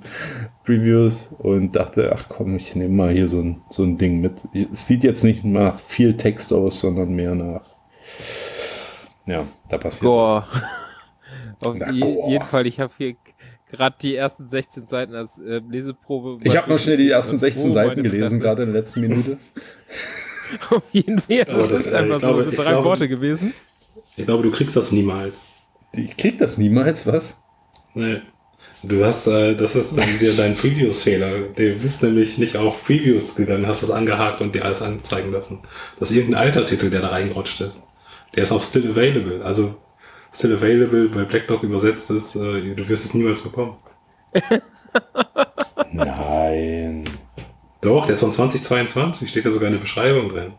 S1: Previews und dachte, ach komm, ich nehme mal hier so ein, so ein Ding mit. Es sieht jetzt nicht nach viel Text aus, sondern mehr nach, ja, da passiert was.
S2: Gore. Auf
S1: Na,
S2: je,
S1: Gore.
S2: jeden Fall, ich habe hier gerade die ersten 16 Seiten als äh, Leseprobe.
S1: Ich habe noch schnell die ersten 16
S2: Oh,
S1: Seiten gelesen, gerade in der letzten Minute.
S2: Auf jeden Fall.
S3: Aber
S2: Das,
S3: das,
S2: ist einfach
S3: glaube-
S2: so, so drei
S3: glaube-
S2: Worte gewesen.
S3: Ich glaube, du kriegst das niemals.
S1: Ich krieg das niemals, was?
S3: Nee. Du hast, äh, das ist dann dir dein Previews-Fehler. Du bist nämlich nicht auf Previews gegangen, hast das angehakt und dir alles anzeigen lassen. Das ist irgendein alter Titel, der da reingerutscht ist. Der ist auf Still Available. Also Still Available bei Black Dog übersetzt ist, äh, du wirst es niemals bekommen.
S1: Nein.
S3: Doch, der ist von 2022, steht da sogar in der Beschreibung drin.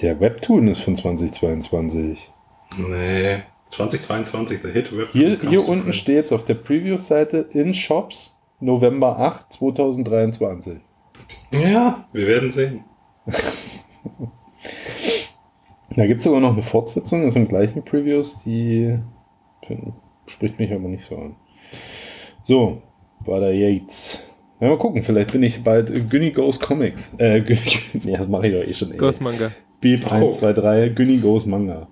S1: Der Webtoon ist von 2022.
S3: Nee, 2022, der Hit Web.
S1: Hier, hier unten steht jetzt auf der Preview-Seite in Shops November 8, 2023.
S3: Ja, wir werden sehen.
S1: Da gibt es sogar noch eine Fortsetzung aus den gleichen Previews, die find, spricht mich aber nicht so an. So, war da Yates. Ja, mal gucken, vielleicht bin ich bald Günni Goes Comics. Äh, Günni, nee, das mache ich doch eh schon. ey.
S2: Ghost Manga.
S1: Beep
S3: Oh.
S1: 1, 2, 3, Günni Goes Manga.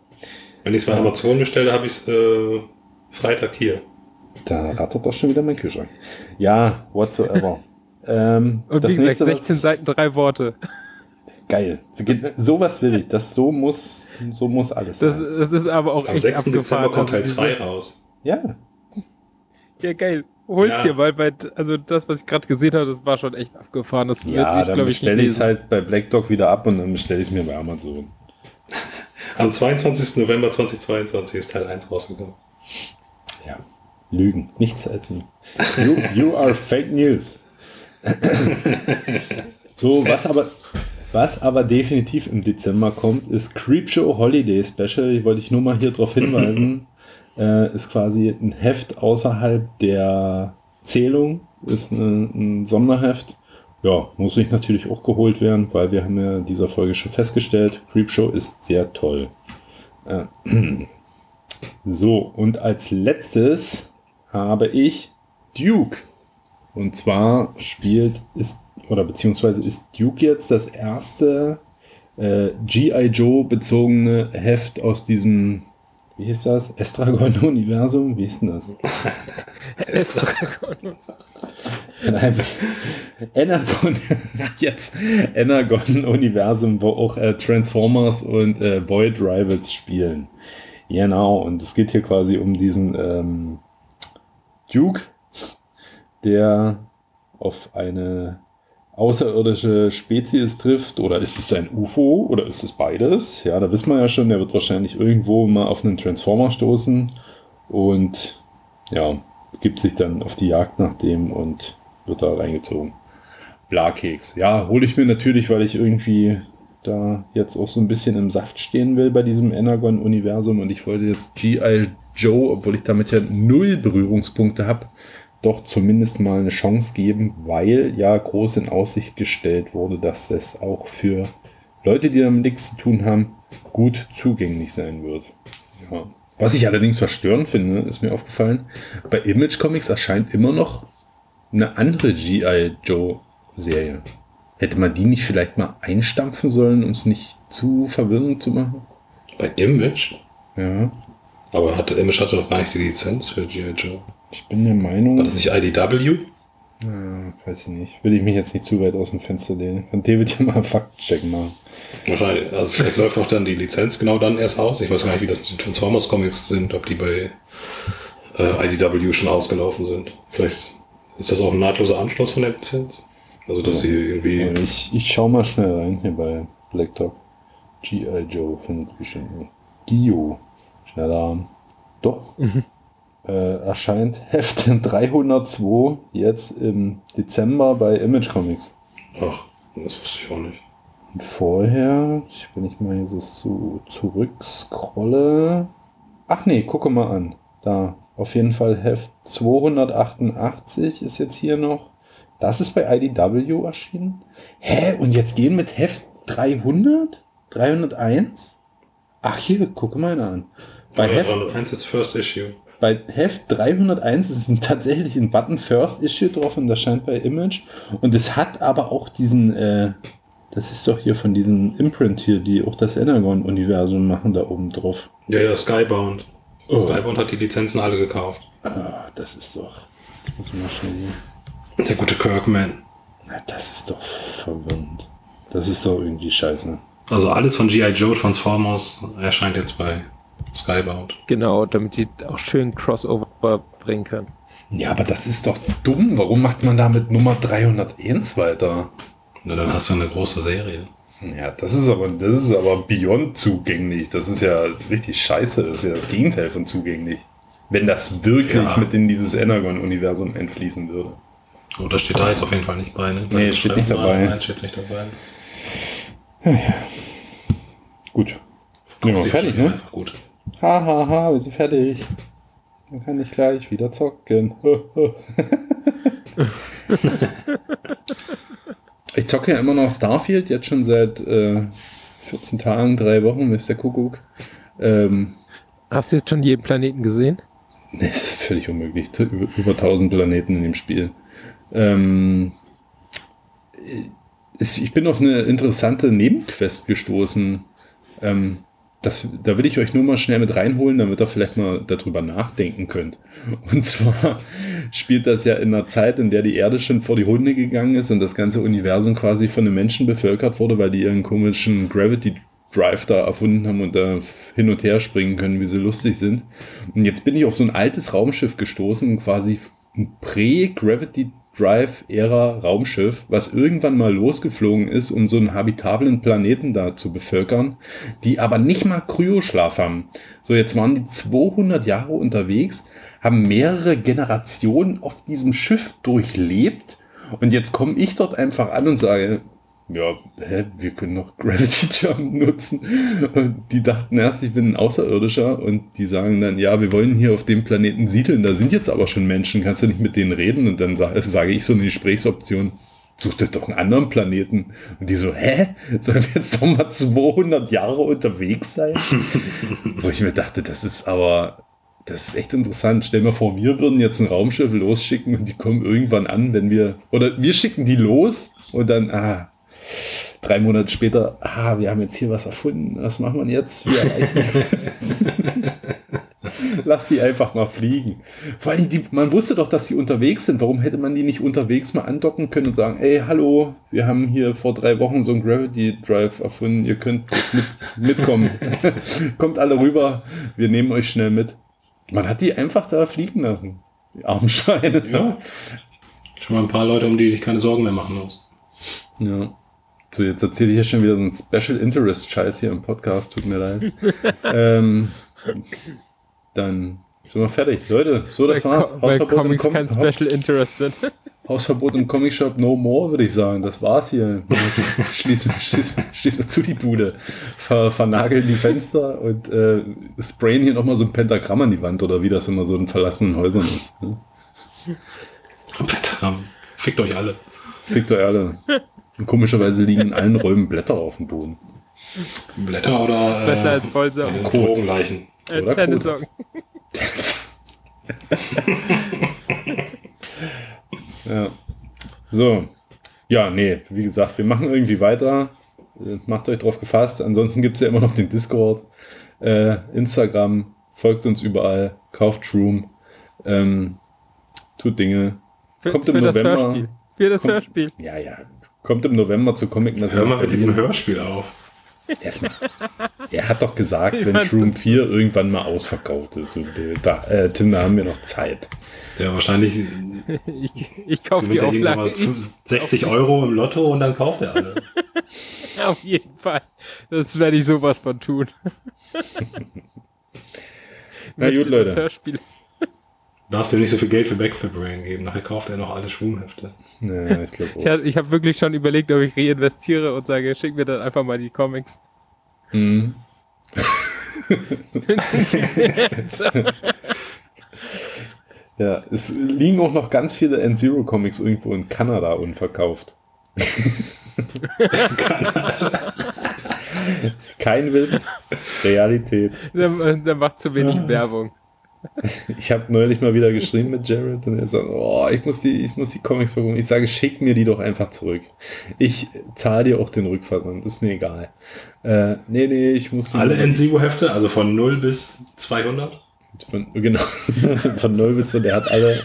S3: Wenn ich es bei Amazon bestelle, habe ich es äh, Freitag hier.
S1: Da rattert doch schon wieder mein Kühlschrank. Ja, whatsoever. ähm,
S2: Und
S1: das
S2: wie gesagt,
S1: nächste, was-
S2: 16 Seiten, drei Worte.
S1: Geil. So Sowas will ich. Das so muss, so muss alles
S2: Das,
S1: sein.
S2: das ist aber auch
S3: Am
S2: echt
S3: 6.
S2: abgefahren.
S3: Dezember kommt Teil
S2: Also
S3: 2
S2: diese-
S3: raus.
S1: Ja,
S2: Ja, geil. Hol's
S3: Ja.
S2: dir mal, weil also das, was ich gerade gesehen habe, das war schon echt abgefahren. Das
S1: ja,
S2: ich,
S1: dann
S2: glaub ich,
S1: bestelle ich es halt bei Black Dog wieder ab und dann bestelle ich es mir bei Amazon.
S3: Am 22. November 2022 ist Teil 1 rausgekommen.
S1: Ja. Lügen. Nichts als Lügen. You, you are fake news. so, was aber, was aber definitiv im Dezember kommt, ist Creepshow Holiday Special. Ich wollte ich nur mal hier darauf hinweisen. äh, ist quasi ein Heft außerhalb der Zählung. Ist ein, ein Sonderheft. Ja, muss sich natürlich auch geholt werden, weil wir haben ja in dieser Folge schon festgestellt, Creepshow ist sehr toll. Äh, so, und als letztes habe ich Duke. Und zwar spielt, ist, oder beziehungsweise ist Duke jetzt das erste äh, G.I. Joe bezogene Heft aus diesem, wie hieß das? Estragon-Universum? Wie hieß denn das?
S2: Estragon.
S1: Nein, Energon, jetzt Energon-Universum, wo auch äh, Transformers und äh, Void Rivals spielen. Genau, und es geht hier quasi um diesen ähm, Duke, der auf eine außerirdische Spezies trifft, oder ist es ein UFO, oder ist es beides? Ja, da wissen wir ja schon, der wird wahrscheinlich irgendwo mal auf einen Transformer stoßen und ja, gibt sich dann auf die Jagd nach dem und wird da reingezogen. Blakeks. Ja, hole ich mir natürlich, weil ich irgendwie da jetzt auch so ein bisschen im Saft stehen will bei diesem Energon-Universum und ich wollte jetzt G.I. Joe, obwohl ich damit ja null Berührungspunkte habe, doch zumindest mal eine Chance geben, weil ja groß in Aussicht gestellt wurde, dass es auch für Leute, die damit nichts zu tun haben, gut zugänglich sein wird. Ja. Was ich allerdings verstörend finde, ist mir aufgefallen, bei Image Comics erscheint immer noch eine andere G.I. Joe Serie. Hätte man die nicht vielleicht mal einstampfen sollen, um es nicht zu verwirrend zu machen?
S3: Bei Image?
S1: Ja,
S3: Aber hatte, Image hatte doch gar nicht die Lizenz für G.I. Joe.
S1: ich bin der Meinung.
S3: War das nicht IDW?
S1: Ja, weiß ich nicht. Will ich mich jetzt nicht zu weit aus dem Fenster lehnen. Kann David ja mal Faktcheck machen.
S3: Wahrscheinlich. Also vielleicht läuft auch dann die Lizenz genau dann erst aus. Ich weiß gar nicht, wie das mit den Transformers Comics sind, ob die bei äh, IDW schon ausgelaufen sind. Vielleicht ist das auch ein nahtloser Anschluss von der Lizenz. Also dass sie irgendwie.
S1: Ja, ich, ich schau mal schnell rein hier bei Blacktop. G.I. Joe findet bestimmt nicht. Gio. Schneller. Doch. äh, erscheint Heft 302 jetzt im Dezember bei Image Comics.
S3: Ach, das wusste ich auch nicht.
S1: Und vorher, wenn ich mal hier so zu, zurück scrolle. Ach nee, gucke mal an. Da, auf jeden Fall Heft 288 ist jetzt hier noch. Das ist bei IDW erschienen. Hä? Und jetzt gehen mit Heft 300? 301? Ach hier, gucke mal an. Bei Heft
S3: 301 ist First Issue.
S1: bei Heft 301 ist tatsächlich ein Button First Issue drauf und das scheint bei Image. Und es hat aber auch diesen, äh, das ist doch hier von diesem Imprint hier, die auch das Energon-Universum machen, da oben drauf.
S3: Ja, ja, Skybound.
S1: Oh.
S3: Skybound hat die Lizenzen alle gekauft.
S1: Ah, das ist doch. Jetzt muss ich mal schnell hier.
S3: Der gute Kirkman.
S1: Na, das ist doch verwirrend. Das ist doch irgendwie scheiße.
S3: Also alles von G.I. Joe Transformers erscheint jetzt bei Skybound.
S2: Genau, damit die auch schön Crossover bringen können.
S1: Ja, aber das ist doch dumm. Warum macht man da mit Nummer 301 weiter?
S3: Na, dann hast du eine große Serie.
S1: Ja, das ist aber, das ist aber beyond zugänglich. Das ist ja richtig scheiße. Das ist ja das Gegenteil von zugänglich. Wenn das wirklich
S3: Ja.
S1: mit in dieses Energon-Universum einfließen würde.
S3: Oh, das steht da jetzt auf jeden Fall nicht bei, ne? Bei
S1: Nee, steht nicht dabei.
S3: Nein, steht nicht dabei.
S1: Gut. Sind wir fertig, ne?
S3: Gut.
S1: Ha, ha, ha, wir sind fertig. Dann kann ich gleich wieder zocken. ich zocke ja immer noch Starfield, jetzt schon seit äh, 14 Tagen, drei Wochen, der Kuckuck. Ähm,
S2: Hast du jetzt schon jeden Planeten gesehen?
S1: Nee, ist völlig unmöglich. Über, über 1000 Planeten in dem Spiel. Ähm, ich bin auf eine interessante Nebenquest gestoßen. Ähm, das, da will ich euch nur mal schnell mit reinholen, damit ihr vielleicht mal darüber nachdenken könnt. Und zwar spielt das ja in einer Zeit, in der die Erde schon vor die Hunde gegangen ist und das ganze Universum quasi von den Menschen bevölkert wurde, weil die ihren komischen Gravity Drive da erfunden haben und da hin und her springen können, wie sie lustig sind. Und jetzt bin ich auf so ein altes Raumschiff gestoßen, quasi ein Prä-Gravity Drive-Ära Raumschiff, was irgendwann mal losgeflogen ist, um so einen habitablen Planeten da zu bevölkern, die aber nicht mal Kryoschlaf haben. So, jetzt waren die 200 Jahre unterwegs, haben mehrere Generationen auf diesem Schiff durchlebt und jetzt komme ich dort einfach an und sage, ja, hä, wir können noch Gravity Jump nutzen. Und die dachten erst, ich bin ein Außerirdischer und die sagen dann, ja, wir wollen hier auf dem Planeten siedeln, da sind jetzt aber schon Menschen, kannst du nicht mit denen reden? Und dann sage sage ich so eine Gesprächsoption, such dir doch einen anderen Planeten. Und die so, hä? Sollen wir jetzt noch mal 200 Jahre unterwegs sein? Wo ich mir dachte, das ist aber, das ist echt interessant. Stell mal vor, wir würden jetzt ein Raumschiff losschicken und die kommen irgendwann an, wenn wir, oder wir schicken die los und dann, ah, drei Monate später, ah, wir haben jetzt hier was erfunden, was machen wir jetzt? Wir. Lass die einfach mal fliegen. Vor allem, die, man wusste doch, dass sie unterwegs sind. Warum hätte man die nicht unterwegs mal andocken können und sagen, ey, hallo, wir haben hier vor drei Wochen so einen Gravity Drive erfunden, ihr könnt mit, mitkommen. Kommt alle rüber, wir nehmen euch schnell mit. Man hat die einfach da fliegen lassen. Die armen Schweine.
S3: Ja. Schon mal ein paar Leute, um die dich keine Sorgen mehr machen musst.
S1: Ja. So, jetzt erzähle ich ja schon wieder so einen Special Interest Scheiß hier im Podcast, tut mir leid. ähm, dann sind wir fertig. Leute, so das
S2: Weil,
S1: war's.
S2: Weil
S1: Hausverbot im
S2: Comics
S1: Com-
S2: kein Special Interest sind.
S1: Hausverbot im Comicshop No More, würde ich sagen. Das war's hier. Schließ, schließ, schließ mal zu die Bude. Ver, vernageln die Fenster und äh, sprayen hier nochmal so ein Pentagramm an die Wand oder wie das immer so in verlassenen Häusern ist. Ne?
S3: Pentagramm. Fickt euch alle.
S1: Fickt euch alle. Und komischerweise liegen in allen Räumen Blätter auf dem Boden.
S3: Blätter oder
S2: Besser
S3: äh,
S2: als Vollsaugen.
S3: Drogenleichen.
S2: Äh,
S1: oder
S2: Tennissocken.
S1: Ja. So. Ja, nee, wie gesagt, wir machen irgendwie weiter. Äh, Macht euch drauf gefasst. Ansonsten gibt es ja immer noch den Discord, äh, Instagram, folgt uns überall, kauft Shroom, ähm, tut Dinge.
S2: Für,
S1: Kommt im
S2: für das
S1: November.
S2: Hörspiel. Für das
S1: Kommt-
S2: Hörspiel.
S1: Ja, ja. Kommt im November zu Comic
S3: Hör mal mit diesem Hörspiel auf.
S1: Der, ist mal, der hat doch gesagt, wenn Shroom 4 irgendwann mal ausverkauft ist. Und, äh, da, äh, Tim, da haben wir noch Zeit.
S3: Der wahrscheinlich
S2: Ich, ich kaufe die Auflage.
S3: mal 60 Euro im Lotto und dann kauft er alle.
S2: Ich, auf jeden Fall. Das werde ich sowas von tun.
S1: Na gut,
S2: Möchte das
S1: Leute.
S2: Hörspiel.
S3: Darfst du nicht so viel Geld für Back for Brain geben. Nachher kauft er noch alle Schwumhefte.
S1: Ja, ich glaube
S2: Ich, hab- habe wirklich schon überlegt, ob ich reinvestiere und sage, schick mir dann einfach mal die Comics.
S1: Mhm. Ja, es liegen auch noch ganz viele N-Zero Comics irgendwo in Kanada unverkauft. Kein Witz, Realität.
S2: der, der macht zu wenig Werbung.
S1: Ich habe neulich mal wieder geschrieben mit Jared und er sagt, oh, ich muss die, ich muss die Comics vergucken. Ich sage, schick mir die doch einfach zurück. Ich zahle dir auch den Rückversand, ist mir egal. Äh, nee, nee, ich muss die
S3: Alle N-Zero-Hefte, also von 0 bis 200.
S1: Von, genau, von 0 bis 2, der hat alle,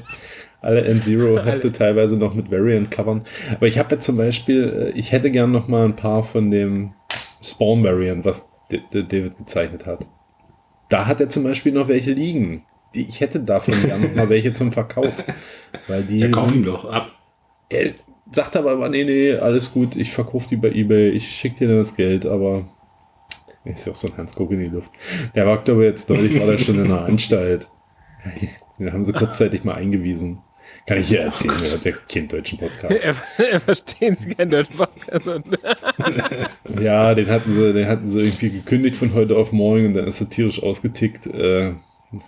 S1: alle N-Zero-Hefte teilweise noch mit Variant-Covern. Aber ich habe jetzt zum Beispiel, äh, ich hätte gern noch mal ein paar von dem Spawn-Variant, was David gezeichnet hat. Da hat er zum Beispiel noch welche liegen. Die, ich hätte davon gern noch mal welche zum Verkauf. Weil die
S3: Ja, kauf ihm doch ab.
S1: er sagt aber, aber, nee, nee, alles gut, ich verkaufe die bei Ebay, ich schicke dir dann das Geld, aber ist ja auch so ein Hans Guck in die Luft. Der war, glaube ich, jetzt deutlich, war der schon in einer Anstalt. Den haben sie kurzzeitig mal eingewiesen. Kann ich hier erzählen, der hat ja keinen deutschen Podcast.
S2: Er, er versteht es kein Deutsch. Also,
S1: Ja, den hatten sie, den hatten sie irgendwie gekündigt von heute auf morgen und dann ist er tierisch ausgetickt, äh,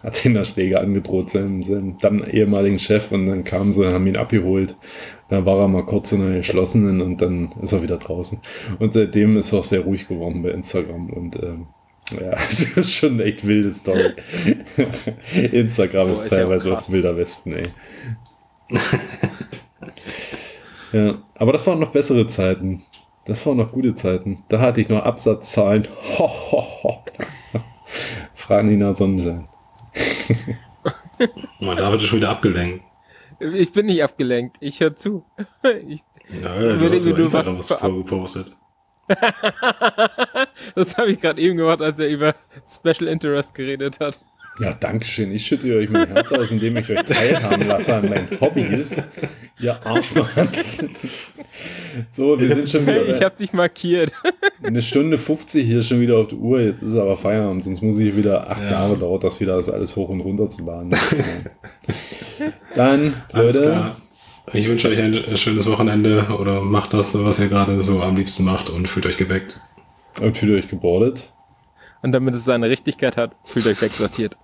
S1: hat den da Schläge angedroht, seinem, seinem dann ehemaligen Chef und dann kamen sie, haben ihn abgeholt. Dann war er mal kurz in einer geschlossenen und dann ist er wieder draußen. Und seitdem ist er auch sehr ruhig geworden bei Instagram und ähm, ja, das ist schon eine echt wilde Story. Instagram
S2: Boah,
S1: ist
S2: ist ja auch
S1: teilweise auch wilder Westen, ey. ja, aber das waren noch bessere Zeiten. Das waren noch gute Zeiten. Da hatte ich noch Absatzzahlen. Ho, ho, ho. Fragen Nina Sonnenschein.
S3: Man, da wird schon wieder abgelenkt.
S2: ich bin nicht abgelenkt. Ich höre zu. Ich,
S3: Ja, du hast über Instagram
S2: was
S3: was gepostet.
S2: das habe ich gerade eben gemacht, als er über Special Interest geredet hat.
S1: Ja, danke schön. Ich schütte euch mein Herz aus, indem ich euch teilhaben lasse an meinen Hobbys. Ihr Arschmann. So, wir sind schon
S2: Hey, ich
S1: wieder
S2: habe dich markiert.
S1: eine Stunde 50 hier schon wieder auf der Uhr. Jetzt ist aber Feierabend, sonst muss ich wieder acht
S3: Ja.
S1: Jahre dauert das wieder, das alles hoch und runter zu laden. Dann,
S3: Alles
S1: Leute,
S3: klar. Ich wünsche euch ein schönes Wochenende oder macht das, was ihr gerade so am liebsten macht und fühlt euch geweckt.
S1: und fühlt euch gebordet.
S2: Und damit es seine Richtigkeit hat, fühlt euch wegsortiert.